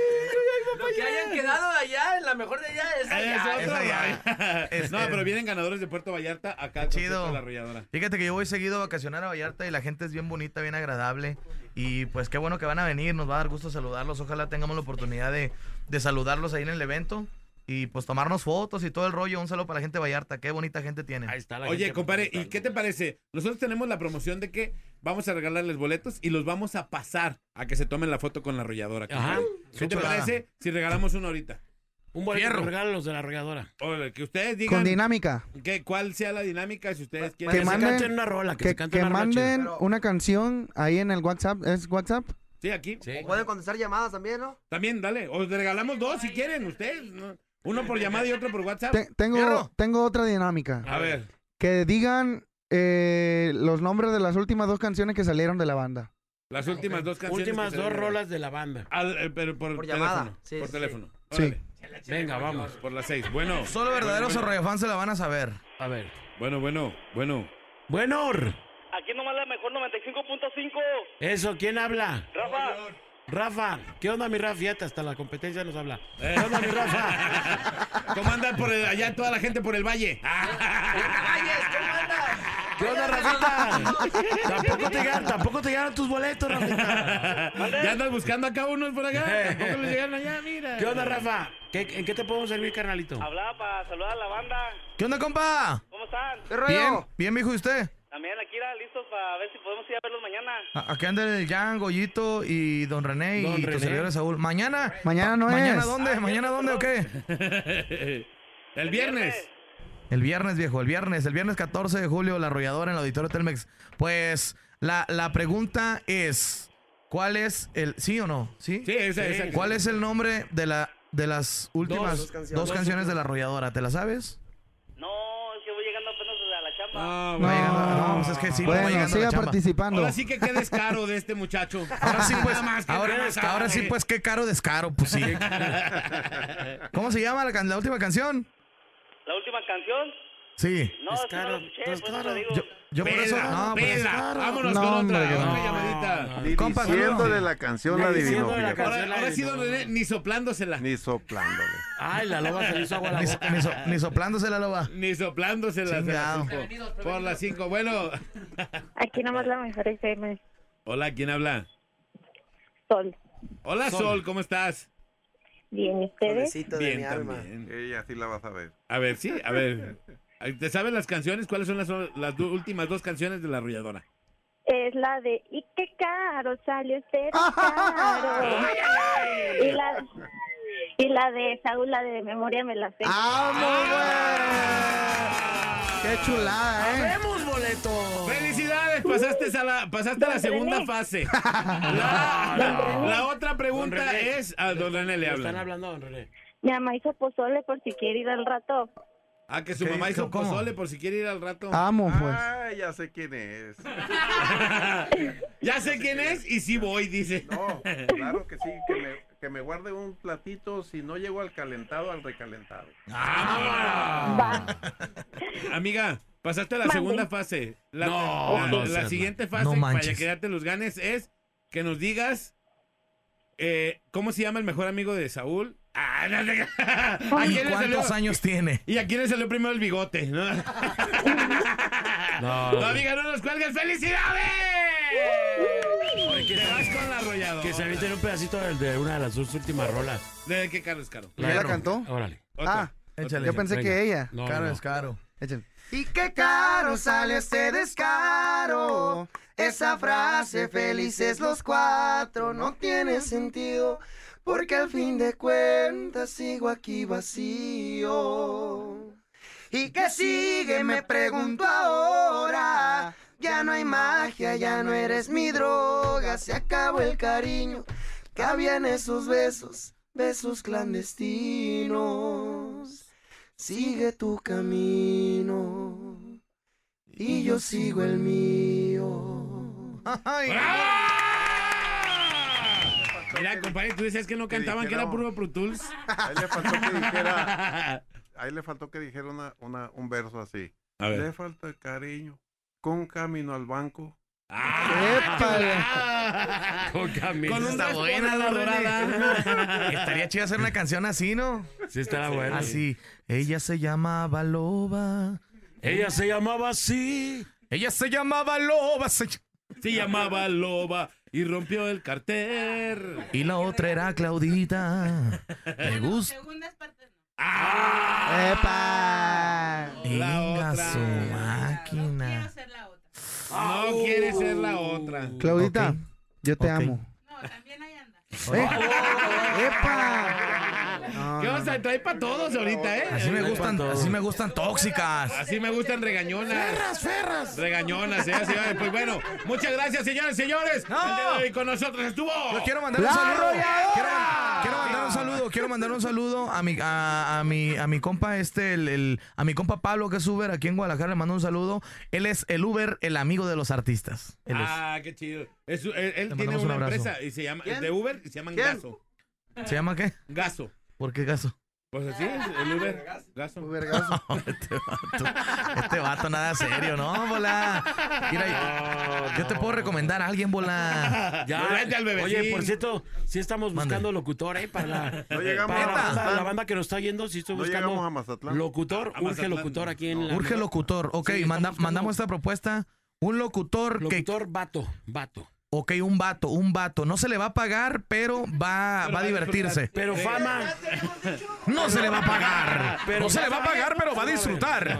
Que hayan quedado allá, en la mejor de allá, es Es allá. rollo. (laughs) Este- No, pero vienen ganadores de Puerto Vallarta acá al Chido. de la arrolladora. Fíjate que yo voy seguido a vacacionar a Vallarta y la gente es bien bonita, bien agradable. Y pues qué bueno que van a venir, nos va a dar gusto saludarlos. Ojalá tengamos la oportunidad de, de saludarlos ahí en el evento. Y pues tomarnos fotos y todo el rollo. Un saludo para la gente de Vallarta, qué bonita gente tienen. Ahí está la Oye, gente compadre, ¿y qué te parece? Nosotros tenemos la promoción de que vamos a regalarles boletos y los vamos a pasar a que se tomen la foto con la arrolladora. Ajá. ¿Qué te parece si regalamos uno ahorita? Un boleto regalo los de la arrolladora. O que ustedes Con digan dinámica. que, cuál sea la dinámica si ustedes Que quieren. se manden, canten una rola, que que, se canten que una manden una canción ahí en el WhatsApp. ¿Es WhatsApp? Sí, aquí. Sí. Pueden contestar llamadas también, ¿no? También, dale. Os regalamos dos si quieren ustedes. ¿no? Uno por llamada y otro por WhatsApp. Te- tengo, tengo otra dinámica. A ver. Que digan eh, los nombres de las últimas dos canciones que salieron de la banda. Las últimas dos canciones. Últimas que dos salieron. rolas de la banda. Al- eh, pero por, Por teléfono. llamada. Sí, por sí, teléfono. Sí. Órale. Venga, vamos. Por las seis. Bueno. Solo verdaderos bueno, radiofans se la van a saber. A ver. Bueno, bueno, bueno. Bueno. Aquí nomás la mejor 95.5. Eso, ¿quién habla? Rafa. Rafa, ¿qué onda mi Rafa? Fíjate, hasta la competencia nos habla. Eh. ¿Qué onda mi Rafa? (laughs) ¿Cómo anda por el- allá toda la gente por el valle? (laughs) ¿Qué onda, Rafita? tampoco, te llegaron, tampoco te llegaron tus boletos, Rafita. ¿Ya andas buscando acá unos por acá? ¿Tampoco les llegaron allá? Mira. ¿Qué onda, Rafa? ¿Qué- ¿En qué te podemos servir, carnalito? Hablaba para saludar a la banda. ¿Qué onda, compa? ¿Cómo están? Bien, bien, mijo, ¿y usted? También aquí era listos para ver si podemos ir a verlos mañana. A- Aquí anda el Jan, Goyito y Don René Don y tu René. servidor Saúl. ¿Mañana? Mañana no ¿Mañana es. dónde? Ah, ¿Mañana dónde o qué? (laughs) El viernes. El viernes, viejo, el viernes. El viernes 14 de julio, la arrolladora en el Auditorio Telmex. Pues la, la pregunta es, ¿cuál es el... ¿Sí o no? ¿Sí? Sí, esa, esa. ¿Cuál es el nombre de la de las últimas Dos dos canciones. canciones, de la arrolladora? ¿Te la sabes? No, es que voy llegando apenas a la chamba. No, pues es que sí, Bueno, llegando a la siga chamba. participando. Ahora sí que qué descaro de este muchacho. Ahora sí, pues, más que ahora, qué descaro. ahora sí, pues, qué caro descaro, pues sí. (laughs) ¿Cómo se llama la, can- la última canción? ¿La última canción? Sí. No, es que no la escuché, eso te digo. Yo, yo por eso. No, pues, pela. claro. Vámonos No, con hombre, otra, no. otra llamadita. Diciéndole saludos. la canción la adivinó. Ahora, sí, don René, ni soplándosela. Ni soplándole. Ay, la loba se le hizo agua a la Ni, boca. ni so- ni soplándose la loba. Ni soplándosela. se la Chingado. supo. Por las cinco. Bueno. Aquí nomás la mejor FM. Hola, ¿quién habla? Sol. Hola, Sol, Sol. ¿cómo estás? Bien, ¿y ustedes? Bien, también. Ella sí la vas a ver. A ver, sí, a ver. ¿Te sabes las canciones? ¿Cuáles son las, las do- últimas dos canciones de la arrolladora? Es la de ¡Y qué caro salió este (laughs) caro! Y la, y la de Saúl, la de memoria me la sé. Qué chulada, ¿eh? ¡Vemos boleto! ¡Felicidades! Pasaste a la, pasaste a la segunda fase. (laughs) La, la otra pregunta es... A don René le Le están hablan. hablando, don René. Mi mamá hizo pozole por si quiere ir al rato. Ah, que su ¿Qué mamá hizo? ¿Cómo? pozole por si quiere ir al rato. Amo, pues. Ah, ya sé quién es. (laughs) ya sé quién es y sí voy, dice. No, claro que sí, que me, que me guarde un platito si no llego al calentado, al recalentado. Ah. Amiga, pasaste a la Mande. segunda fase. La, No, la- no la seas siguiente mal. fase No para manches. que ya te los ganes es que nos digas eh, cómo se llama el mejor amigo de Saúl. Ah, no. (laughs) ¿A ¿Y quién le salió- cuántos años tiene? ¿Y a quién le salió primero el bigote? No, No, (laughs) No, amiga, no nos cuelgues. ¡Felicidades! Oye, que Te se- vas con la arrolladora. Que se avienten un pedacito de, de una de las sus últimas rolas. ¿De qué caro es caro? ¿Ya la cantó? Órale. Otra. Ah, Échale. yo pensé Venga. que ella. No, Caro no. es caro. Échale. Y qué caro sale este descaro. Esa frase, felices los cuatro, no tiene sentido. Porque al fin de cuentas sigo aquí vacío. ¿Y qué sigue? Me pregunto ahora. Ya no hay magia, ya no eres mi droga. Se acabó el cariño que había en esos besos, besos clandestinos. Sigue tu camino y yo sigo el mío. (laughs) Mira, compadre, tú decías que no cantaban, que era puro Pro Tools. Ahí le faltó que dijera, (laughs) ahí le faltó que dijera una, una, un verso así. A ver. Le falta el cariño, con camino al banco. (laughs) Con camino. Con un Está raspo buena la dorada. (laughs) Estaría chido hacer una canción así, ¿no? Sí, estará bueno. Así. Ella se llamaba Loba. Ella se llamaba así. Ella se llamaba Loba. se- Se llamaba Loba y rompió el cartel. Y la otra era Claudita. (laughs) Me gusta. ¡Epa! La Venga otra. su máquina. No quiere ser la otra. Claudita, Ok. yo te Ok. amo. ¿Eh? ¡Epa! No, ¿Qué no, vas a traer para todos ahorita, eh? Así me gustan, así me gustan tóxicas. Así me gustan regañonas. Ferras, ferras. Regañonas, eh, señores. Pues bueno, muchas gracias, señores, señores. No. Hoy con nosotros estuvo. Yo quiero mandar un ¡La saludo. Quiero, quiero mandar un saludo. Quiero mandar un saludo a mi, a, a mi, a mi compa este, el, el- a mi compa Pablo que es Uber aquí en Guadalajara. Le mando un saludo. Él es el Uber, el amigo de los artistas. Él es. Ah, qué chido. Es- él él tiene un una empresa y se llama ¿Quién? de Uber y se llaman ¿Quién? Gaso. ¿Se llama qué? Gaso. ¿Por qué caso? Pues así es, el Uber. Gaso. Uber (laughs) gaso. este, vato, este vato nada serio, ¿no, bola? Mira, yo te puedo recomendar a alguien, bola. Ya, Vete al bebecín. Oye, por cierto, sí estamos Mande. buscando locutor, ¿eh? Para la, No llegamos para a la banda, la banda que nos está yendo, sí estoy No buscando llegamos a Mazatlán. locutor, A urge Mazatlán. locutor aquí en la... Urge locutor. Ok, Sí, manda- mandamos esta propuesta. Un locutor, que... Locutor vato, vato. Ok, un vato, un vato. No se le va a pagar, pero va, va a divertirse. Pero fama... No se le va a pagar. Pero no se le va a pagar, pero va a disfrutar.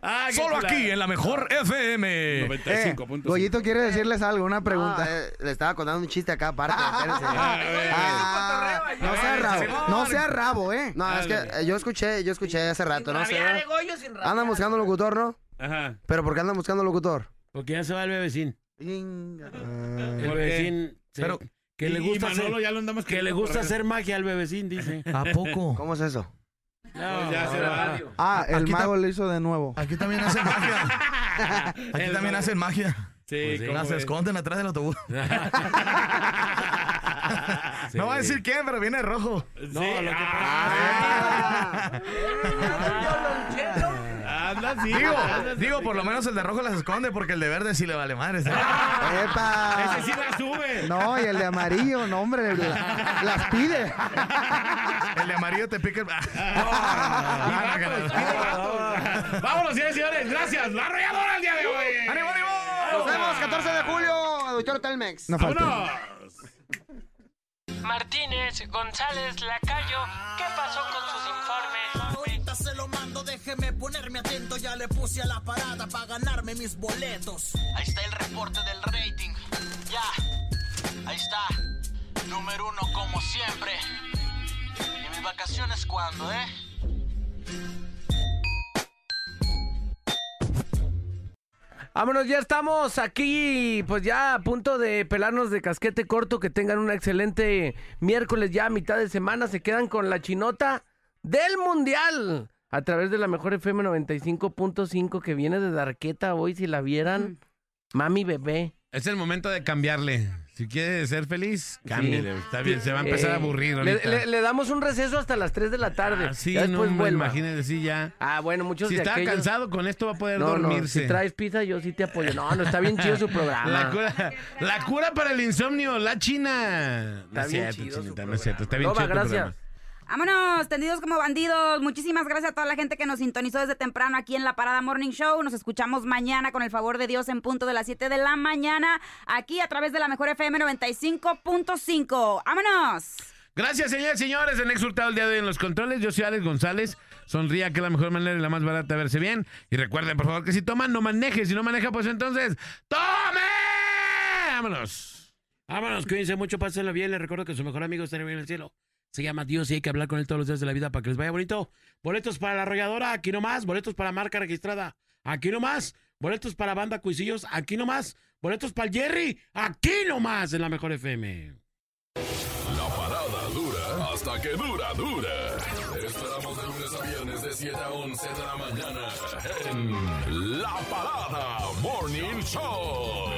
Ah, Solo aquí, en la mejor FM. 95.5. Goyito quiere decirles algo, una pregunta. Ah, eh, le estaba contando un chiste acá aparte. (laughs) espérense. Ah, no sea rabo, no sea rabo, ¿eh? No, es que eh, yo escuché, yo escuché hace rato, no sé. Andan buscando locutor, ¿no? Ajá. ¿Pero por qué andan buscando locutor? Porque ya se va el bebecín. Inga. El bebecín... Pero- que le gusta hacer, ya lo andamos que le gusta hacer magia al bebecín, dice. (laughs) ¿A poco? ¿Cómo es eso? No, ya se va. Ah, el Aquí mago lo hizo de nuevo. Aquí también hacen magia. (laughs) Aquí El también mago. hacen magia. Sí, Pues sí. ¿cómo Las es? esconden atrás del autobús. Sí. (laughs) No va a decir quién, pero viene rojo. No, Sí. lo que Ah, Digo, digo, por lo menos el de rojo las esconde porque el de verde sí le vale madre. ¿sí? ¡Epa! Ese sí la sube. No, y el de amarillo, no, hombre, la- las pide. El de amarillo te pica el... (laughs) Ah, Vámonos, señores y señores. Gracias. La arrolladora el día de hoy. ¡Ánimo, ánimo! Nos vemos 14 de julio, Auditorio Telmex. No. Vámonos. Martínez, González, Lacayo, ¿qué pasó con sus informes? Se lo mando, déjeme ponerme atento. Ya le puse a la parada para ganarme mis boletos. Ahí está el reporte del rating. Ya, ahí está. Número uno como siempre. ¿Y mis vacaciones cuándo, eh? Vámonos, ya estamos aquí, pues ya a punto de pelarnos de casquete corto. Que tengan un excelente miércoles ya a mitad de semana. Se quedan con la chinota del Mundial a través de la mejor FM 95.5 que viene de Darqueta hoy. Si la vieran, mami bebé. Es el momento de cambiarle. Si quiere ser feliz, cámbiale. Está bien, se va a empezar a Eh, aburrir le, ahorita. le- le damos un receso hasta las 3 de la tarde. Ah, sí, ya no, después vuelva. imagínese, sí, ya. Ah, bueno, muchos Si de está aquellos- cansado, con esto va a poder No, no, dormirse. si traes pizza, yo sí te apoyo. No, no, está bien chido su programa. La cura, la cura para el insomnio, la china. No Está es bien cierto, chido su chinita, no es cierto. Está bien Loba, chido tu gracias. programa. Vámonos, tendidos como bandidos. Muchísimas gracias a toda la gente que nos sintonizó desde temprano aquí en la Parada Morning Show. Nos escuchamos mañana con el favor de Dios en punto de las 7 de la mañana, aquí a través de la mejor FM 95.5. ¡Vámonos! Gracias, señores y señores. En Exultado el día de hoy en los controles. Yo soy Alex González. Sonría que es la mejor manera y la más barata de verse bien. Y recuerden, por favor, que si toman, no maneje. Si no maneja, pues entonces, ¡tome! ¡Vámonos! Vámonos, cuídense mucho, pásenlo bien. Les recuerdo que su mejor amigo está en el cielo. Se llama Dios y hay que hablar con él todos los días de la vida para que les vaya bonito. Boletos para la arrolladora, aquí nomás. Boletos para marca registrada, aquí nomás. Boletos para banda Cuisillos, aquí nomás. Boletos para el Jerry, aquí nomás en la mejor FM. La parada dura hasta que dura, dura. Esperamos de lunes a viernes de 7 a 11 de la mañana en La Parada Morning Show.